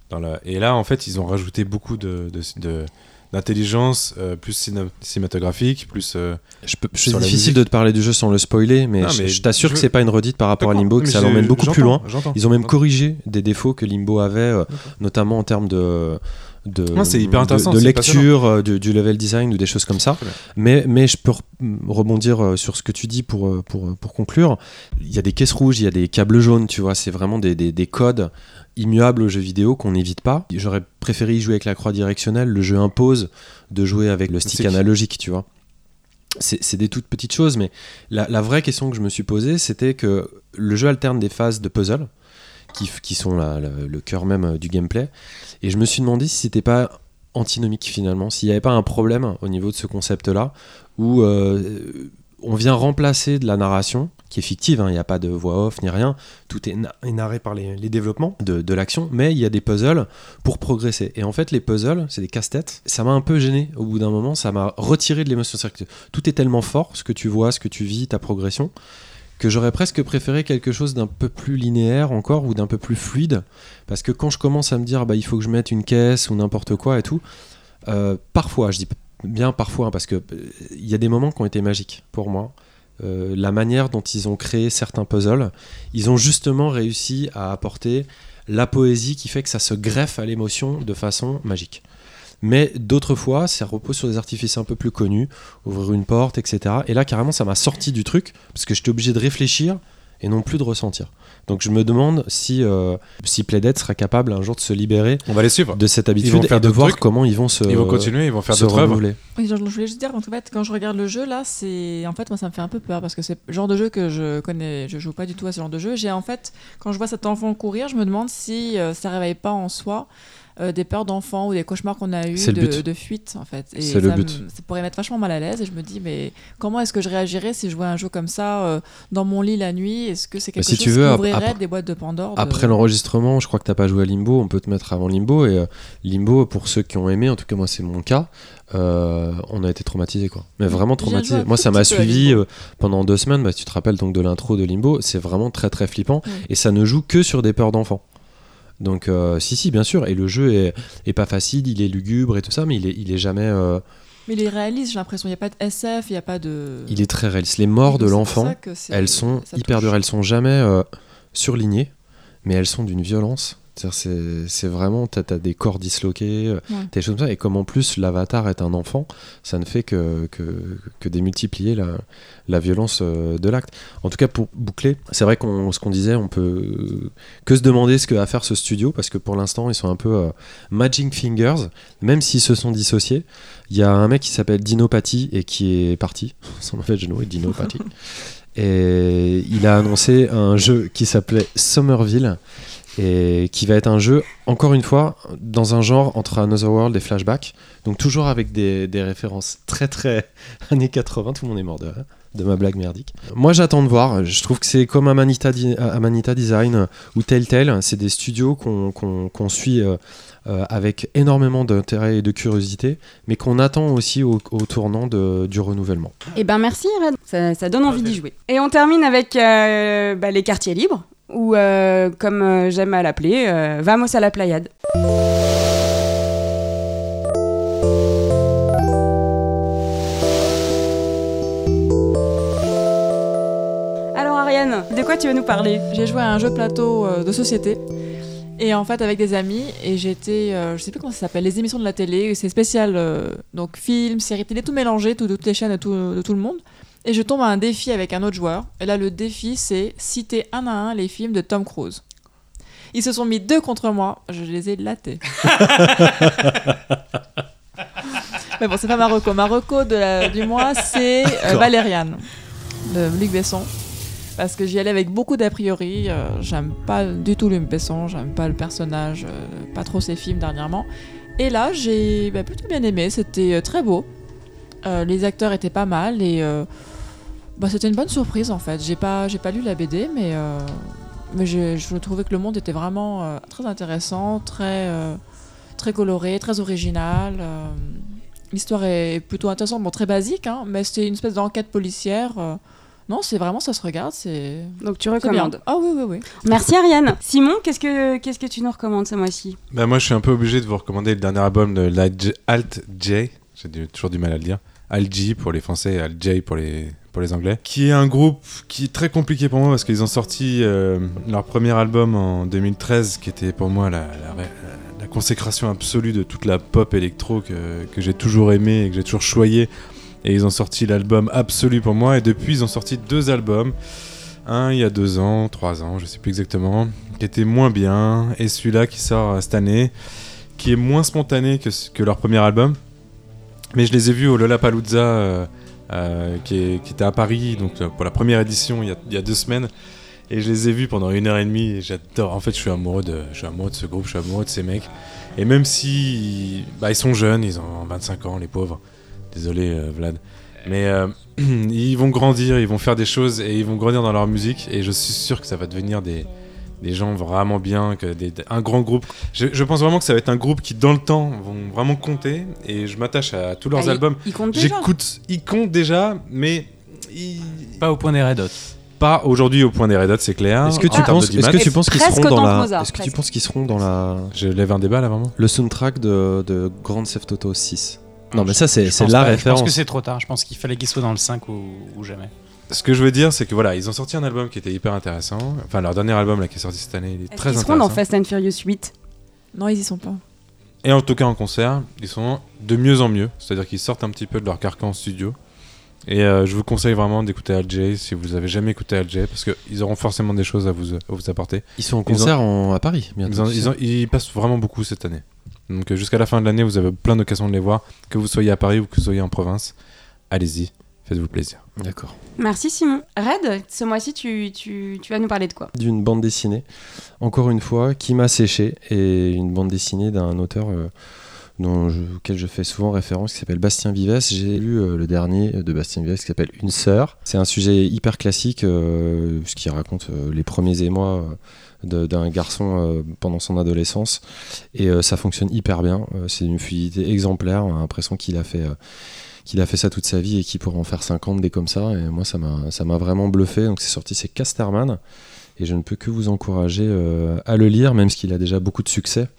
Dans la... Et là, en fait, ils ont rajouté beaucoup de, de- de- d'intelligence, euh, plus ciné- cinématographique, plus. euh, Je peux- C'est difficile musique. de te parler du jeu sans le spoiler, mais, Non, je, mais je t'assure que c'est pas une redite par rapport à Limbo, que ça l'emmène beaucoup plus loin. Ils ont même corrigé des défauts que Limbo avait, euh, notamment en termes de, de, hyper intéressant, de lecture, euh, du, du level design ou des choses comme ça. Mais, mais je peux re- rebondir euh, sur ce que tu dis pour, euh, pour, pour conclure. Il y a des caisses rouges, il y a des câbles jaunes, tu vois, c'est vraiment des, des, des codes immuables aux jeux vidéo qu'on n'évite pas. J'aurais préféré y jouer avec la croix directionnelle, le jeu impose de jouer avec le stick stick. analogique, tu vois. C'est c'est des toutes petites choses, mais la, la vraie question que je me suis posée, c'était que le jeu alterne des phases de puzzle, qui, sont le cœur même euh, du gameplay, et je me suis demandé si c'était pas antinomique finalement, s'il n'y avait pas un problème au niveau de ce concept-là, où euh, on vient remplacer de la narration, qui est fictive, hein, il n'y a pas de voix off ni rien, tout est, na- est narré par les, développements de, de l'action, mais il y a des puzzles pour progresser. Et en fait, les puzzles, c'est des casse-têtes. Ça m'a un peu gêné au bout d'un moment, ça m'a retiré de l'émotion. Tout est tellement fort, ce que tu vois, ce que tu vis, ta progression, j'aurais presque préféré quelque chose d'un peu plus linéaire encore ou d'un peu plus fluide. Parce que quand je commence à me dire, bah, il faut que je mette une caisse ou n'importe quoi et tout, euh, parfois, je dis bien parfois, hein, parce que euh, il y a des moments qui ont été magiques pour moi. Euh, la manière dont ils ont créé certains puzzles, ils ont justement réussi à apporter la poésie qui fait que ça se greffe à l'émotion de façon magique. Mais d'autres fois, ça repose sur des artifices un peu plus connus, ouvrir une porte, etc. Et là, carrément, ça m'a sorti du truc, parce que j'étais obligé de réfléchir et non plus de ressentir. Donc je me demande si, euh, si Playdead sera capable un jour de se libérer On va les suivre. de cette vont habitude faire et de voir trucs. comment ils vont se, Ils vont continuer, ils vont faire d'autres œuvres. Oui, genre, je voulais juste dire, en fait, quand je regarde le jeu, là, c'est. En fait, moi, ça me fait un peu peur parce que c'est le genre de jeu que je connais. Je joue pas du tout à ce genre de jeu. J'ai, en fait, quand je vois cet enfant courir, je me demande si euh, ça réveille pas en soi euh, des peurs d'enfant ou des cauchemars qu'on a eu de, de fuite, en fait. Et C'est le ça but. me- ça pourrait mettre vachement mal à l'aise. Et je me dis, mais comment est-ce que je réagirais si je vois un jeu comme ça euh, dans mon lit la nuit? Est-ce que c'est quelque si chose tu veux, qui ouvrirait des boîtes de Pandore de- Après l'enregistrement, je crois que t'as pas joué à Limbo, on peut te mettre avant Limbo. Et euh, Limbo, pour ceux qui ont aimé, en tout cas moi c'est mon cas, on a été traumatisé quoi. Mais vraiment joué un traumatisé. Moi ça m'a suivi pendant deux semaines. Bah, si tu te rappelles donc de l'intro de Limbo, c'est vraiment très très flippant. Oui. Et ça ne joue que sur des peurs d'enfants. Donc euh, si si bien sûr. Et le jeu est, est pas facile, il est lugubre et tout ça, mais il est, il est jamais. euh, Mais il est réaliste, j'ai l'impression. Il n'y a pas de SF, il n'y a pas de. il est très réaliste. Les morts de l'enfant. elles sont hyper dures. Elles sont jamais euh, surlignées, mais elles sont d'une violence. C'est vraiment, t'as as des corps disloqués, euh, Ouais. des choses comme ça. Et comme en plus l'avatar est un enfant, ça ne fait que, que, que démultiplier la, la violence euh, de l'acte. En tout cas, pour boucler, c'est vrai qu'on ce qu'on disait, on peut que se demander ce que va faire ce studio, parce que pour l'instant, ils sont un peu euh, Magic Fingers, même s'ils se sont dissociés. Il y a un mec qui s'appelle Dinopathy et qui est parti. [LAUGHS] Son mauvais genou est Dinopathy. [LAUGHS] Et il a annoncé un jeu qui s'appelait Somerville et qui va être un jeu, encore une fois, dans un genre entre Another World et Flashback. Donc toujours avec des, des références très très [LAUGHS] années 80, tout le monde est mort de, de ma blague merdique. Moi j'attends de voir, je trouve que c'est comme Amanita, Di- Amanita Design ou Telltale, c'est des studios qu'on suit euh, euh, avec énormément d'intérêt et de curiosité, mais qu'on attend aussi au, au tournant de- du renouvellement. Eh ben merci Red, ça, ça donne envie d'y jouer. Et on termine avec euh, bah, les quartiers libres, ou euh, comme euh, j'aime à l'appeler, euh, Vamos à la Playade. Alors Ariane, de quoi tu vas nous parler? J'ai joué à un jeu plateau euh, de société. Et en fait, avec des amis, et j'étais, je sais plus comment ça s'appelle, les émissions de la télé, c'est spécial, donc films, séries télé, tout mélangé, tout, toutes les chaînes de de tout le monde. Et je tombe à un défi avec un autre joueur. Et là, le défi, c'est citer un à un les films de Tom Cruise. Ils se sont mis deux contre moi, je les ai latés. [LAUGHS] Mais bon, c'est pas Marocco. Marocco de la- du mois, c'est euh. Valériane, de Luc Besson. Parce que j'y allais avec beaucoup d'a priori. euh, j'aime pas du tout Luc Besson, j'aime pas le personnage, euh, pas trop ses films dernièrement. Et là, j'ai bah, plutôt bien aimé, c'était euh, très beau. Les acteurs étaient pas mal et bah, c'était une bonne surprise en fait. J'ai pas, j'ai pas lu la BD, mais, euh, mais j'ai- je trouvais que le monde était vraiment euh, très intéressant, très, euh, très coloré, très original. euh, L'histoire est plutôt intéressante, bon, très basique, hein, mais c'était une espèce d'enquête policière. euh, non, c'est vraiment, ça se regarde, c'est Donc tu recommandes. Ah oui, oui, oui. Merci Ariane. Simon, qu'est-ce que qu'est-ce que tu nous recommandes ce mois-ci? Bah, moi, je suis un peu obligé de vous recommander le dernier album de la Alt J. J'ai toujours du mal à le dire. Alt J pour les Français et Alt J pour les, les Anglais. Qui est un groupe qui est très compliqué pour moi parce qu'ils ont sorti euh, leur premier album en 2013 qui était pour moi la, consécration absolue de toute la pop électro que, que j'ai toujours aimé et que j'ai toujours choyé. Et ils ont sorti l'album absolu pour moi. Et depuis, ils ont sorti deux albums. Un il y a deux ans, trois ans, je sais plus exactement, qui était moins bien. Et celui-là qui sort euh, cette année, qui est moins spontané que, que leur premier album. Mais je les ai vus au Lollapalooza, euh, euh, qui, était à Paris, donc euh, pour la première édition il y a, deux semaines. Et je les ai vus pendant une heure et demie. J'adore. En fait, je suis amoureux de, je suis amoureux de ce groupe, je suis amoureux de ces mecs. Et même si, bah, ils sont jeunes, ils ont 25 ans, les pauvres. Désolé, euh, Vlad. Mais [CLEARS THROAT] ils vont grandir, ils vont faire des choses et ils vont grandir dans leur musique. Et je suis sûr que ça va devenir des, des gens vraiment bien, que des, un grand groupe. Je, je pense vraiment que ça va être un groupe qui, dans le temps, vont vraiment compter. Et je m'attache à tous leurs Ah, albums. Il compte déjà. J'écoute, ils comptent déjà, mais ils- Pas au point des Red Hot. pas aujourd'hui au point des Red Hot, c'est clair. Est-ce que tu penses, est-ce que tu penses qu'ils seront dans la, Mozart, est-ce que tu presque. penses qu'ils seront dans la, Je lève un débat là vraiment le soundtrack de, de Grand Theft Auto 6 Non, mais ça c'est c'est la pas. Je référence. pense que c'est trop tard. Je pense qu'il fallait qu'il soit dans le 5 ou, ou jamais. Ce que je veux dire, c'est que voilà, ils ont sorti un album qui était hyper intéressant. Enfin, leur dernier album là qui est sorti cette année, il est très qu'ils seront dans intéressant. Fast and Furious 8 Non, ils y sont pas. Et en tout cas en concert, ils sont de mieux en mieux. C'est-à-dire qu'ils sortent un petit peu de leur carcan en studio. Et euh, je vous conseille vraiment d'écouter Al si vous avez jamais écouté Al parce qu'ils auront forcément des choses à vous, à vous apporter. Ils sont en Ils ont- concert en- à Paris Ils, bientôt. ils en- ils passent vraiment beaucoup cette année. Donc euh, jusqu'à la fin de l'année, vous avez plein d'occasions de les voir, que vous soyez à Paris ou que vous soyez en province. Allez-y, faites-vous plaisir. D'accord. Merci Simon. Red, ce mois-ci, tu, tu, tu vas nous parler de quoi? D'une bande dessinée, encore une fois, qui m'a séché et une bande dessinée d'un auteur euh, dont je, auquel je fais souvent référence, qui s'appelle Bastien Vives. J'ai lu euh, le dernier de Bastien Vives qui s'appelle Une sœur. C'est un sujet hyper classique, euh, ce qui raconte euh, les premiers émois euh, d'un garçon pendant son adolescence. Et ça fonctionne hyper bien. C'est une fluidité exemplaire. On a l'impression qu'il a fait. Qu'il a fait ça toute sa vie et qu'il pourra en faire 50 des comme ça. Et moi, ça m'a ça m'a vraiment bluffé. Donc, c'est sorti, c'est Casterman. Et je ne peux que vous encourager euh, à le lire, même s'il a déjà beaucoup de succès.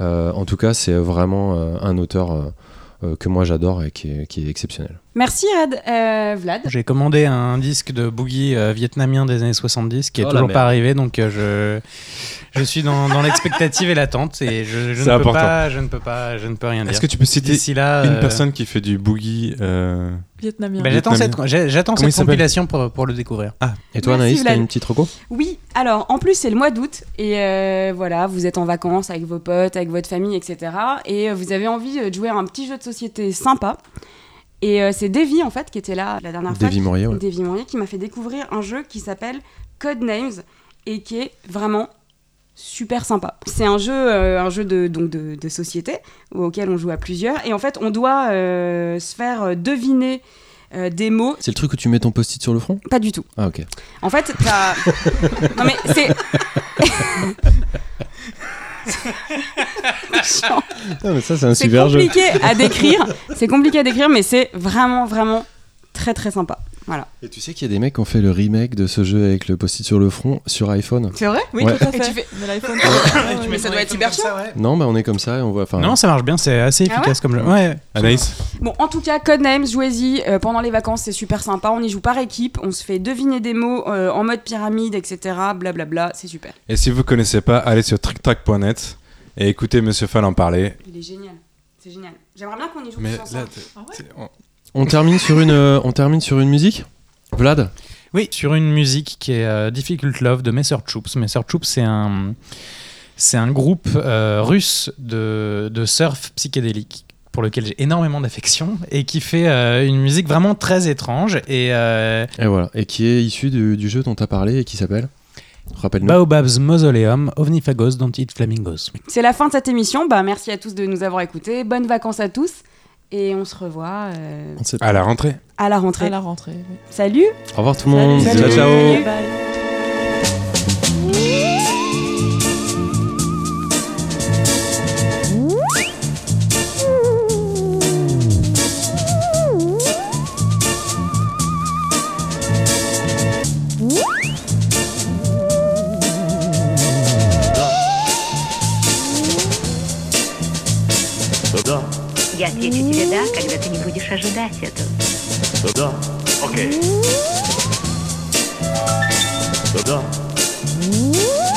Euh, en tout cas, c'est vraiment euh, un auteur que moi j'adore et qui qui est exceptionnel. Merci Red. Euh, Vlad J'ai commandé un disque de boogie euh, vietnamien des années 70 qui est Oh toujours pas arrivé, donc euh, je, je suis dans, dans l'expectative et l'attente et je, ne peux important. pas, je ne peux pas, je ne peux rien dire. Est-ce que tu peux citer D'ici là, une euh, personne qui fait du boogie euh, Vietnamien. bah, j'attends cette, j'attends compilation pour, pour le découvrir. Et toi, Anaïs, t'as une petite reco? Oui, alors en plus c'est le mois d'août et euh, voilà, vous êtes en vacances avec vos potes, avec votre famille, etc. Et vous avez envie de jouer à un petit jeu de société sympa. Et euh, c'est Davy en fait qui était là la dernière fois. Davy Mourier, ouais. Davy Mourier qui m'a fait découvrir un jeu qui s'appelle Codenames et qui est vraiment super sympa. C'est un jeu, euh, un jeu de, donc de, de société auquel on joue à plusieurs et en fait on doit euh, se faire deviner euh, des mots. C'est le truc où tu mets ton post-it sur le front? Pas du tout. Ah, ok. En fait, t'as. [LAUGHS] non mais c'est. [LAUGHS] Non, mais ça, c'est un super jeu. compliqué à décrire. C'est compliqué à décrire, mais c'est vraiment, vraiment très, très sympa. Voilà. Et tu sais qu'il y a des mecs qui ont fait le remake de ce jeu avec le post-it sur le front sur iPhone C'est vrai Oui, Ouais. tout à Et fait. tu fais- Mais l'iPhone. Mais ça doit être super chiant. Non, bah on est comme ça et on voit. enfin, Non, ça marche bien, c'est assez Ah efficace comme jeu. Ouais. Anaïs Bon, en tout cas, Codenames, jouez-y euh, pendant les vacances, c'est super sympa. On y joue par équipe, on se fait deviner des mots euh, en mode pyramide, etc. Blablabla, c'est super. Et si vous connaissez pas, allez sur tricktrack.net et écoutez Monsieur Fall en parler. Il est génial. C'est génial. J'aimerais bien qu'on y joue Mais tous là, ensemble. Ah ouais t'es- on- termine sur une, euh, on termine sur une musique. Vlad? Oui, sur une musique qui est euh, Difficult Love de Messer Choops. Messer Choops, c'est un, c'est un groupe euh, russe de, de surf psychédélique pour lequel j'ai énormément d'affection et qui fait euh, une musique vraiment très étrange et euh, Et voilà. Et qui est issu du, du jeu dont tu as parlé et qui s'appelle? Rappelle-nous. Baobab's Mausoleum, Ovnifagos Don't Eat Flamingos. C'est la fin de cette émission. Bah, merci à tous de nous avoir écoutés. Bonnes vacances à tous. Et on se revoit euh. À la rentrée. à la rentrée. À la rentrée. oui. Salut Au revoir tout le monde. Salut. Ciao, ciao. Bye bye. Отвечу тебе «да», когда ты не будешь ожидать этого. да, да, окей. Да, да.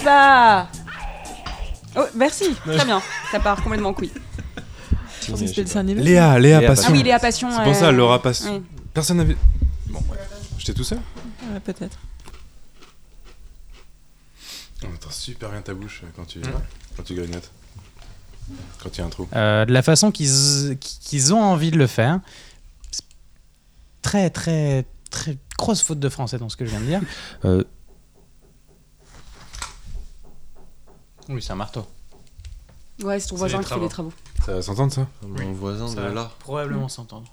Pipa Oh, merci, très bien. Ça part complètement en couille. Je pensais que c'était le dessin animé. Léa, Léa Léa Passion. Ah oui, Léa Passion. C'est pour ça, euh, Laura Passion. oui. Personne n'avait. Bon, ouais. J'étais tout seul Ouais, peut-être. On entend super bien ta bouche euh, quand tu, quand tu grignotes. Quand il y a un trou. Euh, de la façon qu'ils qu'ils ont envie de le faire. C'est Très, très, très grosse faute de français dans ce que je viens de dire. Euh, Oui, c'est un marteau. Ouais, c'est ton C'est voisin les qui fait les travaux. travaux. Ça va s'entendre ça mon voisin Ça de va là. probablement s'entendre.